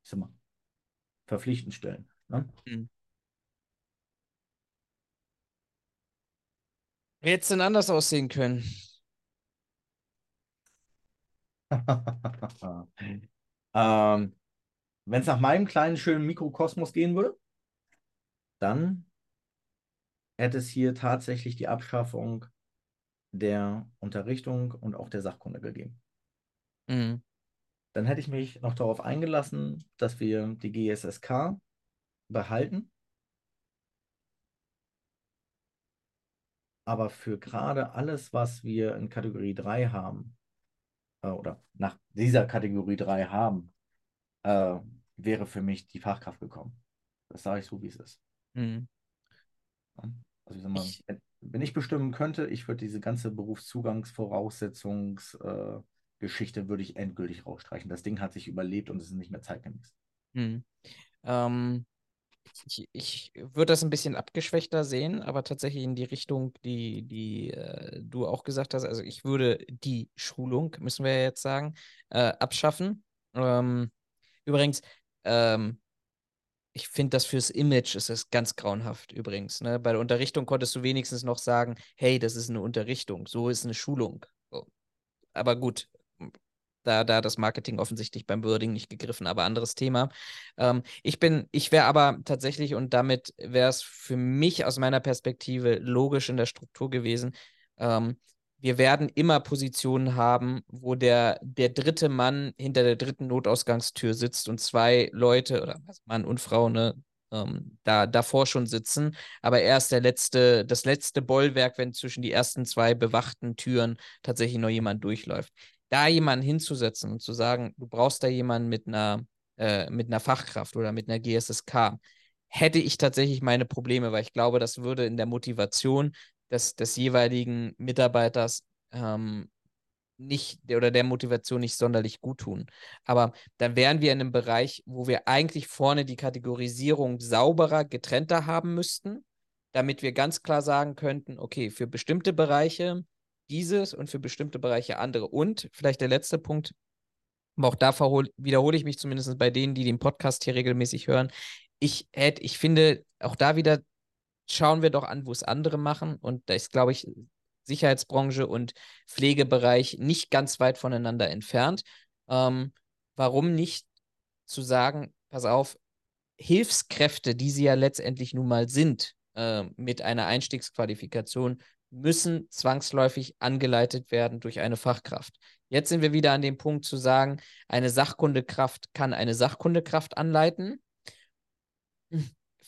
ich sag mal, verpflichtend stellen. Ne? Mhm. Hätte es denn anders aussehen können? ähm, Wenn es nach meinem kleinen, schönen Mikrokosmos gehen würde, dann hätte es hier tatsächlich die Abschaffung der Unterrichtung und auch der Sachkunde gegeben. Mhm. Dann hätte ich mich noch darauf eingelassen, dass wir die GSSK behalten. Aber für gerade alles, was wir in Kategorie 3 haben, äh, oder nach dieser Kategorie 3 haben, äh, wäre für mich die Fachkraft gekommen. Das sage ich so, wie es ist. Mhm. Also ich sag mal, ich, wenn, wenn, ich bestimmen könnte, ich würde diese ganze Berufszugangsvoraussetzungsgeschichte äh, würde ich endgültig rausstreichen. Das Ding hat sich überlebt und es ist nicht mehr zeitgemäß. Mhm. Ähm, ich, ich würde das ein bisschen abgeschwächter sehen, aber tatsächlich in die Richtung, die, die äh, du auch gesagt hast. Also ich würde die Schulung, müssen wir jetzt sagen, äh, abschaffen. Ähm, übrigens, ähm, ich finde das fürs Image ist es ganz grauenhaft übrigens. Ne? Bei der Unterrichtung konntest du wenigstens noch sagen, hey, das ist eine Unterrichtung, so ist eine Schulung. So. Aber gut, da, da das Marketing offensichtlich beim Wording nicht gegriffen, aber anderes Thema. Ähm, ich bin, ich wäre aber tatsächlich, und damit wäre es für mich aus meiner Perspektive logisch in der Struktur gewesen, ähm, wir werden immer Positionen haben, wo der, der dritte Mann hinter der dritten Notausgangstür sitzt und zwei Leute, oder Mann und Frau, ne, ähm, da davor schon sitzen. Aber er ist der letzte, das letzte Bollwerk, wenn zwischen die ersten zwei bewachten Türen tatsächlich noch jemand durchläuft. Da jemanden hinzusetzen und zu sagen, du brauchst da jemanden mit einer, äh, mit einer Fachkraft oder mit einer GSSK, hätte ich tatsächlich meine Probleme, weil ich glaube, das würde in der Motivation des, des jeweiligen Mitarbeiters ähm, nicht oder der Motivation nicht sonderlich gut tun. Aber dann wären wir in einem Bereich, wo wir eigentlich vorne die Kategorisierung sauberer, getrennter haben müssten, damit wir ganz klar sagen könnten, okay, für bestimmte Bereiche dieses und für bestimmte Bereiche andere. Und vielleicht der letzte Punkt, aber auch da wiederhole ich mich zumindest bei denen, die den Podcast hier regelmäßig hören. Ich hätte, ich finde auch da wieder schauen wir doch an, wo es andere machen. Und da ist, glaube ich, Sicherheitsbranche und Pflegebereich nicht ganz weit voneinander entfernt. Ähm, warum nicht zu sagen, pass auf, Hilfskräfte, die sie ja letztendlich nun mal sind, äh, mit einer Einstiegsqualifikation, müssen zwangsläufig angeleitet werden durch eine Fachkraft. Jetzt sind wir wieder an dem Punkt zu sagen, eine Sachkundekraft kann eine Sachkundekraft anleiten.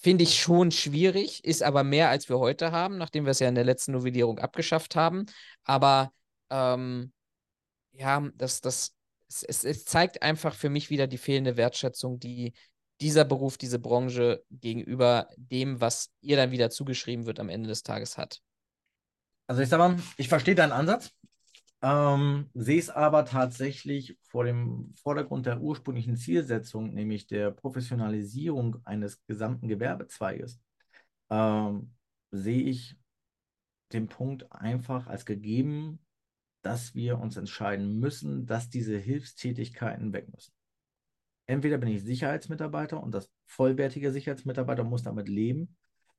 Finde ich schon schwierig, ist aber mehr, als wir heute haben, nachdem wir es ja in der letzten Novellierung abgeschafft haben. Aber ähm, ja, das, das, es, es zeigt einfach für mich wieder die fehlende Wertschätzung, die dieser Beruf, diese Branche gegenüber dem, was ihr dann wieder zugeschrieben wird, am Ende des Tages hat. Also ich sag mal, ich verstehe deinen Ansatz. Ähm, sehe es aber tatsächlich vor dem Vordergrund der ursprünglichen Zielsetzung, nämlich der Professionalisierung eines gesamten Gewerbezweiges, ähm, sehe ich den Punkt einfach als gegeben, dass wir uns entscheiden müssen, dass diese Hilfstätigkeiten weg müssen. Entweder bin ich Sicherheitsmitarbeiter und das vollwertige Sicherheitsmitarbeiter muss damit leben,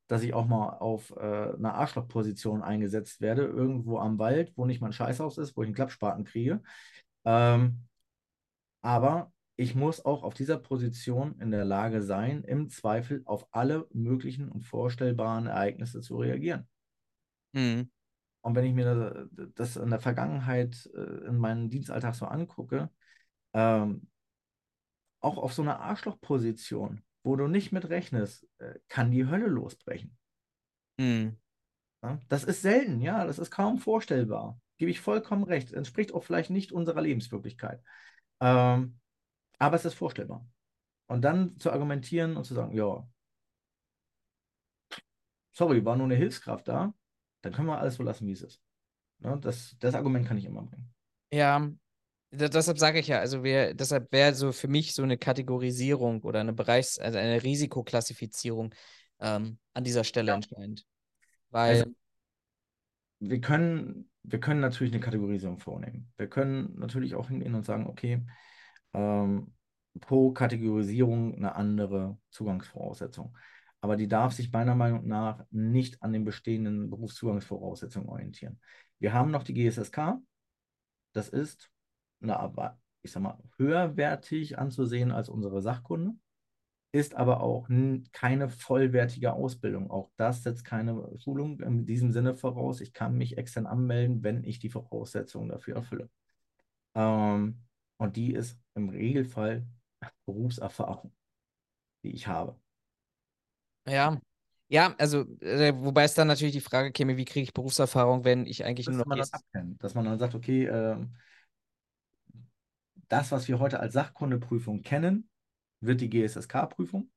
dass ich auch mal auf äh, eine Arschlochposition eingesetzt werde, irgendwo am Wald, wo nicht mein Scheißhaus ist, wo ich einen Klappspaten kriege. Ähm, aber ich muss auch auf dieser Position in der Lage sein, im Zweifel auf alle möglichen und vorstellbaren Ereignisse zu reagieren. Mhm. Und wenn ich mir das in der Vergangenheit äh, in meinem Dienstalltag so angucke, ähm, auch auf so einer Arschlochposition, wo du nicht mit rechnest, äh, kann die Hölle losbrechen. Mhm. Das ist selten, ja, das ist kaum vorstellbar. Gebe ich vollkommen recht. Entspricht auch vielleicht nicht unserer Lebenswirklichkeit. Ähm, aber es ist vorstellbar. Und dann zu argumentieren und zu sagen, ja, sorry, war nur eine Hilfskraft da, dann können wir alles so lassen, wie es ist. Ja, das, das Argument kann ich immer bringen. Ja, deshalb sage ich ja, also wir, deshalb wäre so für mich so eine Kategorisierung oder eine Bereichs-, also eine Risikoklassifizierung ähm, an dieser Stelle ja. entscheidend. Weil also, wir können, wir können natürlich eine Kategorisierung vornehmen. Wir können natürlich auch hingehen und sagen, okay, ähm, pro Kategorisierung eine andere Zugangsvoraussetzung. Aber die darf sich meiner Meinung nach nicht an den bestehenden Berufszugangsvoraussetzungen orientieren. Wir haben noch die GSSK. Das ist eine, ich sag mal, höherwertig anzusehen als unsere Sachkunde, ist aber auch keine vollwertige Ausbildung. Auch das setzt keine Schulung in diesem Sinne voraus. Ich kann mich extern anmelden, wenn ich die Voraussetzungen dafür erfülle. Ähm, und die ist im Regelfall Berufserfahrung, die ich habe. Ja, Ja, also, äh, wobei es dann natürlich die Frage käme, wie kriege ich Berufserfahrung, wenn ich eigentlich nur Müsste noch man jetzt. abkennen, dass man dann sagt, okay, ähm, das, was wir heute als Sachkundeprüfung kennen, wird die GSSK-Prüfung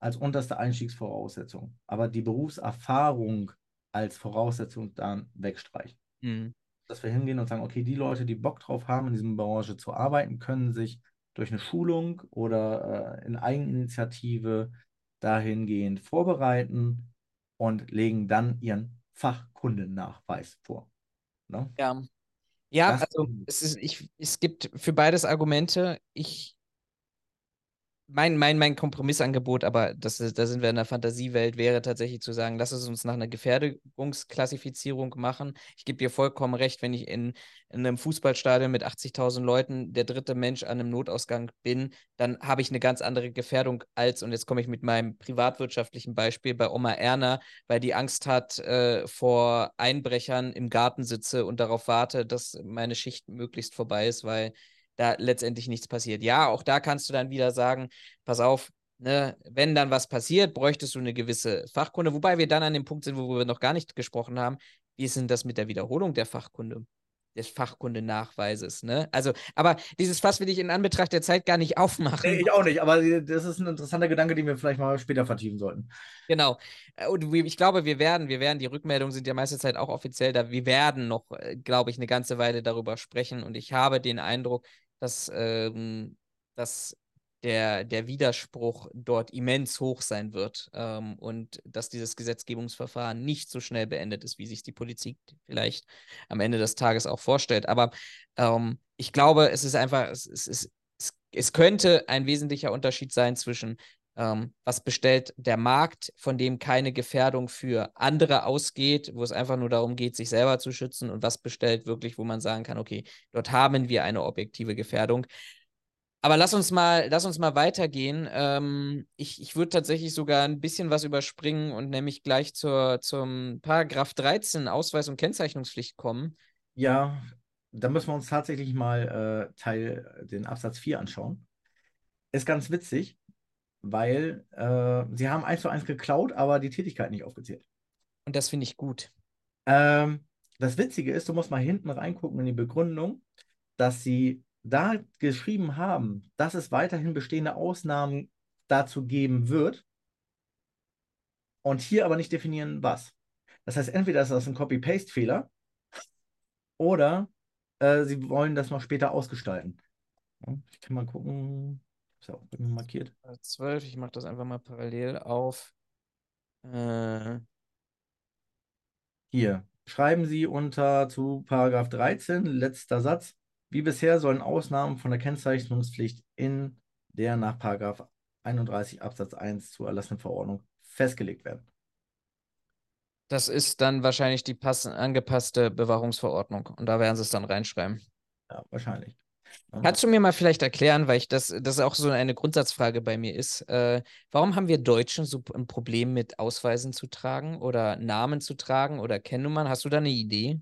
als unterste Einstiegsvoraussetzung. Aber die Berufserfahrung als Voraussetzung dann wegstreichen. Hm. Dass wir hingehen und sagen, okay, die Leute, die Bock drauf haben, in dieser Branche zu arbeiten, können sich durch eine Schulung oder äh, in Eigeninitiative dahingehend vorbereiten und legen dann ihren Fachkundennachweis vor. Ne? Ja. Ja, also es ist, ich, es gibt für beides Argumente. Ich mein, mein, mein Kompromissangebot, aber das da sind wir in der Fantasiewelt, wäre tatsächlich zu sagen, lass es uns nach einer Gefährdungsklassifizierung machen. Ich gebe dir vollkommen recht, wenn ich in, in einem Fußballstadion mit 80.000 Leuten der dritte Mensch an einem Notausgang bin, dann habe ich eine ganz andere Gefährdung als, und jetzt komme ich mit meinem privatwirtschaftlichen Beispiel bei Oma Erna, weil die Angst hat, äh, vor Einbrechern im Garten sitze und darauf warte, dass meine Schicht möglichst vorbei ist, weil da letztendlich nichts passiert. Ja, auch da kannst du dann wieder sagen, pass auf, ne, wenn dann was passiert, bräuchtest du eine gewisse Fachkunde, wobei wir dann an dem Punkt sind, wo wir noch gar nicht gesprochen haben, wie ist denn das mit der Wiederholung der Fachkunde? des Fachkundenachweises, ne? Also, aber dieses Fass will ich in Anbetracht der Zeit gar nicht aufmachen. Nee, ich auch nicht, aber das ist ein interessanter Gedanke, den wir vielleicht mal später vertiefen sollten. Genau. Und ich glaube, wir werden, wir werden, die Rückmeldungen sind ja meiste Zeit auch offiziell da. Wir werden noch, äh, glaube ich, eine ganze Weile darüber sprechen. Und ich habe den Eindruck, dass, ähm, dass der, der Widerspruch dort immens hoch sein wird ähm, und dass dieses Gesetzgebungsverfahren nicht so schnell beendet ist, wie sich die Politik vielleicht am Ende des Tages auch vorstellt. Aber ähm, ich glaube, es ist einfach, es, es, es, es, es könnte ein wesentlicher Unterschied sein zwischen ähm, was bestellt der Markt, von dem keine Gefährdung für andere ausgeht, wo es einfach nur darum geht, sich selber zu schützen und was bestellt wirklich, wo man sagen kann, okay, dort haben wir eine objektive Gefährdung. Aber lass uns mal, lass uns mal weitergehen. Ähm, ich ich würde tatsächlich sogar ein bisschen was überspringen und nämlich gleich zur, zum Paragraph 13 Ausweis- und Kennzeichnungspflicht kommen. Ja, da müssen wir uns tatsächlich mal äh, Teil, den Absatz 4 anschauen. Ist ganz witzig, weil äh, sie haben eins zu eins geklaut, aber die Tätigkeit nicht aufgezählt. Und das finde ich gut. Ähm, das Witzige ist, du musst mal hinten reingucken in die Begründung, dass sie da geschrieben haben, dass es weiterhin bestehende Ausnahmen dazu geben wird und hier aber nicht definieren, was. Das heißt, entweder ist das ein Copy-Paste-Fehler oder äh, sie wollen das noch später ausgestalten. Ich kann mal gucken. Ist ja auch bei mir markiert. 12, ich mache das einfach mal parallel auf. Äh, Hier. Schreiben Sie unter zu Paragraph 13, letzter Satz. Wie bisher sollen Ausnahmen von der Kennzeichnungspflicht in der nach Paragraph 31 Absatz 1 zu erlassenen Verordnung festgelegt werden. Das ist dann wahrscheinlich die pass angepasste Bewahrungsverordnung. Und da werden sie es dann reinschreiben. Ja, wahrscheinlich. Kannst du mir mal vielleicht erklären, weil ich das, das auch so eine Grundsatzfrage bei mir ist, äh, warum haben wir Deutschen so ein Problem mit Ausweisen zu tragen oder Namen zu tragen oder Kennnummern? Hast du da eine Idee?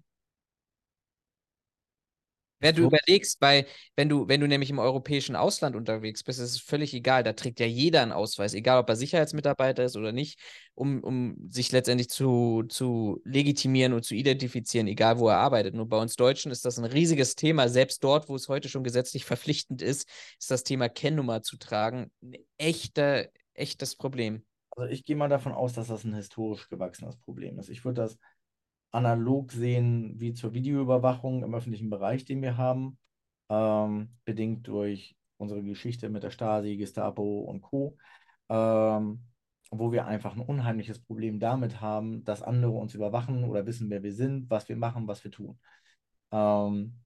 Wenn du überlegst, bei, wenn du, wenn du nämlich im europäischen Ausland unterwegs bist, ist es völlig egal. Da trägt ja jeder einen Ausweis, egal ob er Sicherheitsmitarbeiter ist oder nicht, um, um sich letztendlich zu, zu legitimieren und zu identifizieren, egal wo er arbeitet. Nur bei uns Deutschen ist das ein riesiges Thema. Selbst dort, wo es heute schon gesetzlich verpflichtend ist, ist das Thema Kennnummer zu tragen ein echter, echtes Problem. Also ich gehe mal davon aus, dass das ein historisch gewachsenes Problem ist. Ich würde das analog sehen wie zur Videoüberwachung im öffentlichen Bereich, den wir haben, ähm, bedingt durch unsere Geschichte mit der Stasi, Gestapo und Co., ähm, wo wir einfach ein unheimliches Problem damit haben, dass andere uns überwachen oder wissen, wer wir sind, was wir machen, was wir tun. Ähm,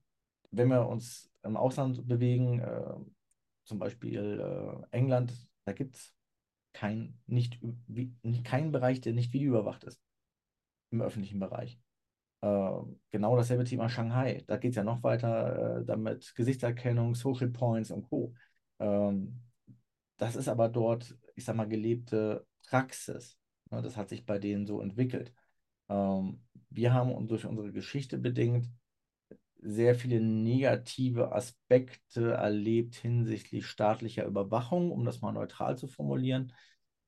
wenn wir uns im Ausland bewegen, äh, zum Beispiel äh, England, da gibt es kein, keinen Bereich, der nicht videoüberwacht ist im öffentlichen Bereich. Äh, genau dasselbe Thema Shanghai. Da geht es ja noch weiter, äh, damit Gesichtserkennung, Social Points und Co. Ähm, das ist aber dort, ich sag mal, gelebte Praxis. Ne, das hat sich bei denen so entwickelt. Ähm, wir haben durch unsere Geschichte bedingt sehr viele negative Aspekte erlebt hinsichtlich staatlicher Überwachung, um das mal neutral zu formulieren.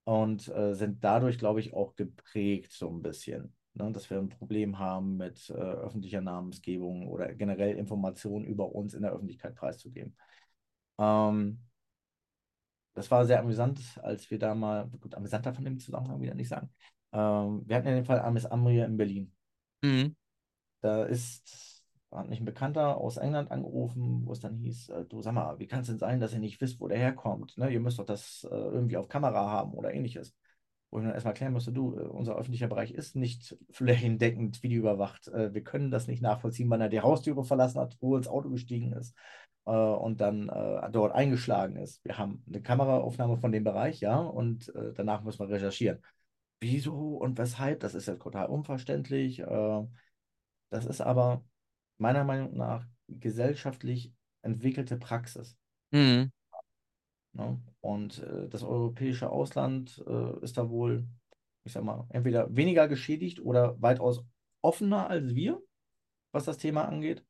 und äh, sind dadurch, glaube ich, auch geprägt so ein bisschen. Ne? Dass wir ein Problem haben mit äh, öffentlicher Namensgebung oder generell Informationen über uns in der Öffentlichkeit preiszugeben. Ähm, das war sehr amüsant, als wir da mal, gut, amüsant darf man im Zusammenhang wieder nicht sagen. Ähm, wir hatten ja den Fall Amis Amria in Berlin. Mhm. Da ist, hat mich ein Bekannter aus England angerufen, wo es dann hieß, äh, du sag mal, wie kann es denn sein, dass ihr nicht wisst, wo der herkommt? Ne? Ihr müsst doch das äh, irgendwie auf Kamera haben oder ähnliches. Wo ich dann erstmal erklären musste, du, äh, unser öffentlicher Bereich ist nicht flächendeckend videoüberwacht. Äh, wir können das nicht nachvollziehen, wann er die Haustüre verlassen hat, wo er ins Auto gestiegen ist äh, und dann dort eingeschlagen ist. Wir haben eine Kameraaufnahme von dem Bereich, ja, und danach müssen wir recherchieren. Wieso und weshalb, das ist ja total unverständlich. Das ist aber meiner Meinung nach gesellschaftlich entwickelte Praxis. Mhm. Ne? Und äh, das europäische Ausland äh, ist da wohl, ich sag mal, entweder weniger geschädigt oder weitaus offener als wir, was das Thema angeht.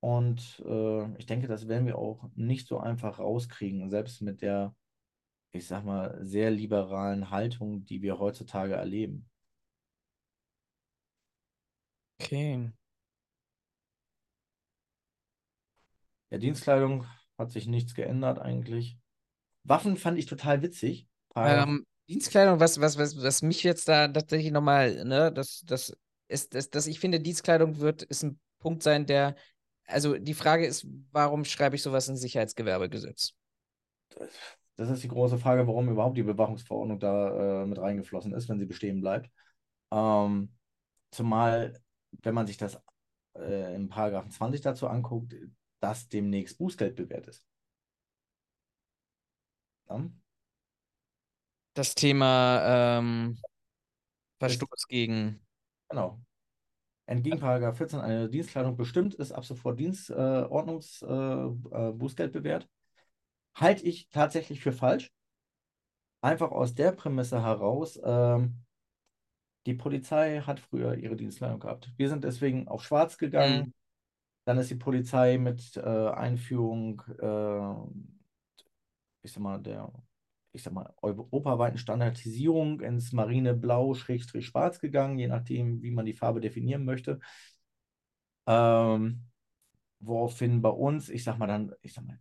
Und äh, ich denke, das werden wir auch nicht so einfach rauskriegen, selbst mit der, ich sag mal, sehr liberalen Haltung, die wir heutzutage erleben. Okay. Ja, Dienstkleidung hat sich nichts geändert eigentlich. Waffen fand ich total witzig. Ähm, Dienstkleidung, was, was, was, was mich jetzt da tatsächlich nochmal, ne, das, das ist, das, das, ich finde, Dienstkleidung wird, ist ein Punkt sein, der, also die Frage ist, warum schreibe ich sowas in Sicherheitsgewerbegesetz? Das ist die große Frage, warum überhaupt die Bewachungsverordnung da äh, mit reingeflossen ist, wenn sie bestehen bleibt. Ähm, zumal, wenn man sich das äh, im Paragraphen 20 dazu anguckt, dass demnächst Bußgeld bewährt ist. Ja? Das Thema ähm, Verstoß gegen. Genau. Entgegen Paragraph 14 eine Dienstkleidung bestimmt ist ab sofort Dienstordnungsbußgeld äh, äh, Bußgeld bewährt. Halte ich tatsächlich für falsch. Einfach aus der Prämisse heraus, ähm, die Polizei hat früher ihre Dienstkleidung gehabt. Wir sind deswegen auf schwarz gegangen. Mhm. Dann ist die Polizei mit äh, Einführung, äh, ich sag mal, der, ich sag mal, europaweiten Standardisierung ins Marineblau, Schrägstrich Schwarz gegangen, je nachdem, wie man die Farbe definieren möchte. Ähm, woraufhin bei uns, ich sag mal dann, ich sag mal,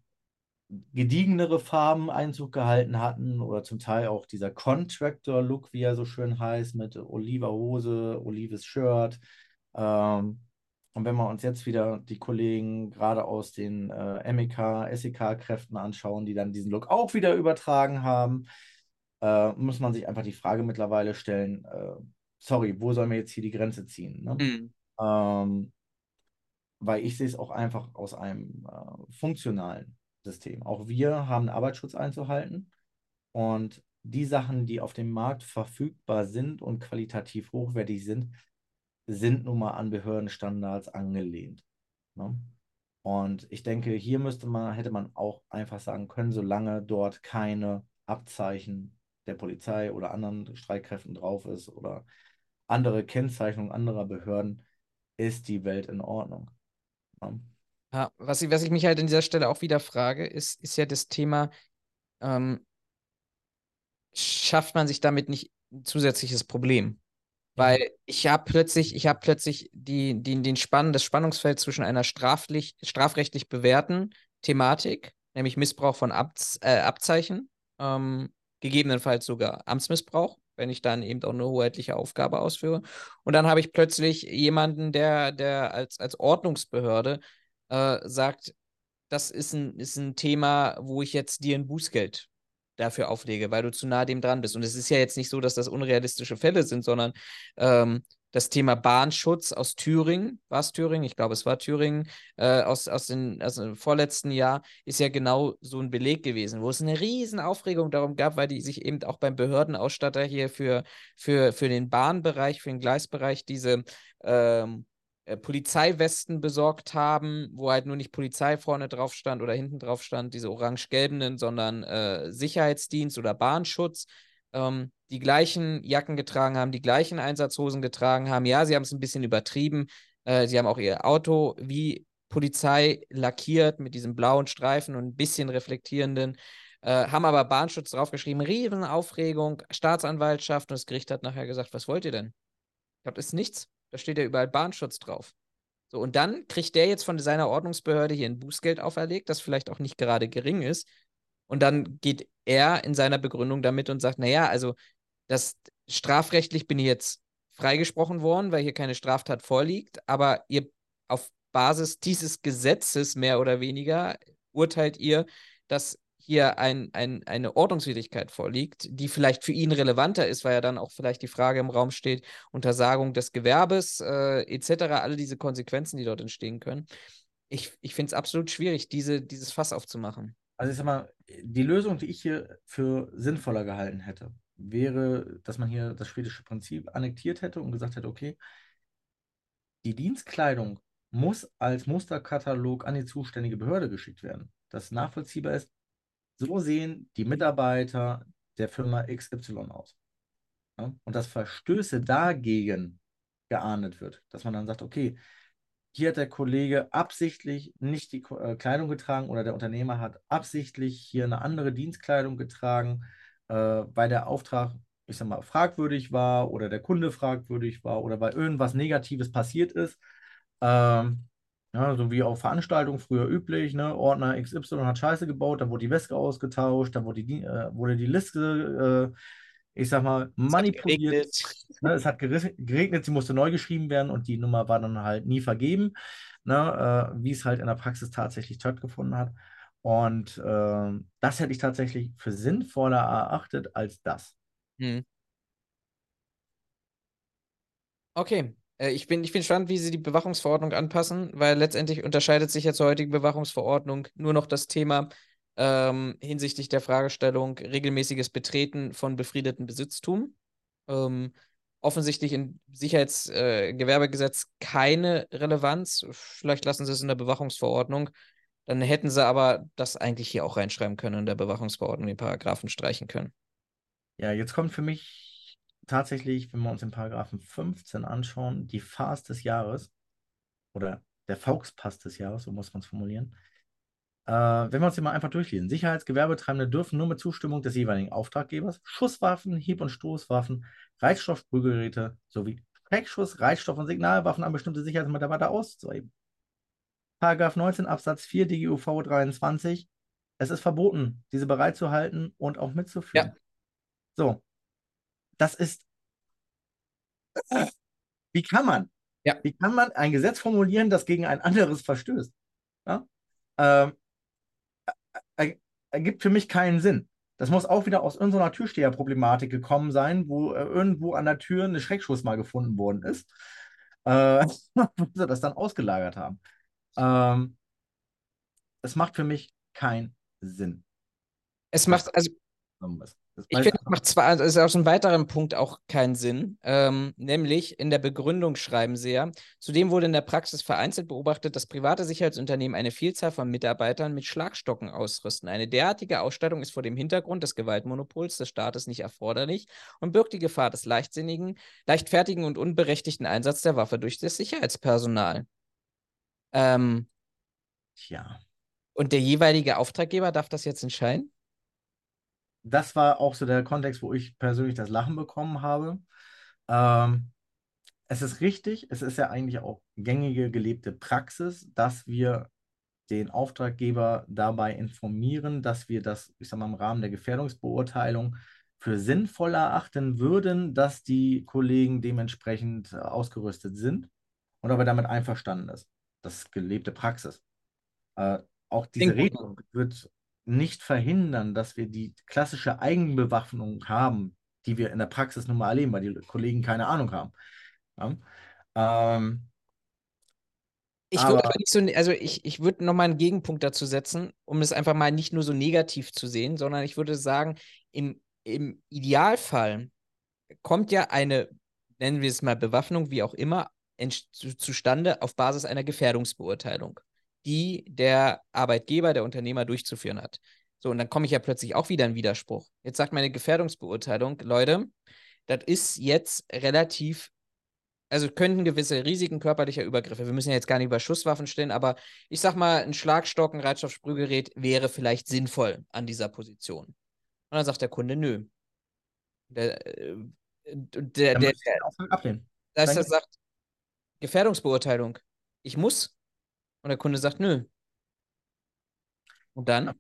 gediegenere Farben Einzug gehalten hatten oder zum Teil auch dieser Contractor-Look, wie er so schön heißt, mit oliver Hose, olives Shirt. Ähm, und wenn wir uns jetzt wieder die Kollegen gerade aus den äh, MEK, SEK-Kräften anschauen, die dann diesen Look auch wieder übertragen haben, äh, muss man sich einfach die Frage mittlerweile stellen, äh, sorry, wo sollen wir jetzt hier die Grenze ziehen? Ne? Mhm. Ähm, weil ich sehe es auch einfach aus einem äh, funktionalen System. Auch wir haben Arbeitsschutz einzuhalten und die Sachen, die auf dem Markt verfügbar sind und qualitativ hochwertig sind, sind nun mal an Behördenstandards angelehnt. Ne? Und ich denke, hier müsste man, hätte man auch einfach sagen können, solange dort keine Abzeichen der Polizei oder anderen Streitkräften drauf ist oder andere Kennzeichnung anderer Behörden, ist die Welt in Ordnung. Ne? Ja, was ich, was ich mich halt an dieser Stelle auch wieder frage, ist, ist ja das Thema, ähm, schafft man sich damit nicht ein zusätzliches Problem? Weil ich habe plötzlich, ich habe plötzlich die, die, den Spann, das Spannungsfeld zwischen einer straflich, strafrechtlich bewährten Thematik, nämlich Missbrauch von Abz, äh, Abzeichen, ähm, gegebenenfalls sogar Amtsmissbrauch, wenn ich dann eben auch eine hoheitliche Aufgabe ausführe. Und dann habe ich plötzlich jemanden, der, der als, als Ordnungsbehörde äh, sagt, das ist ein, ist ein Thema, wo ich jetzt dir ein Bußgeld dafür auflege, weil du zu nah dem dran bist. Und es ist ja jetzt nicht so, dass das unrealistische Fälle sind, sondern ähm, das Thema Bahnschutz aus Thüringen, war es Thüringen? Ich glaube, es war Thüringen, äh, aus, aus, den, aus dem vorletzten Jahr, ist ja genau so ein Beleg gewesen, wo es eine riesen Aufregung darum gab, weil die sich eben auch beim Behördenausstatter hier für, für, für den Bahnbereich, für den Gleisbereich diese ähm, äh, Polizeiwesten besorgt haben, wo halt nur nicht Polizei vorne drauf stand oder hinten drauf stand, diese orange-gelbenen, sondern äh, Sicherheitsdienst oder Bahnschutz, ähm, die gleichen Jacken getragen haben, die gleichen Einsatzhosen getragen haben. Ja, sie haben es ein bisschen übertrieben. Äh, sie haben auch ihr Auto wie Polizei lackiert mit diesem blauen Streifen und ein bisschen reflektierenden äh, haben aber Bahnschutz draufgeschrieben, Riesenaufregung, Staatsanwaltschaft und das Gericht hat nachher gesagt, was wollt ihr denn? Ich glaube, das ist nichts. Da steht ja überall Bahnschutz drauf. So, und dann kriegt der jetzt von seiner Ordnungsbehörde hier ein Bußgeld auferlegt, das vielleicht auch nicht gerade gering ist. Und dann geht er in seiner Begründung damit und sagt, naja, also das strafrechtlich bin ich jetzt freigesprochen worden, weil hier keine Straftat vorliegt, aber ihr auf Basis dieses Gesetzes mehr oder weniger urteilt ihr, dass hier ein, ein, eine Ordnungswidrigkeit vorliegt, die vielleicht für ihn relevanter ist, weil ja dann auch vielleicht die Frage im Raum steht, Untersagung des Gewerbes äh, etc., alle diese Konsequenzen, die dort entstehen können. Ich, ich finde es absolut schwierig, diese, dieses Fass aufzumachen. Also ich sag mal, die Lösung, die ich hier für sinnvoller gehalten hätte, wäre, dass man hier das schwedische Prinzip annektiert hätte und gesagt hätte, okay, die Dienstkleidung muss als Musterkatalog an die zuständige Behörde geschickt werden, dass nachvollziehbar ist, so sehen die Mitarbeiter der Firma XY aus. Ja? Und dass Verstöße dagegen geahndet wird, dass man dann sagt, okay, hier hat der Kollege absichtlich nicht die äh, Kleidung getragen oder der Unternehmer hat absichtlich hier eine andere Dienstkleidung getragen, äh, weil der Auftrag, ich sag mal, fragwürdig war oder der Kunde fragwürdig war oder weil irgendwas Negatives passiert ist. Ähm, ja, so wie auf Veranstaltungen früher üblich, ne? Ordner XY hat Scheiße gebaut, dann wurde die Weske ausgetauscht, dann wurde die, äh, wurde die Liste, äh, ich sag mal, manipuliert. Es hat, ne? es hat geregnet, sie musste neu geschrieben werden und die Nummer war dann halt nie vergeben, ne? Äh, wie es halt in der Praxis tatsächlich stattgefunden hat. Und äh, das hätte ich tatsächlich für sinnvoller erachtet als das. Hm. Okay, ich bin, ich bin gespannt, wie sie die Bewachungsverordnung anpassen, weil letztendlich unterscheidet sich ja zur heutigen Bewachungsverordnung nur noch das Thema ähm, hinsichtlich der Fragestellung regelmäßiges Betreten von befriedetem Besitztum. Ähm, offensichtlich im Sicherheitsgewerbegesetz äh, keine Relevanz. Vielleicht lassen sie es in der Bewachungsverordnung. Dann hätten sie aber das eigentlich hier auch reinschreiben können in der Bewachungsverordnung, die Paragraphen streichen können. Ja, jetzt kommt für mich tatsächlich, wenn wir uns den Paragraphen 15 anschauen, die Phase des Jahres oder der Volkspass des Jahres, so muss man es formulieren. Äh, wenn wir uns den mal einfach durchlesen. Sicherheitsgewerbetreibende dürfen nur mit Zustimmung des jeweiligen Auftraggebers Schusswaffen, Hieb- und Stoßwaffen, Reizstoffprügelgeräte sowie Schreckschuss, Reizstoff- und Signalwaffen an bestimmte Sicherheitsmitarbeiter auszuheben. Paragraph 19 Absatz 4 DGUV 23. Es ist verboten, diese bereitzuhalten und auch mitzuführen. Ja. So, das ist. Wie kann man? Ja. Wie kann man ein Gesetz formulieren, das gegen ein anderes verstößt? Ja? Ähm, ergibt für mich keinen Sinn. Das muss auch wieder aus irgendeiner Türsteherproblematik gekommen sein, wo äh, irgendwo an der Tür eine Schreckschuss mal gefunden worden ist, äh, wo sie das dann ausgelagert haben. Ähm, das macht für mich keinen Sinn. Es macht, also ich finde, das macht zwar, also ist aus einem weiteren Punkt auch keinen Sinn. Ähm, nämlich in der Begründung schreiben sie ja, zudem wurde in der Praxis vereinzelt beobachtet, dass private Sicherheitsunternehmen eine Vielzahl von Mitarbeitern mit Schlagstocken ausrüsten. Eine derartige Ausstattung ist vor dem Hintergrund des Gewaltmonopols des Staates nicht erforderlich und birgt die Gefahr des leichtsinnigen, leichtfertigen und unberechtigten Einsatzes der Waffe durch das Sicherheitspersonal. Ähm, Tja. Und der jeweilige Auftraggeber darf das jetzt entscheiden? Das war auch so der Kontext, wo ich persönlich das Lachen bekommen habe. Ähm, es ist richtig, es ist ja eigentlich auch gängige gelebte Praxis, dass wir den Auftraggeber dabei informieren, dass wir das, ich sag mal, im Rahmen der Gefährdungsbeurteilung für sinnvoll erachten würden, dass die Kollegen dementsprechend ausgerüstet sind und ob er damit einverstanden ist. Das ist gelebte Praxis. Äh, auch diese Regelung wird nicht verhindern, dass wir die klassische Eigenbewaffnung haben, die wir in der Praxis nun mal erleben, weil die Kollegen keine Ahnung haben. Ja? Ähm, ich würde aber nicht so, also ich, ich würde nochmal einen Gegenpunkt dazu setzen, um es einfach mal nicht nur so negativ zu sehen, sondern ich würde sagen, im, im Idealfall kommt ja eine, nennen wir es mal Bewaffnung, wie auch immer, zustande auf Basis einer Gefährdungsbeurteilung die der Arbeitgeber, der Unternehmer durchzuführen hat. So, und dann komme ich ja plötzlich auch wieder in Widerspruch. Jetzt sagt meine Gefährdungsbeurteilung, Leute, das ist jetzt relativ Also könnten gewisse Risiken körperlicher Übergriffe, wir müssen ja jetzt gar nicht über Schusswaffen stellen, aber ich sag mal, ein Schlagstock, ein Reitstoffsprühgerät wäre vielleicht sinnvoll an dieser Position. Und dann sagt der Kunde, nö. Der, äh, der, der, der, ablehnen. Da ist er sagt, Gefährdungsbeurteilung. Ich muss. Und der Kunde sagt, nö. Und dann?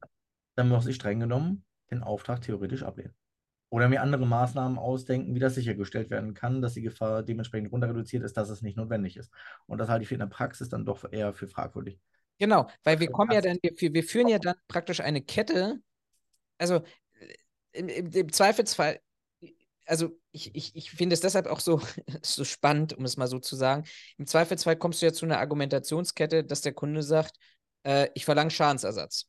Dann muss ich streng genommen den Auftrag theoretisch ablehnen. Oder mir andere Maßnahmen ausdenken, wie das sichergestellt werden kann, dass die Gefahr dementsprechend runter reduziert ist, dass es nicht notwendig ist. Und das halte ich in der Praxis dann doch eher für fragwürdig. Genau, weil wir kommen ja dann, wir, wir führen ja dann praktisch eine Kette, also im, im, im Zweifelsfall, also ich, ich, ich finde es deshalb auch so, so spannend, um es mal so zu sagen. Im Zweifelsfall kommst du ja zu einer Argumentationskette, dass der Kunde sagt, äh, ich verlange Schadensersatz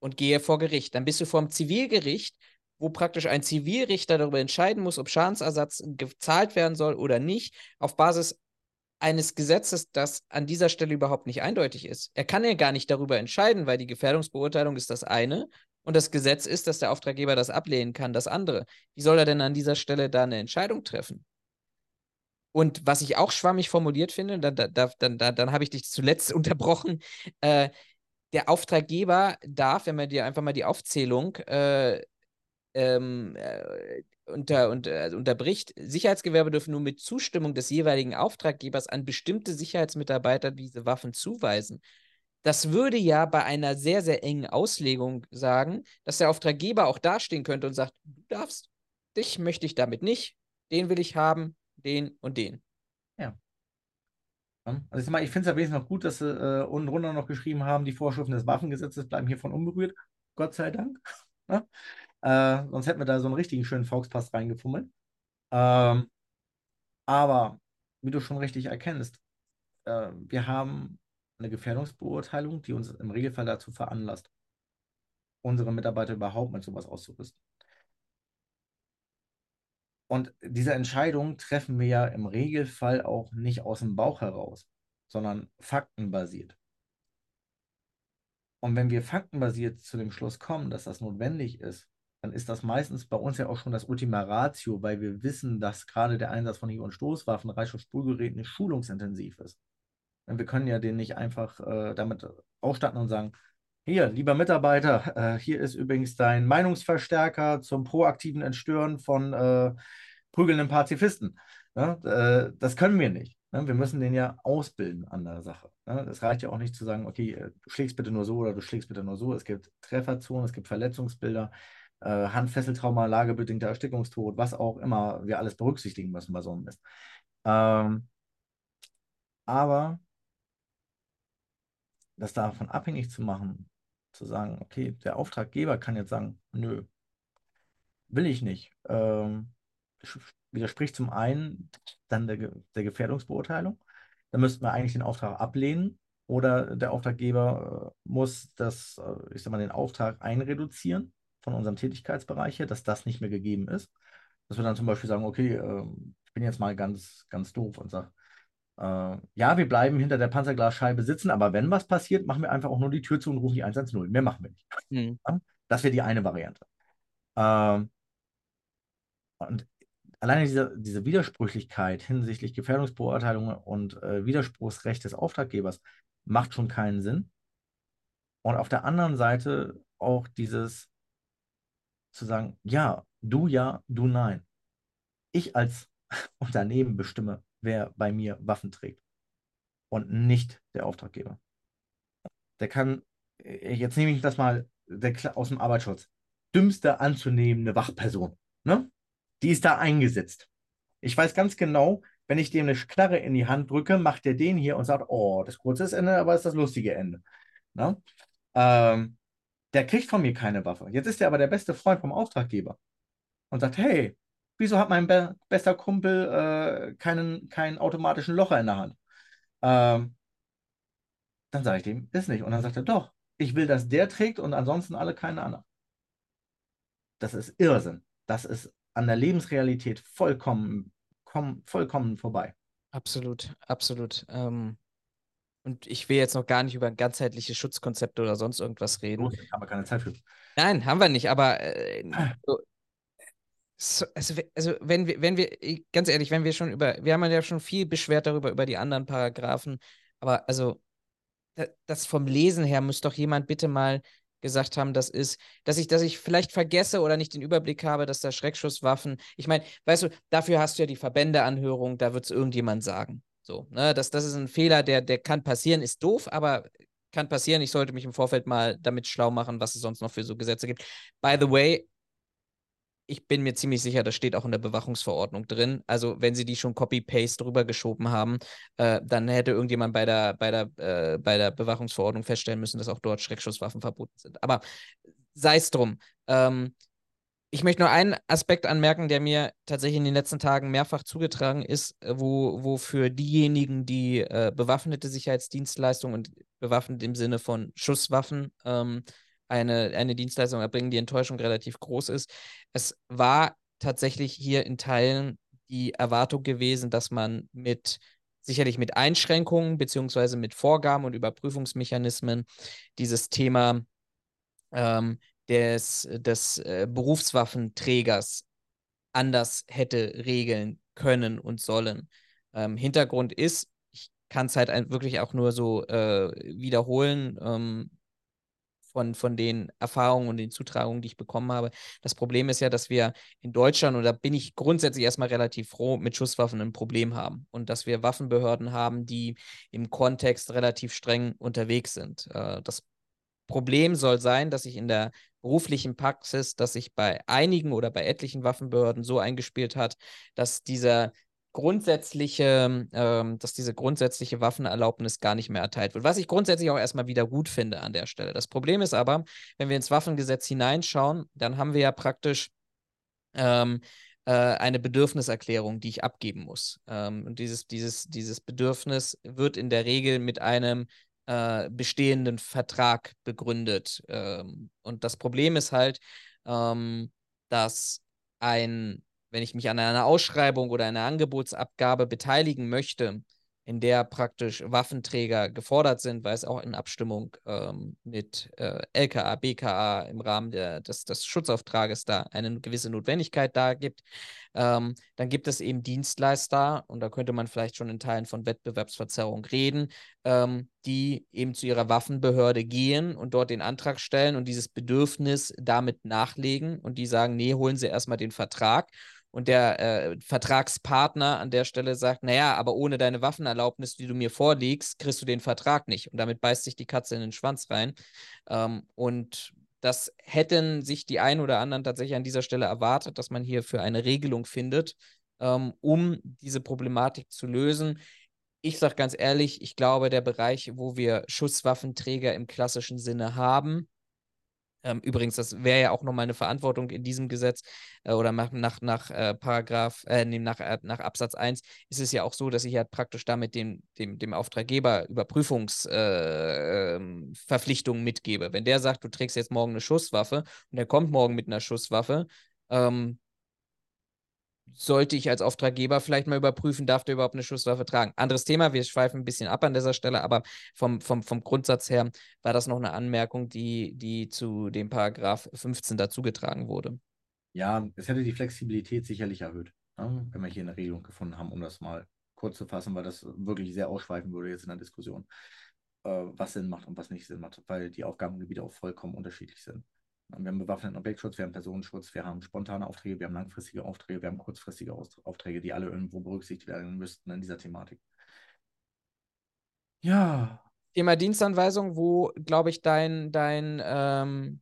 und gehe vor Gericht. Dann bist du vor dem Zivilgericht wo praktisch ein Zivilrichter darüber entscheiden muss, ob Schadensersatz gezahlt werden soll oder nicht, auf Basis eines Gesetzes, das an dieser Stelle überhaupt nicht eindeutig ist. Er kann ja gar nicht darüber entscheiden, weil die Gefährdungsbeurteilung ist das eine und das Gesetz ist, dass der Auftraggeber das ablehnen kann, das andere. Wie soll er denn an dieser Stelle da eine Entscheidung treffen? Und was ich auch schwammig formuliert finde, dann, dann, dann, dann, habe ich dich zuletzt unterbrochen, äh, der Auftraggeber darf, wenn man dir einfach mal die Aufzählung äh, ähm, äh, unter, also unterbricht, Sicherheitsgewerbe dürfen nur mit Zustimmung des jeweiligen Auftraggebers an bestimmte Sicherheitsmitarbeiter diese Waffen zuweisen. Das würde ja bei einer sehr, sehr engen Auslegung sagen, dass der Auftraggeber auch dastehen könnte und sagt, du darfst, dich möchte ich damit nicht, den will ich haben, den und den. Ja. Also ich, ich finde es ja wenigstens noch gut, dass sie äh, unten drunter noch geschrieben haben, die Vorschriften des Waffengesetzes bleiben hiervon unberührt. Gott sei Dank. Ja? Äh, sonst hätten wir da so einen richtigen schönen Volkspass reingefummelt. Ähm, aber wie du schon richtig erkennst, äh, wir haben eine Gefährdungsbeurteilung, die uns im Regelfall dazu veranlasst, unsere Mitarbeiter überhaupt mit sowas auszurüsten. Und diese Entscheidung treffen wir ja im Regelfall auch nicht aus dem Bauch heraus, sondern faktenbasiert. Und wenn wir faktenbasiert zu dem Schluss kommen, dass das notwendig ist, dann ist das meistens bei uns ja auch schon das Ultima Ratio, weil wir wissen, dass gerade der Einsatz von Hieb- und Stoßwaffen, Reichsstoßspulgeräten schulungsintensiv ist. Und wir können ja den nicht einfach äh, damit ausstatten und sagen, hier, lieber Mitarbeiter, äh, hier ist übrigens dein Meinungsverstärker zum proaktiven Entstören von äh, prügelnden Pazifisten. Ja, äh, das können wir nicht. Ne? Wir müssen den ja ausbilden an der Sache. Ne? Es reicht ja auch nicht zu sagen, okay, äh, du schlägst bitte nur so oder du schlägst bitte nur so. Es gibt Trefferzonen, es gibt Verletzungsbilder äh, Handfesseltrauma, lagebedingter Erstickungstod, was auch immer wir alles berücksichtigen müssen bei so einem Mist. Ähm, aber das davon abhängig zu machen, zu sagen, okay, der Auftraggeber kann jetzt sagen, nö, will ich nicht. Ähm, widerspricht zum einen dann der, der Gefährdungsbeurteilung. Da müssten wir eigentlich den Auftrag ablehnen oder der Auftraggeber äh, muss das, äh, ich sag mal, den Auftrag einreduzieren von unserem Tätigkeitsbereich her, dass das nicht mehr gegeben ist. Dass wir dann zum Beispiel sagen, okay, äh, ich bin jetzt mal ganz, ganz doof und sage, ja, wir bleiben hinter der Panzerglasscheibe sitzen, aber wenn was passiert, machen wir einfach auch nur die Tür zu und rufen die 110. Mehr machen wir nicht. Mhm. Das wäre die eine Variante. Ähm, und alleine diese, diese Widersprüchlichkeit hinsichtlich Gefährdungsbeurteilung und äh, Widerspruchsrecht des Auftraggebers macht schon keinen Sinn. Und auf der anderen Seite auch dieses, zu sagen, ja, du ja, du nein. Ich als Unternehmen bestimme, wer bei mir Waffen trägt und nicht der Auftraggeber. Der kann, äh, jetzt nehme ich das mal aus dem Arbeitsschutz, dümmste anzunehmende Wachperson, ne? Die ist da eingesetzt. Ich weiß ganz genau, wenn ich dem eine Knarre in die Hand drücke, macht er den hier und sagt, oh, das kurze ist Ende, aber ist das lustige Ende. Ne? Ähm, der kriegt von mir keine Waffe. Jetzt ist er aber der beste Freund vom Auftraggeber und sagt, hey, wieso hat mein be bester Kumpel äh, keinen, keinen automatischen Locher in der Hand? Ähm, dann sage ich dem, ist nicht. Und dann sagt er, doch, ich will, dass der trägt und ansonsten alle keine anderen. Das ist Irrsinn. Das ist an der Lebensrealität vollkommen, komm, vollkommen vorbei. Absolut, absolut. Ähm, und ich will jetzt noch gar nicht über ganzheitliche Schutzkonzepte oder sonst irgendwas reden. Haben wir keine Zeit für. Nein, haben wir nicht, aber äh, so, So, also, also wenn wir, wenn wir, ganz ehrlich, wenn wir schon über, wir haben ja schon viel beschwert darüber, über die anderen Paragraphen, aber also das vom Lesen her muss doch jemand bitte mal gesagt haben, das ist, dass ich, dass ich vielleicht vergesse oder nicht den Überblick habe, dass da Schreckschusswaffen, ich meine, weißt du, dafür hast du ja die Verbändeanhörung, da wird es irgendjemand sagen. So, ne, das, das ist ein Fehler, der, der kann passieren, ist doof, aber kann passieren. Ich sollte mich im Vorfeld mal damit schlau machen, was es sonst noch für so Gesetze gibt. By the way, ich bin mir ziemlich sicher, das steht auch in der Bewachungsverordnung drin. Also, wenn sie die schon Copy-Paste drüber geschoben haben, äh, dann hätte irgendjemand bei der, bei, der, äh, bei der Bewachungsverordnung feststellen müssen, dass auch dort Schreckschusswaffen verboten sind. Aber sei es drum. Ähm, ich möchte nur einen Aspekt anmerken, der mir tatsächlich in den letzten Tagen mehrfach zugetragen ist, äh, wo, wo für diejenigen, die äh, bewaffnete Sicherheitsdienstleistungen und bewaffnet im Sinne von Schusswaffen ähm, eine, eine Dienstleistung erbringen, die Enttäuschung relativ groß ist. Es war tatsächlich hier in Teilen die Erwartung gewesen, dass man mit sicherlich mit Einschränkungen beziehungsweise mit Vorgaben und Überprüfungsmechanismen dieses Thema ähm, des, des äh, Berufswaffenträgers anders hätte regeln können und sollen. Ähm, Hintergrund ist, ich kann es halt wirklich auch nur so äh, wiederholen, ähm, von, von den Erfahrungen und den Zutragungen, die ich bekommen habe. Das Problem ist ja, dass wir in Deutschland, und da bin ich grundsätzlich erstmal relativ froh, mit Schusswaffen ein Problem haben. Und dass wir Waffenbehörden haben, die im Kontext relativ streng unterwegs sind. Äh, das Problem soll sein, dass sich in der beruflichen Praxis, dass sich bei einigen oder bei etlichen Waffenbehörden so eingespielt hat, dass dieser grundsätzliche, ähm, dass diese grundsätzliche Waffenerlaubnis gar nicht mehr erteilt wird. Was ich grundsätzlich auch erstmal wieder gut finde an der Stelle. Das Problem ist aber, wenn wir ins Waffengesetz hineinschauen, dann haben wir ja praktisch ähm, äh, eine Bedürfniserklärung, die ich abgeben muss. Ähm, und dieses, dieses, dieses Bedürfnis wird in der Regel mit einem äh, bestehenden Vertrag begründet. Ähm, und das Problem ist halt, ähm, dass ein wenn ich mich an einer Ausschreibung oder einer Angebotsabgabe beteiligen möchte, in der praktisch Waffenträger gefordert sind, weil es auch in Abstimmung ähm, mit äh, LKA, BKA im Rahmen der, des, des Schutzauftrages da eine gewisse Notwendigkeit da gibt. Ähm, dann gibt es eben Dienstleister, und da könnte man vielleicht schon in Teilen von Wettbewerbsverzerrung reden, ähm, die eben zu ihrer Waffenbehörde gehen und dort den Antrag stellen und dieses Bedürfnis damit nachlegen und die sagen, nee, holen Sie erstmal den Vertrag und der äh, Vertragspartner an der Stelle sagt, naja, aber ohne deine Waffenerlaubnis, die du mir vorlegst, kriegst du den Vertrag nicht. Und damit beißt sich die Katze in den Schwanz rein. Ähm, und das hätten sich die ein oder anderen tatsächlich an dieser Stelle erwartet, dass man hier für eine Regelung findet, ähm, um diese Problematik zu lösen. Ich sage ganz ehrlich, ich glaube, der Bereich, wo wir Schusswaffenträger im klassischen Sinne haben, ähm, übrigens, das wäre ja auch nochmal eine Verantwortung in diesem Gesetz äh, oder nach, nach, nach äh, Paragraph, äh, nee, nach, äh, nach Absatz 1 ist es ja auch so, dass ich ja praktisch damit dem, dem, dem Auftraggeber Überprüfungsverpflichtungen äh, mitgebe. Wenn der sagt, du trägst jetzt morgen eine Schusswaffe und der kommt morgen mit einer Schusswaffe, ähm, sollte ich als Auftraggeber vielleicht mal überprüfen, darf der überhaupt eine Schusswaffe tragen. Anderes Thema, wir schweifen ein bisschen ab an dieser Stelle, aber vom, vom, vom Grundsatz her war das noch eine Anmerkung, die, die zu dem Paragraph 15 dazugetragen wurde. Ja, es hätte die Flexibilität sicherlich erhöht, ne? wenn wir hier eine Regelung gefunden haben, um das mal kurz zu fassen, weil das wirklich sehr ausschweifen würde jetzt in der Diskussion, äh, was Sinn macht und was nicht Sinn macht, weil die Aufgabengebiete auch vollkommen unterschiedlich sind. Wir haben bewaffneten Objektschutz, wir haben Personenschutz, wir haben spontane Aufträge, wir haben langfristige Aufträge, wir haben kurzfristige Aufträge, die alle irgendwo berücksichtigt werden müssten in dieser Thematik. Ja. Thema Dienstanweisung, wo, glaube ich, dein, dein, ähm,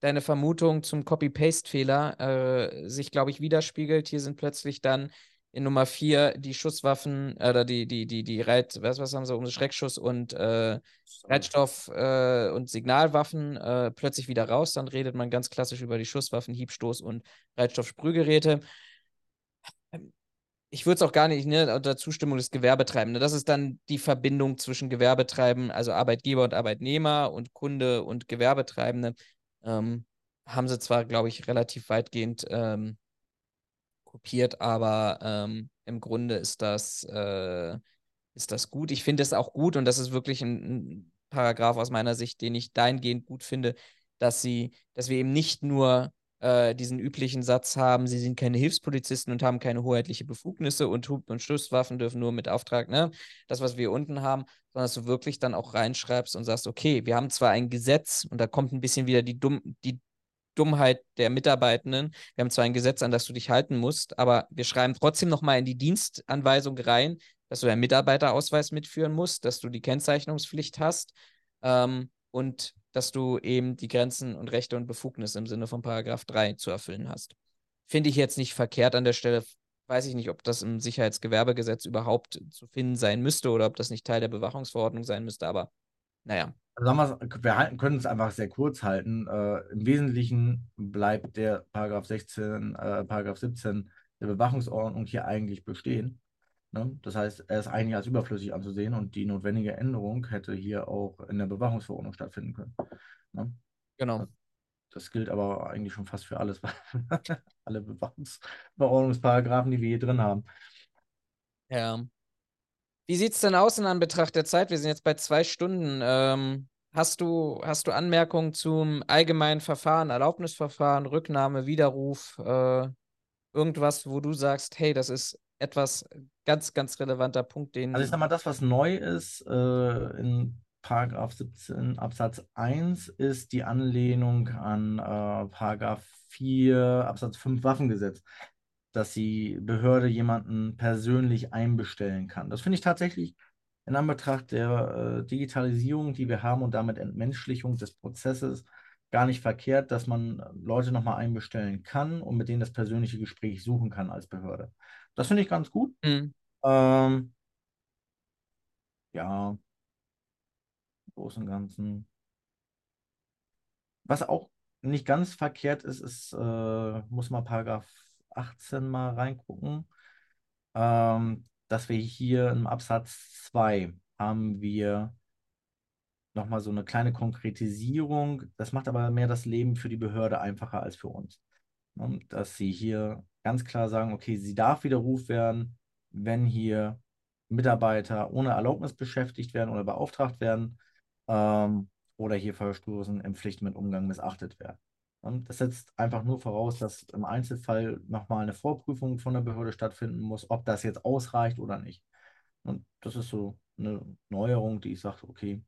deine Vermutung zum Copy-Paste-Fehler äh, sich, glaube ich, widerspiegelt. Hier sind plötzlich dann in Nummer 4 die Schusswaffen, äh, oder die, die, die, die Reit, was, was haben sie, um Schreckschuss und äh, Reitstoff äh, und Signalwaffen äh, plötzlich wieder raus. Dann redet man ganz klassisch über die Schusswaffen, Hiebstoß und Reitstoffsprühgeräte. Ich würde es auch gar nicht ne, unter Zustimmung des Gewerbetreibenden. Das ist dann die Verbindung zwischen Gewerbetreibenden, also Arbeitgeber und Arbeitnehmer und Kunde und Gewerbetreibende. Ähm, haben sie zwar, glaube ich, relativ weitgehend ähm, kopiert, aber ähm, im Grunde ist das, äh, ist das gut. Ich finde es auch gut und das ist wirklich ein, ein Paragraph aus meiner Sicht, den ich dahingehend gut finde, dass sie, dass wir eben nicht nur äh, diesen üblichen Satz haben, sie sind keine Hilfspolizisten und haben keine hoheitliche Befugnisse und Hub- und Schusswaffen dürfen nur mit Auftrag, ne? Das, was wir unten haben, sondern dass du wirklich dann auch reinschreibst und sagst, okay, wir haben zwar ein Gesetz und da kommt ein bisschen wieder die, Dumm die Dummheit der Mitarbeitenden. Wir haben zwar ein Gesetz, an das du dich halten musst, aber wir schreiben trotzdem nochmal in die Dienstanweisung rein, dass du einen Mitarbeiterausweis mitführen musst, dass du die Kennzeichnungspflicht hast ähm, und dass du eben die Grenzen und Rechte und Befugnisse im Sinne von Paragraph 3 zu erfüllen hast. Finde ich jetzt nicht verkehrt an der Stelle. Weiß ich nicht, ob das im Sicherheitsgewerbegesetz überhaupt zu finden sein müsste oder ob das nicht Teil der Bewachungsverordnung sein müsste, aber naja. Also wir, wir halten, können es einfach sehr kurz halten. Äh, Im Wesentlichen bleibt der Paragraph 16, äh, Paragraph 17 der Bewachungsordnung hier eigentlich bestehen. Ne? Das heißt, er ist eigentlich als überflüssig anzusehen und die notwendige Änderung hätte hier auch in der Bewachungsverordnung stattfinden können. Ne? Genau. Das gilt aber eigentlich schon fast für alles, alle Bewachungsverordnungsparagraphen, die wir hier drin haben. Ja. Wie sieht es denn aus in Anbetracht der Zeit? Wir sind jetzt bei zwei Stunden. Ähm, hast, du, hast du Anmerkungen zum allgemeinen Verfahren, Erlaubnisverfahren, Rücknahme, Widerruf, äh, irgendwas, wo du sagst, hey, das ist etwas ganz, ganz relevanter Punkt, den. Also ich sag mal, das, was neu ist äh, in Paragraph 17 Absatz 1, ist die Anlehnung an äh, Paragraph 4 Absatz 5 Waffengesetz, dass die Behörde jemanden persönlich einbestellen kann. Das finde ich tatsächlich in Anbetracht der äh, Digitalisierung, die wir haben und damit Entmenschlichung des Prozesses, gar nicht verkehrt, dass man Leute nochmal einbestellen kann und mit denen das persönliche Gespräch suchen kann als Behörde. Das finde ich ganz gut. Mhm. Ähm, ja, im Großen und Ganzen. Was auch nicht ganz verkehrt ist, ist, äh, muss mal Paragraph 18 mal reingucken, ähm, dass wir hier im Absatz 2 haben wir nochmal so eine kleine Konkretisierung. Das macht aber mehr das Leben für die Behörde einfacher als für uns. Ne? Dass sie hier ganz klar sagen, okay, sie darf widerrufen werden, wenn hier Mitarbeiter ohne Erlaubnis beschäftigt werden oder beauftragt werden ähm, oder hier verstoßen im Pflichten mit Umgang missachtet werden. Und das setzt einfach nur voraus, dass im Einzelfall nochmal eine Vorprüfung von der Behörde stattfinden muss, ob das jetzt ausreicht oder nicht. Und das ist so eine Neuerung, die ich sage, okay,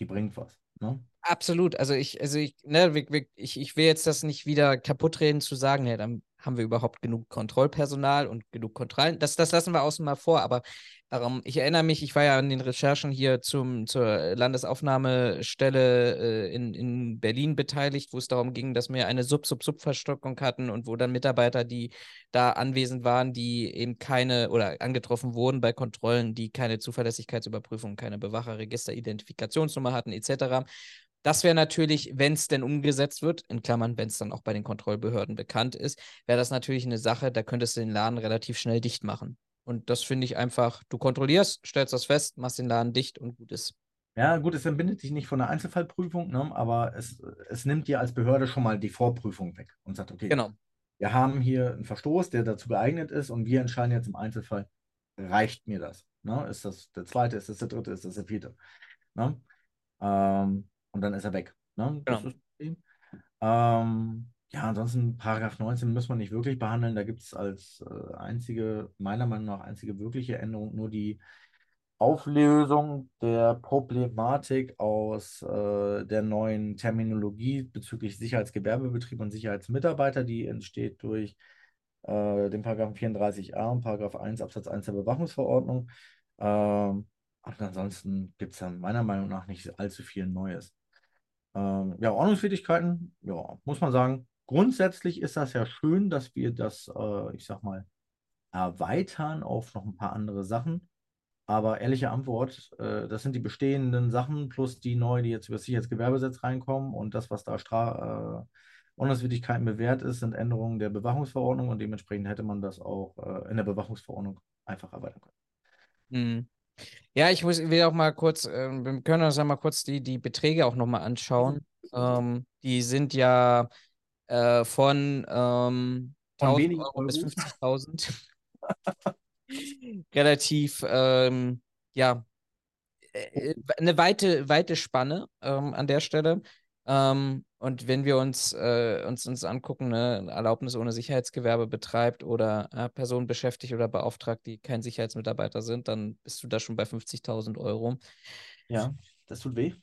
die bringt was. Ne? Absolut. Also ich, also ich, ne, ich, ich will jetzt das nicht wieder kaputt reden zu sagen, ja, dann haben wir überhaupt genug Kontrollpersonal und genug Kontrollen. Das, das lassen wir außen mal vor, aber ähm, ich erinnere mich, ich war ja an den Recherchen hier zum, zur Landesaufnahmestelle äh, in, in Berlin beteiligt, wo es darum ging, dass wir eine Sub-Sub-Sub-Verstockung hatten und wo dann Mitarbeiter, die da anwesend waren, die eben keine oder angetroffen wurden bei Kontrollen, die keine Zuverlässigkeitsüberprüfung, keine Bewacherregister, Identifikationsnummer hatten, etc. Das wäre natürlich, wenn es denn umgesetzt wird, in Klammern, wenn es dann auch bei den Kontrollbehörden bekannt ist, wäre das natürlich eine Sache, da könntest du den Laden relativ schnell dicht machen. Und das finde ich einfach, du kontrollierst, stellst das fest, machst den Laden dicht und gut ist. Ja, gut, es entbindet dich nicht von der Einzelfallprüfung, ne, aber es, es nimmt dir als Behörde schon mal die Vorprüfung weg und sagt, okay, genau. wir haben hier einen Verstoß, der dazu geeignet ist und wir entscheiden jetzt im Einzelfall, reicht mir das? Ne? Ist das der zweite, ist das der dritte, ist das der vierte? Ne? Ähm, und dann ist er weg. Ne? Das genau. ähm, ja, ansonsten Paragraph 19 muss man nicht wirklich behandeln. Da gibt es als äh, einzige, meiner Meinung nach einzige wirkliche Änderung nur die Auflösung der Problematik aus äh, der neuen Terminologie bezüglich Sicherheitsgewerbebetrieb und Sicherheitsmitarbeiter, die entsteht durch äh, den Paragraph 34a und Paragraph 1 Absatz 1 der Bewachungsverordnung. Ähm, und ansonsten gibt es dann meiner Meinung nach nicht allzu viel Neues. Ähm, ja, Ordnungswidrigkeiten, ja, muss man sagen, grundsätzlich ist das ja schön, dass wir das, äh, ich sag mal, erweitern auf noch ein paar andere Sachen. Aber ehrliche Antwort, äh, das sind die bestehenden Sachen plus die neuen, die jetzt über das Sicherheitsgewerbegesetz reinkommen und das, was da Stra äh, Ordnungswidrigkeiten bewährt ist, sind Änderungen der Bewachungsverordnung und dementsprechend hätte man das auch äh, in der Bewachungsverordnung einfach erweitern können. Mhm. Ja, ich muss, will auch mal kurz, äh, wir können uns ja mal kurz die, die Beträge auch nochmal anschauen. Ähm, die sind ja äh, von, ähm, von 1000 Euro, Euro bis 50.000 relativ, ähm, ja, äh, eine weite, weite Spanne ähm, an der Stelle. Ähm, Und wenn wir uns, äh, uns, uns angucken, ne, Erlaubnis ohne Sicherheitsgewerbe betreibt oder äh, Personen beschäftigt oder beauftragt, die kein Sicherheitsmitarbeiter sind, dann bist du da schon bei 50.000 Euro. Ja, das tut weh.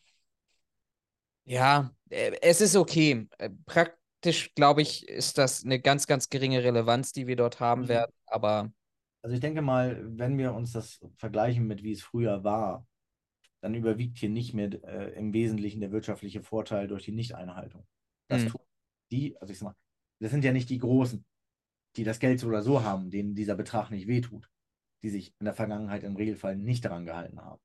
Ja, äh, es ist okay. Äh, praktisch, glaube ich, ist das eine ganz, ganz geringe Relevanz, die wir dort haben Mhm. werden. Aber Also ich denke mal, wenn wir uns das vergleichen mit wie es früher war, dann überwiegt hier nicht mehr äh, im Wesentlichen der wirtschaftliche Vorteil durch die Nichteinhaltung. Das Mhm. tun die, also ich sag mal, das sind ja nicht die Großen, die das Geld so oder so haben, denen dieser Betrag nicht wehtut, die sich in der Vergangenheit im Regelfall nicht daran gehalten haben.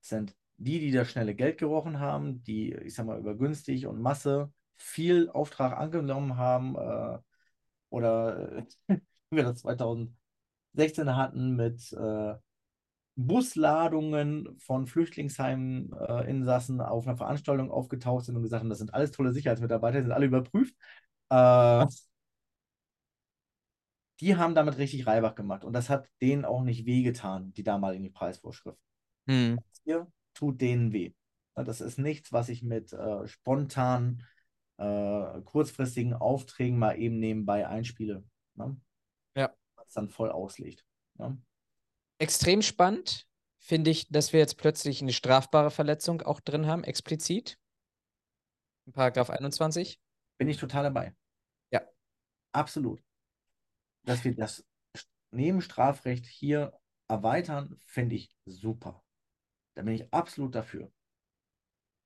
Es sind die, die das schnelle Geld gerochen haben, die, ich sag mal, über günstig und Masse viel Auftrag angenommen haben äh, oder wie wir das 2016 hatten mit äh, Busladungen von Flüchtlingsheiminsassen äh, auf einer Veranstaltung aufgetaucht sind und gesagt haben, das sind alles tolle Sicherheitsmitarbeiter, die sind alle überprüft. Äh, die haben damit richtig Reibach gemacht und das hat denen auch nicht wehgetan, die damaligen Preisvorschriften. hm, Hier tut denen weh. Das ist nichts, was ich mit äh, spontanen, äh, kurzfristigen Aufträgen mal eben nebenbei einspiele. Ne? Ja. Was dann voll auslegt. Ne? Extrem spannend finde ich, dass wir jetzt plötzlich eine strafbare Verletzung auch drin haben, explizit. In Paragraph 21. Bin ich total dabei. Ja. Absolut. Dass wir das Nebenstrafrecht hier erweitern, finde ich super. Da bin ich absolut dafür.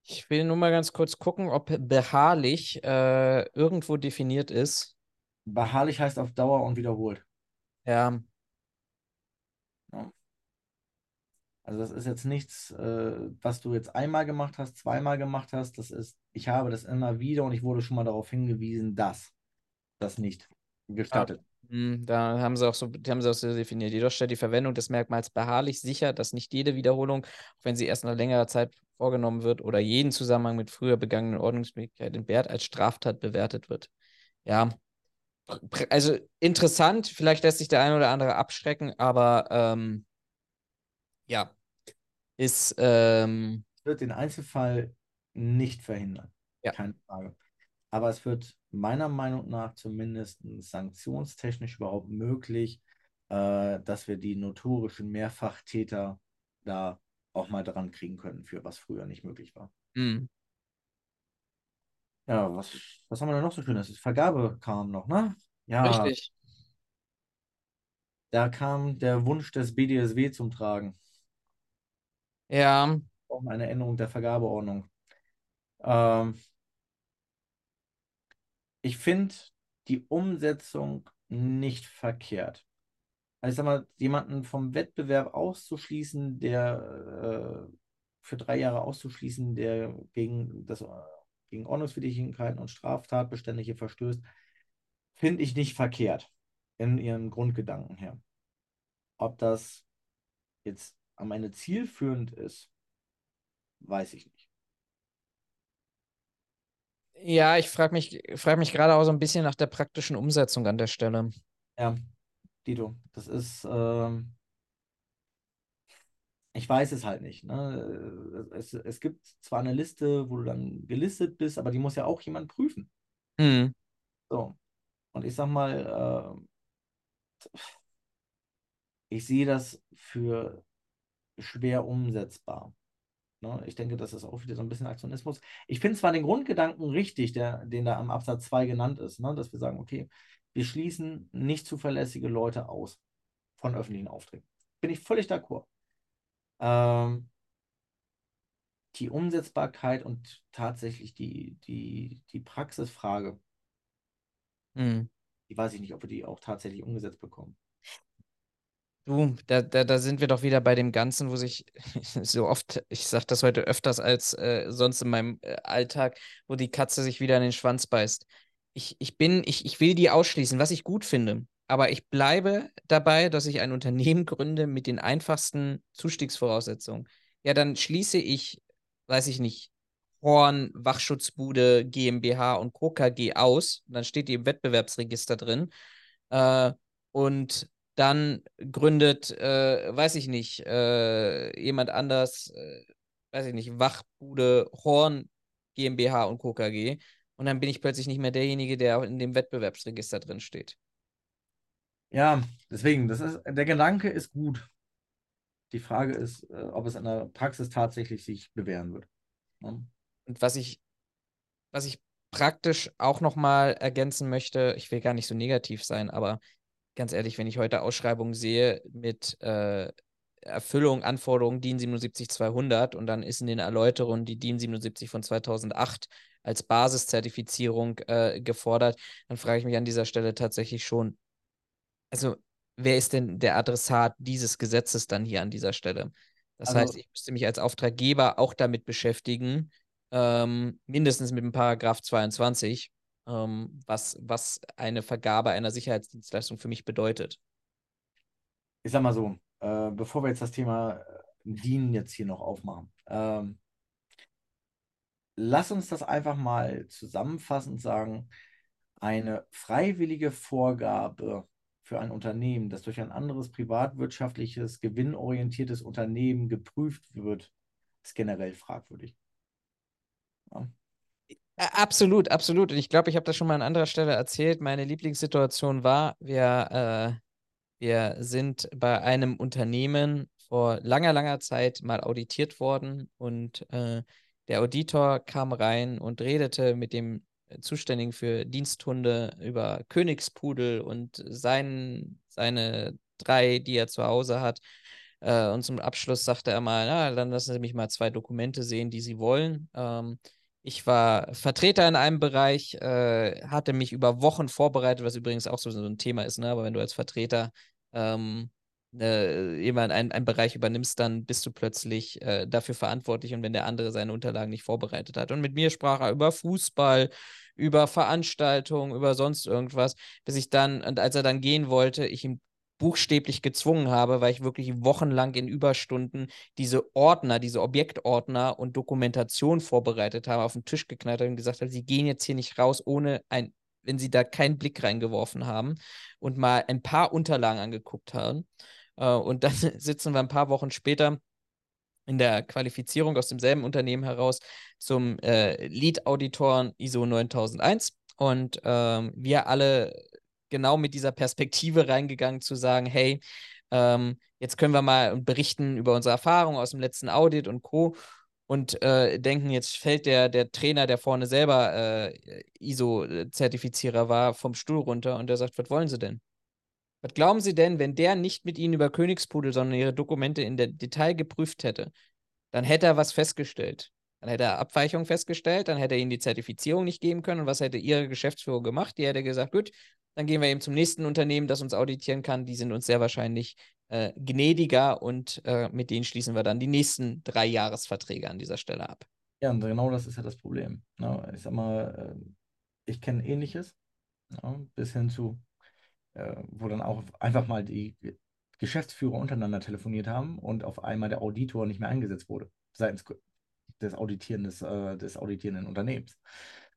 Ich will nur mal ganz kurz gucken, ob beharrlich äh, irgendwo definiert ist. Beharrlich heißt auf Dauer und wiederholt. Ja, Also das ist jetzt nichts, äh, was du jetzt einmal gemacht hast, zweimal gemacht hast. Das ist, ich habe das immer wieder und ich wurde schon mal darauf hingewiesen, dass das nicht gestattet. hm, da haben sie auch so, die haben sie auch so definiert. Jedoch stellt die Verwendung des Merkmals beharrlich sicher, dass nicht jede Wiederholung, auch wenn sie erst nach längerer Zeit vorgenommen wird oder jeden Zusammenhang mit früher begangenen Ordnungsmöglichkeiten entbehrt, als Straftat bewertet wird. Ja, also interessant, vielleicht lässt sich der eine oder andere abschrecken, aber ähm, ja, ist ähm, wird den Einzelfall nicht verhindern. Ja. Keine Frage. Aber es wird meiner Meinung nach zumindest sanktionstechnisch überhaupt möglich, äh, dass wir die notorischen Mehrfachtäter da auch mal dran kriegen können, für was früher nicht möglich war. mh, Ja, was, was haben wir denn noch so schönes? Vergabe kam noch, ne? Ja, richtig. da kam der Wunsch des BDSW zum Tragen. Ja, Auch eine Änderung der Vergabeordnung. Ähm, ich finde die Umsetzung nicht verkehrt. Also ich sag mal, jemanden vom Wettbewerb auszuschließen, der äh, für drei Jahre auszuschließen, der gegen das äh, gegen Ordnungswidrigkeiten und Straftatbestände hier verstößt, finde ich nicht verkehrt in ihren Grundgedanken her. Ob das jetzt am Ende zielführend ist, weiß ich nicht. ja, ich frage mich, frag mich gerade auch so ein bisschen nach der praktischen Umsetzung an der Stelle. Ja, Dito, das ist, ähm, ich weiß es halt nicht. Ne? Es, es gibt zwar eine Liste, wo du dann gelistet bist, aber die muss ja auch jemand prüfen. Hm, So. Und ich sag mal, äh, ich sehe das für schwer umsetzbar. Ne? Ich denke, das ist auch wieder so ein bisschen Aktionismus. Ich finde zwar den Grundgedanken richtig, der, den da am Absatz 2 genannt ist, ne? dass wir sagen, okay, wir schließen nicht zuverlässige Leute aus von öffentlichen Aufträgen. Bin ich völlig d'accord. Ähm, die Umsetzbarkeit und tatsächlich die, die, die Praxisfrage, hm. die weiß ich nicht, ob wir die auch tatsächlich umgesetzt bekommen. Du, da, da, da sind wir doch wieder bei dem Ganzen, wo sich so oft, ich sage das heute öfters als äh, sonst in meinem äh, Alltag, wo die Katze sich wieder in den Schwanz beißt. Ich, ich bin, ich, ich will die ausschließen, was ich gut finde. Aber ich bleibe dabei, dass ich ein Unternehmen gründe mit den einfachsten Zustiegsvoraussetzungen. Ja, dann schließe ich, weiß ich nicht, Horn, Wachschutzbude, GmbH und Co. KG aus. Dann steht die im Wettbewerbsregister drin. Äh, und dann gründet, äh, weiß ich nicht, äh, jemand anders, äh, weiß ich nicht, Wachbude, Horn, GmbH und Co. KG. und dann bin ich plötzlich nicht mehr derjenige, der in dem Wettbewerbsregister drin steht. Ja, deswegen, das ist, der Gedanke ist gut. Die Frage ist, äh, ob es in der Praxis tatsächlich sich bewähren wird. Ja. Und was ich, was ich praktisch auch nochmal ergänzen möchte, ich will gar nicht so negativ sein, aber ganz ehrlich, wenn ich heute Ausschreibungen sehe mit äh, Erfüllung, Anforderungen DIN 77200 und dann ist in den Erläuterungen die DIN 77 von 2008 als Basiszertifizierung äh, gefordert, dann frage ich mich an dieser Stelle tatsächlich schon, also wer ist denn der Adressat dieses Gesetzes dann hier an dieser Stelle? Das also, heißt, ich müsste mich als Auftraggeber auch damit beschäftigen, ähm, mindestens mit dem Paragraph 22, ähm, was, was eine Vergabe einer Sicherheitsdienstleistung für mich bedeutet. Ich sag mal so, äh, bevor wir jetzt das Thema äh, DIN jetzt hier noch aufmachen, ähm, lass uns das einfach mal zusammenfassend sagen. Eine freiwillige Vorgabe für ein Unternehmen, das durch ein anderes privatwirtschaftliches, gewinnorientiertes Unternehmen geprüft wird, ist generell fragwürdig. Ja. Absolut, absolut. Und ich glaube, ich habe das schon mal an anderer Stelle erzählt. Meine Lieblingssituation war, wir, äh, wir sind bei einem Unternehmen vor langer, langer Zeit mal auditiert worden und äh, der Auditor kam rein und redete mit dem Zuständigen für Diensthunde über Königspudel und sein, seine drei, die er zu Hause hat. Äh, und zum Abschluss sagte er mal, na, dann lassen Sie mich mal zwei Dokumente sehen, die Sie wollen. Ähm, ich war Vertreter in einem Bereich, äh, hatte mich über Wochen vorbereitet, was übrigens auch so, so ein Thema ist, ne? aber wenn du als Vertreter ähm, äh, jemand einen, einen Bereich übernimmst, dann bist du plötzlich äh, dafür verantwortlich und wenn der andere seine Unterlagen nicht vorbereitet hat. Und mit mir sprach er über Fußball, über Veranstaltungen, über sonst irgendwas, bis ich dann, und als er dann gehen wollte, ich ihm buchstäblich gezwungen habe, weil ich wirklich wochenlang in Überstunden diese Ordner, diese Objektordner und Dokumentation vorbereitet habe, auf den Tisch geknallt habe und gesagt habe, sie gehen jetzt hier nicht raus, ohne ein, wenn sie da keinen Blick reingeworfen haben und mal ein paar Unterlagen angeguckt haben. Äh, und dann sitzen wir ein paar Wochen später in der Qualifizierung aus demselben Unternehmen heraus zum äh, Lead-Auditoren ISO 9001. Und ähm, wir alle genau mit dieser Perspektive reingegangen zu sagen, hey, ähm, jetzt können wir mal berichten über unsere Erfahrungen aus dem letzten Audit und Co. Und äh, denken, jetzt fällt der, der Trainer, der vorne selber äh, ISO-Zertifizierer war, vom Stuhl runter und der sagt, was wollen Sie denn? Was glauben Sie denn, wenn der nicht mit Ihnen über Königspudel, sondern Ihre Dokumente in der Detail geprüft hätte, dann hätte er was festgestellt. Dann hätte er Abweichungen festgestellt, dann hätte er Ihnen die Zertifizierung nicht geben können. Und was hätte Ihre Geschäftsführung gemacht? Die hätte gesagt, gut, dann gehen wir eben zum nächsten Unternehmen, das uns auditieren kann. Die sind uns sehr wahrscheinlich äh, gnädiger und äh, mit denen schließen wir dann die nächsten drei Jahresverträge an dieser Stelle ab. Ja, und genau das ist ja das Problem. Ne? Ich sag mal, äh, ich kenne Ähnliches, ne? bis hin zu äh, wo dann auch einfach mal die Geschäftsführer untereinander telefoniert haben und auf einmal der Auditor nicht mehr eingesetzt wurde, seitens des, auditierendes, äh, des auditierenden Unternehmens.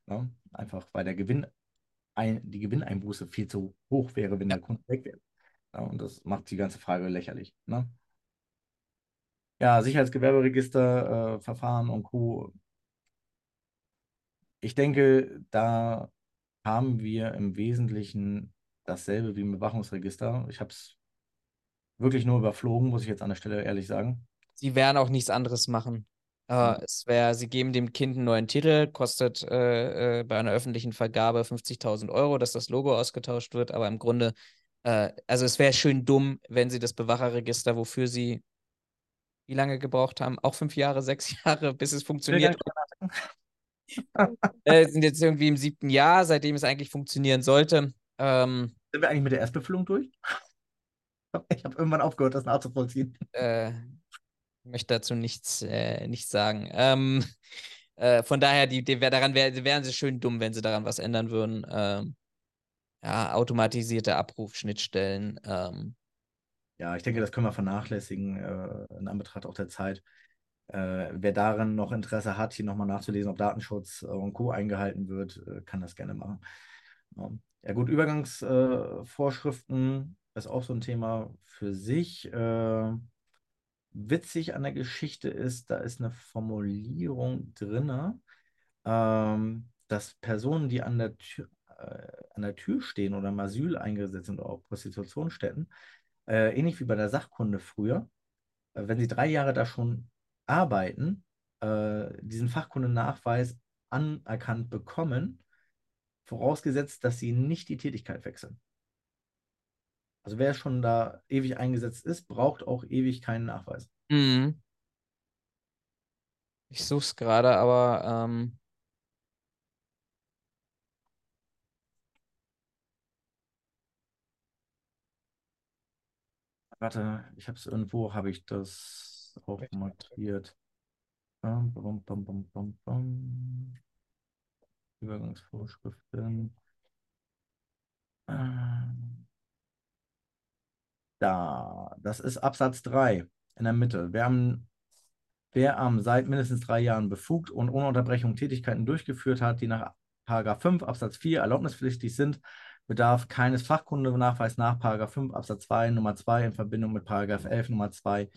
Ne? Einfach weil der Gewinn, ein, die Gewinneinbuße viel zu hoch wäre, wenn der Kunde weg wäre. Ja, und das macht die ganze Frage lächerlich. Ne? Ja, Sicherheitsgewerberegister, äh, Verfahren und Co. Ich denke, da haben wir im Wesentlichen dasselbe wie im Bewachungsregister. Ich habe es wirklich nur überflogen, muss ich jetzt an der Stelle ehrlich sagen. Sie werden auch nichts anderes machen. Äh, mhm. es wäre, sie geben dem Kind einen neuen Titel, kostet äh, äh, bei einer öffentlichen Vergabe 50.000 Euro, dass das Logo ausgetauscht wird, aber im Grunde, äh, also es wäre schön dumm, wenn sie das Bewacherregister, wofür sie wie lange gebraucht haben, auch fünf Jahre, sechs Jahre, bis es funktioniert. äh, sind jetzt irgendwie im siebten Jahr, seitdem es eigentlich funktionieren sollte. Ähm, sind wir eigentlich mit der Erstbefüllung durch? Ich habe irgendwann aufgehört, das nachzuvollziehen. Äh, ich möchte dazu nichts, äh, nichts sagen. Ähm, äh, von daher, die, die, daran wär, wären sie schön dumm, wenn sie daran was ändern würden. Ähm, ja, automatisierte Abrufschnittstellen. Ähm. Ja, ich denke, das können wir vernachlässigen äh, in Anbetracht auch der Zeit. Äh, wer daran noch Interesse hat, hier nochmal nachzulesen, ob Datenschutz und Co. eingehalten wird, äh, kann das gerne machen. Ja gut, Übergangsvorschriften ist auch so ein Thema für sich. Äh, witzig an der Geschichte ist, da ist eine Formulierung drin, ähm, dass Personen, die an der Tür, äh, an der Tür stehen oder im Asyl eingesetzt sind oder auch Prostitutionsstätten, äh, ähnlich wie bei der Sachkunde früher, äh, wenn sie drei Jahre da schon arbeiten, äh, diesen Fachkundenachweis anerkannt bekommen, vorausgesetzt, dass sie nicht die Tätigkeit wechseln. Also wer schon da ewig eingesetzt ist, braucht auch ewig keinen Nachweis. Mhm. Ich suche es gerade, aber ähm, Warte, ich habe es irgendwo, habe ich das auch markiert. Bum, bum, bum, bum, bum, bum. Übergangsvorschriften. Ähm. Da, das ist Absatz 3 in der Mitte. Wer am, wer am seit mindestens drei Jahren befugt und ohne Unterbrechung Tätigkeiten durchgeführt hat, die nach 5 Absatz 4 erlaubnispflichtig sind, bedarf keines Fachkundenachweis nach 5 Absatz 2 Nummer 2 in Verbindung mit 11 Nummer 2.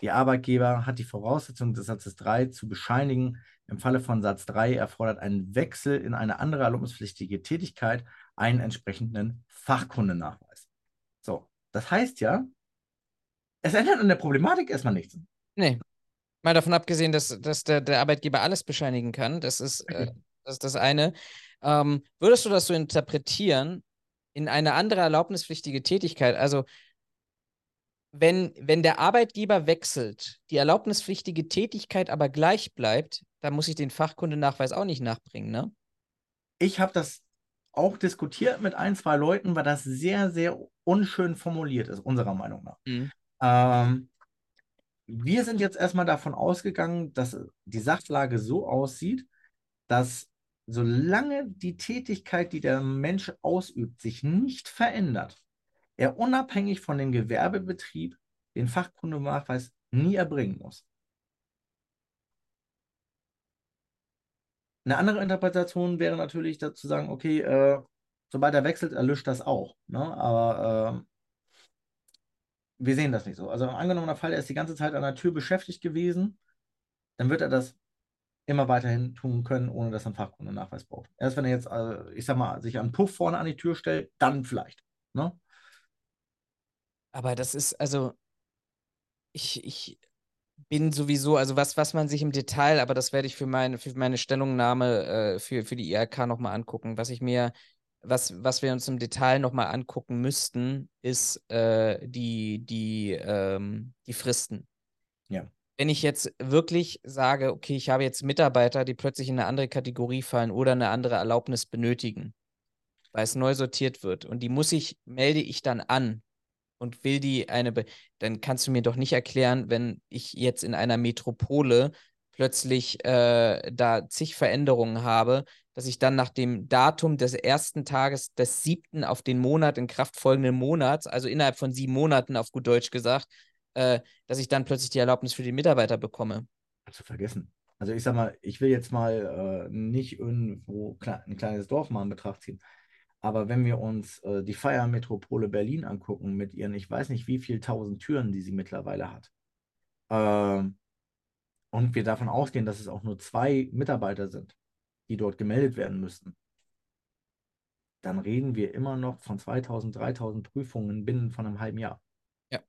Die Arbeitgeber hat die Voraussetzung des Satzes 3 zu bescheinigen. Im Falle von Satz 3 erfordert ein Wechsel in eine andere erlaubnispflichtige Tätigkeit einen entsprechenden Fachkundenachweis. So, das heißt ja, es ändert an der Problematik erstmal nichts. Nee. Mal davon abgesehen, dass, dass der, der Arbeitgeber alles bescheinigen kann. Das ist, äh, das, ist das eine. Ähm, würdest du das so interpretieren in eine andere erlaubnispflichtige Tätigkeit? Also, wenn, wenn der Arbeitgeber wechselt, die erlaubnispflichtige Tätigkeit aber gleich bleibt, dann muss ich den Fachkundenachweis auch nicht nachbringen, ne? Ich habe das auch diskutiert mit ein, zwei Leuten, weil das sehr, sehr unschön formuliert ist, unserer Meinung nach. Mhm. Ähm, wir sind jetzt erstmal davon ausgegangen, dass die Sachlage so aussieht, dass solange die Tätigkeit, die der Mensch ausübt, sich nicht verändert, er unabhängig von dem Gewerbebetrieb den Fachkundenachweis nie erbringen muss. Eine andere Interpretation wäre natürlich dazu sagen, okay, äh, sobald er wechselt, erlischt das auch. Ne? Aber äh, wir sehen das nicht so. Also angenommen der Fall, er ist die ganze Zeit an der Tür beschäftigt gewesen, dann wird er das immer weiterhin tun können, ohne dass er einen Fachkundennachweis braucht. Erst wenn er jetzt, äh, ich sag mal, sich einen Puff vorne an die Tür stellt, dann vielleicht. Ne? Aber das ist, also, ich, ich bin sowieso, also was, was man sich im Detail, aber das werde ich für meine, für meine Stellungnahme äh, für, für die IRK nochmal angucken. Was ich mir, was, was wir uns im Detail nochmal angucken müssten, ist äh, die, die, ähm, die Fristen. Ja. Wenn ich jetzt wirklich sage, okay, ich habe jetzt Mitarbeiter, die plötzlich in eine andere Kategorie fallen oder eine andere Erlaubnis benötigen, weil es neu sortiert wird und die muss ich, melde ich dann an und will die eine, Be dann kannst du mir doch nicht erklären, wenn ich jetzt in einer Metropole plötzlich äh, da zig Veränderungen habe, dass ich dann nach dem Datum des ersten Tages des siebten auf den Monat in Kraft folgenden Monats, also innerhalb von sieben Monaten auf gut Deutsch gesagt, äh, dass ich dann plötzlich die Erlaubnis für die Mitarbeiter bekomme. Zu vergessen. Also ich sag mal, ich will jetzt mal äh, nicht irgendwo ein kleines Dorf mal in Betracht ziehen. Aber wenn wir uns äh, die Feiermetropole Berlin angucken, mit ihren, ich weiß nicht wie viel tausend Türen, die sie mittlerweile hat, äh, und wir davon ausgehen, dass es auch nur zwei Mitarbeiter sind, die dort gemeldet werden müssten, dann reden wir immer noch von 2000, 3000 Prüfungen binnen von einem halben Jahr. Ja.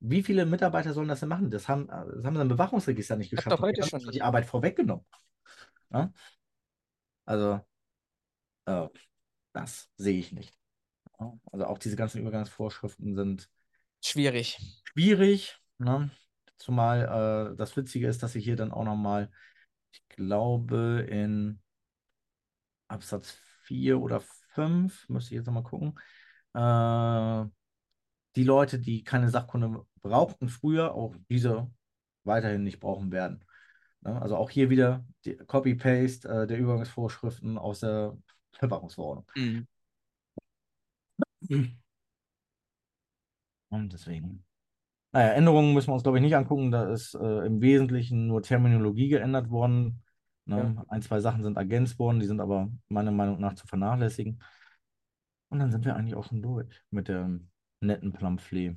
Wie viele Mitarbeiter sollen das denn machen? Das haben, das haben sie im Bewachungsregister nicht geschafft. Doch heute schon die Arbeit vorweggenommen. Ja? Also, äh, das sehe ich nicht. Also auch diese ganzen Übergangsvorschriften sind schwierig. Schwierig, ne? Zumal äh, das Witzige ist, dass ich hier dann auch nochmal, ich glaube, in Absatz 4 oder 5, müsste ich jetzt nochmal gucken, äh, die Leute, die keine Sachkunde brauchten früher, auch diese weiterhin nicht brauchen werden. Ne? Also auch hier wieder Copy-Paste äh, der Übergangsvorschriften aus der Verwaltungsverordnung. Mhm. Und deswegen. Naja, Änderungen müssen wir uns, glaube ich, nicht angucken. Da ist äh, im Wesentlichen nur Terminologie geändert worden. Ne? Ja. Ein, zwei Sachen sind ergänzt worden, die sind aber meiner Meinung nach zu vernachlässigen. Und dann sind wir eigentlich auch schon durch mit dem netten Plamphlet.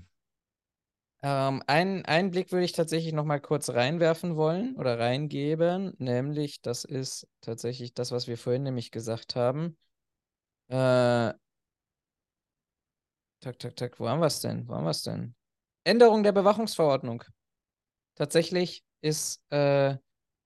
Ähm, einen, einen Blick würde ich tatsächlich noch mal kurz reinwerfen wollen oder reingeben, nämlich das ist tatsächlich das, was wir vorhin nämlich gesagt haben. Äh, tak, tak, tak, wo haben wir es denn? Wo haben wir es denn? Änderung der Bewachungsverordnung. Tatsächlich ist äh,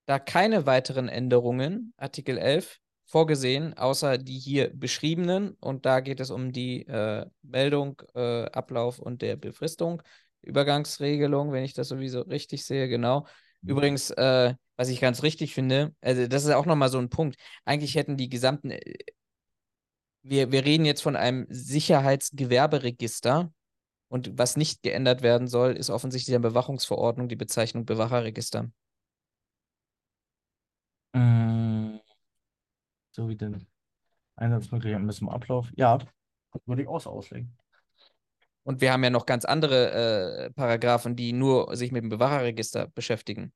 da keine weiteren Änderungen, Artikel 11, vorgesehen, außer die hier beschriebenen. Und da geht es um die äh, Meldung, äh, Ablauf und der Befristung. Übergangsregelung, wenn ich das sowieso richtig sehe, genau. Mhm. Übrigens, äh, was ich ganz richtig finde, also das ist auch nochmal so ein Punkt. Eigentlich hätten die gesamten, äh, wir, wir reden jetzt von einem Sicherheitsgewerberegister und was nicht geändert werden soll, ist offensichtlich der Bewachungsverordnung die Bezeichnung Bewacherregister. Äh, so wie den Einsatzmöglichkeiten bis zum Ablauf. Ja, würde ich auch so auslegen. Und wir haben ja noch ganz andere äh, Paragraphen, die nur sich mit dem Bewacherregister beschäftigen.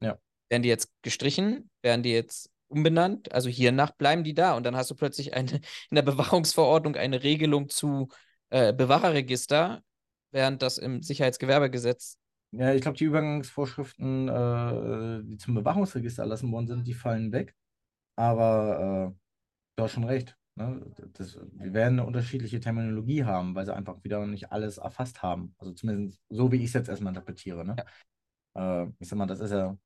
Ja. Werden die jetzt gestrichen? Werden die jetzt umbenannt? Also hiernach bleiben die da und dann hast du plötzlich eine, in der Bewachungsverordnung eine Regelung zu äh, Bewacherregister, während das im Sicherheitsgewerbegesetz. Ja, ich glaube, die Übergangsvorschriften, äh, die zum Bewachungsregister erlassen worden sind, die fallen weg. Aber äh, du hast schon recht. Ne? Das, wir werden eine unterschiedliche Terminologie haben, weil sie einfach wieder nicht alles erfasst haben. Also zumindest so, wie ich es jetzt erstmal interpretiere. Ne? Ja. Äh, ich sag mal, das ist ja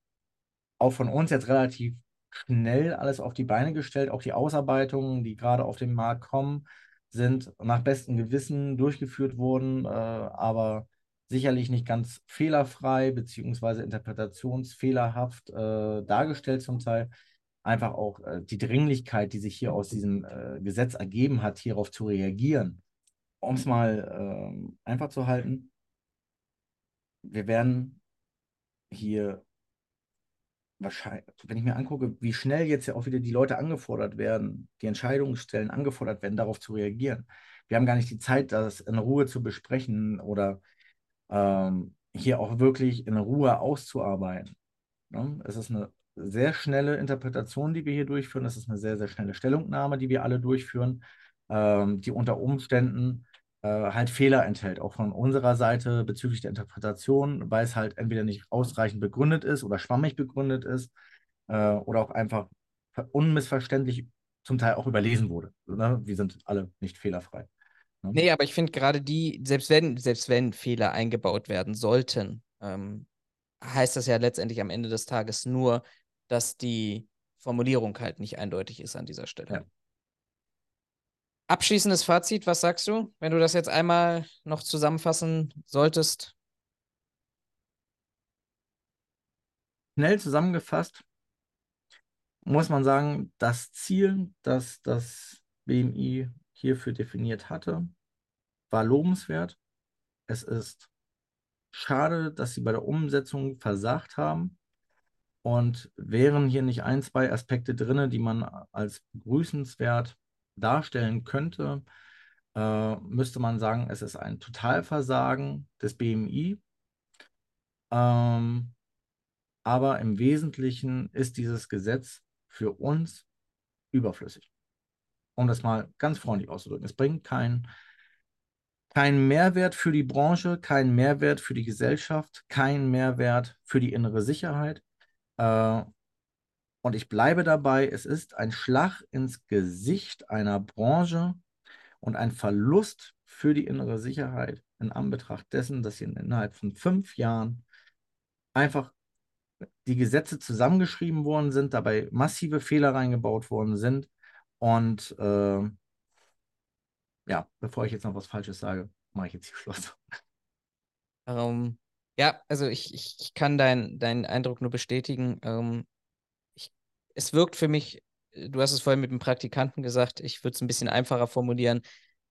auch von uns jetzt relativ schnell alles auf die Beine gestellt. Auch die Ausarbeitungen, die gerade auf den Markt kommen, sind nach bestem Gewissen durchgeführt worden, äh, aber sicherlich nicht ganz fehlerfrei beziehungsweise interpretationsfehlerhaft äh, dargestellt zum Teil einfach auch äh, die Dringlichkeit, die sich hier aus diesem äh, Gesetz ergeben hat, hierauf zu reagieren. Um es mal äh, einfach zu halten, wir werden hier wahrscheinlich, wenn ich mir angucke, wie schnell jetzt ja auch wieder die Leute angefordert werden, die Entscheidungsstellen angefordert werden, darauf zu reagieren. Wir haben gar nicht die Zeit, das in Ruhe zu besprechen oder ähm, hier auch wirklich in Ruhe auszuarbeiten. Ne? Es ist eine sehr schnelle Interpretation, die wir hier durchführen. Das ist eine sehr, sehr schnelle Stellungnahme, die wir alle durchführen, ähm, die unter Umständen äh, halt Fehler enthält, auch von unserer Seite bezüglich der Interpretation, weil es halt entweder nicht ausreichend begründet ist oder schwammig begründet ist äh, oder auch einfach unmissverständlich zum Teil auch überlesen wurde. Ne? Wir sind alle nicht fehlerfrei. Ne? Nee, aber ich finde gerade die, selbst wenn, selbst wenn Fehler eingebaut werden sollten, ähm, heißt das ja letztendlich am Ende des Tages nur, dass die Formulierung halt nicht eindeutig ist an dieser Stelle. Ja. Abschließendes Fazit, was sagst du, wenn du das jetzt einmal noch zusammenfassen solltest? Schnell zusammengefasst muss man sagen, das Ziel, das das BMI hierfür definiert hatte, war lobenswert. Es ist schade, dass sie bei der Umsetzung versagt haben. Und wären hier nicht ein, zwei Aspekte drin, die man als begrüßenswert darstellen könnte, äh, müsste man sagen, es ist ein Totalversagen des BMI. Ähm, aber im Wesentlichen ist dieses Gesetz für uns überflüssig. Um das mal ganz freundlich auszudrücken. Es bringt keinen kein Mehrwert für die Branche, kein Mehrwert für die Gesellschaft, kein Mehrwert für die innere Sicherheit. Äh, und ich bleibe dabei, es ist ein Schlag ins Gesicht einer Branche und ein Verlust für die innere Sicherheit in Anbetracht dessen, dass hier innerhalb von fünf Jahren einfach die Gesetze zusammengeschrieben worden sind, dabei massive Fehler reingebaut worden sind. Und äh, ja, bevor ich jetzt noch was Falsches sage, mache ich jetzt hier Schluss. Ähm, ja, also ich, ich, kann deinen dein Eindruck nur bestätigen. Ähm, ich, es wirkt für mich, du hast es vorhin mit dem Praktikanten gesagt, ich würde es ein bisschen einfacher formulieren.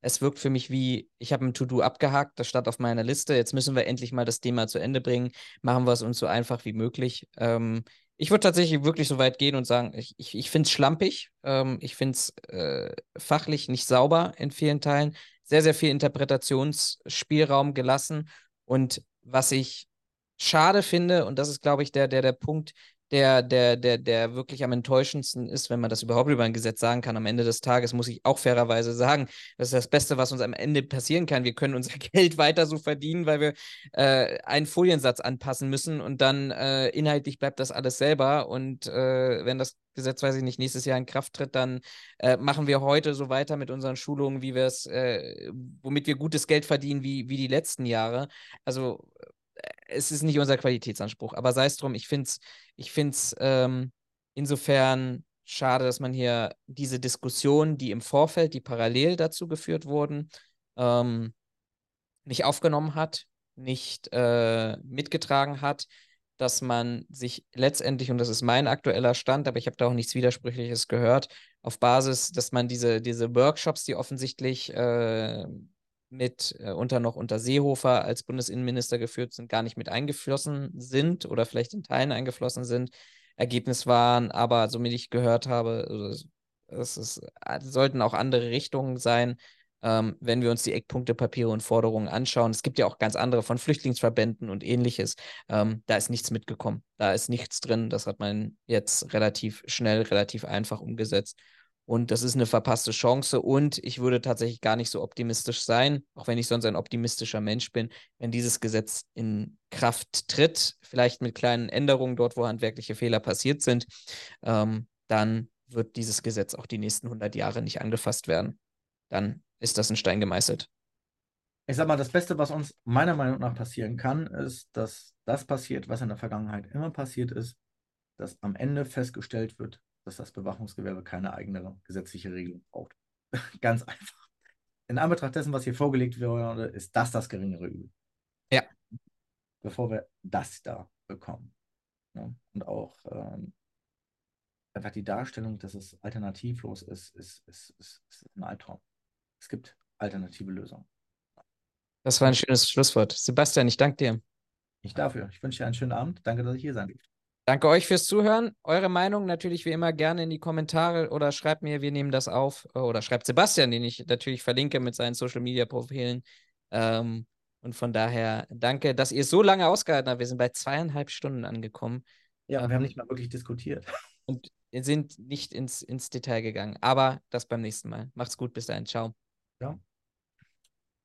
Es wirkt für mich wie, ich habe ein To-Do abgehakt, das stand auf meiner Liste. Jetzt müssen wir endlich mal das Thema zu Ende bringen. Machen wir es uns so einfach wie möglich. Ähm, ich würde tatsächlich wirklich so weit gehen und sagen, ich, ich, ich finde es schlampig. Ähm, ich finde es äh, fachlich nicht sauber in vielen Teilen. Sehr, sehr viel Interpretationsspielraum gelassen. Und was ich schade finde, und das ist, glaube ich, der, der, der Punkt, der, der, der, der wirklich am enttäuschendsten ist, wenn man das überhaupt über ein Gesetz sagen kann. Am Ende des Tages muss ich auch fairerweise sagen, das ist das Beste, was uns am Ende passieren kann. Wir können unser Geld weiter so verdienen, weil wir äh, einen Foliensatz anpassen müssen und dann äh, inhaltlich bleibt das alles selber. Und äh, wenn das Gesetz, weiß ich nicht, nächstes Jahr in Kraft tritt, dann äh, machen wir heute so weiter mit unseren Schulungen, wie wir es, äh, womit wir gutes Geld verdienen, wie, wie die letzten Jahre. Also es ist nicht unser Qualitätsanspruch, aber sei es drum, ich finde es ich find's, ähm, insofern schade, dass man hier diese Diskussion, die im Vorfeld, die parallel dazu geführt wurden, ähm, nicht aufgenommen hat, nicht äh, mitgetragen hat, dass man sich letztendlich, und das ist mein aktueller Stand, aber ich habe da auch nichts Widersprüchliches gehört, auf Basis, dass man diese, diese Workshops, die offensichtlich äh, mit äh, unter noch unter Seehofer als Bundesinnenminister geführt sind, gar nicht mit eingeflossen sind oder vielleicht in Teilen eingeflossen sind. Ergebnis waren aber, somit ich gehört habe, also es ist, äh, sollten auch andere Richtungen sein, ähm, wenn wir uns die Eckpunktepapiere und Forderungen anschauen. Es gibt ja auch ganz andere von Flüchtlingsverbänden und ähnliches. Ähm, da ist nichts mitgekommen. Da ist nichts drin. Das hat man jetzt relativ schnell, relativ einfach umgesetzt. Und das ist eine verpasste Chance. Und ich würde tatsächlich gar nicht so optimistisch sein, auch wenn ich sonst ein optimistischer Mensch bin, wenn dieses Gesetz in Kraft tritt, vielleicht mit kleinen Änderungen dort, wo handwerkliche Fehler passiert sind, ähm, dann wird dieses Gesetz auch die nächsten 100 Jahre nicht angefasst werden. Dann ist das ein Stein gemeißelt. Ich sag mal, das Beste, was uns meiner Meinung nach passieren kann, ist, dass das passiert, was in der Vergangenheit immer passiert ist, dass am Ende festgestellt wird, dass das Bewachungsgewerbe keine eigene gesetzliche Regelung braucht. Ganz einfach. In Anbetracht dessen, was hier vorgelegt wurde, ist das das geringere Übel. Ja. Bevor wir das da bekommen. Ja? Und auch ähm, einfach die Darstellung, dass es alternativlos ist, ist, ist, ist, ist ein Albtraum. Es gibt alternative Lösungen. Das war ein schönes Schlusswort. Sebastian, ich danke dir. Ich dafür. Ich wünsche dir einen schönen Abend. Danke, dass ich hier sein durfte. Danke euch fürs Zuhören. Eure Meinung natürlich wie immer gerne in die Kommentare oder schreibt mir, wir nehmen das auf. Oder schreibt Sebastian, den ich natürlich verlinke mit seinen Social Media Profilen. Ähm, und von daher danke, dass ihr so lange ausgehalten habt. Wir sind bei zweieinhalb Stunden angekommen. Ja, ähm, wir haben nicht mal wirklich diskutiert. Und sind nicht ins, ins Detail gegangen. Aber das beim nächsten Mal. Macht's gut, bis dahin. Ciao. Ja.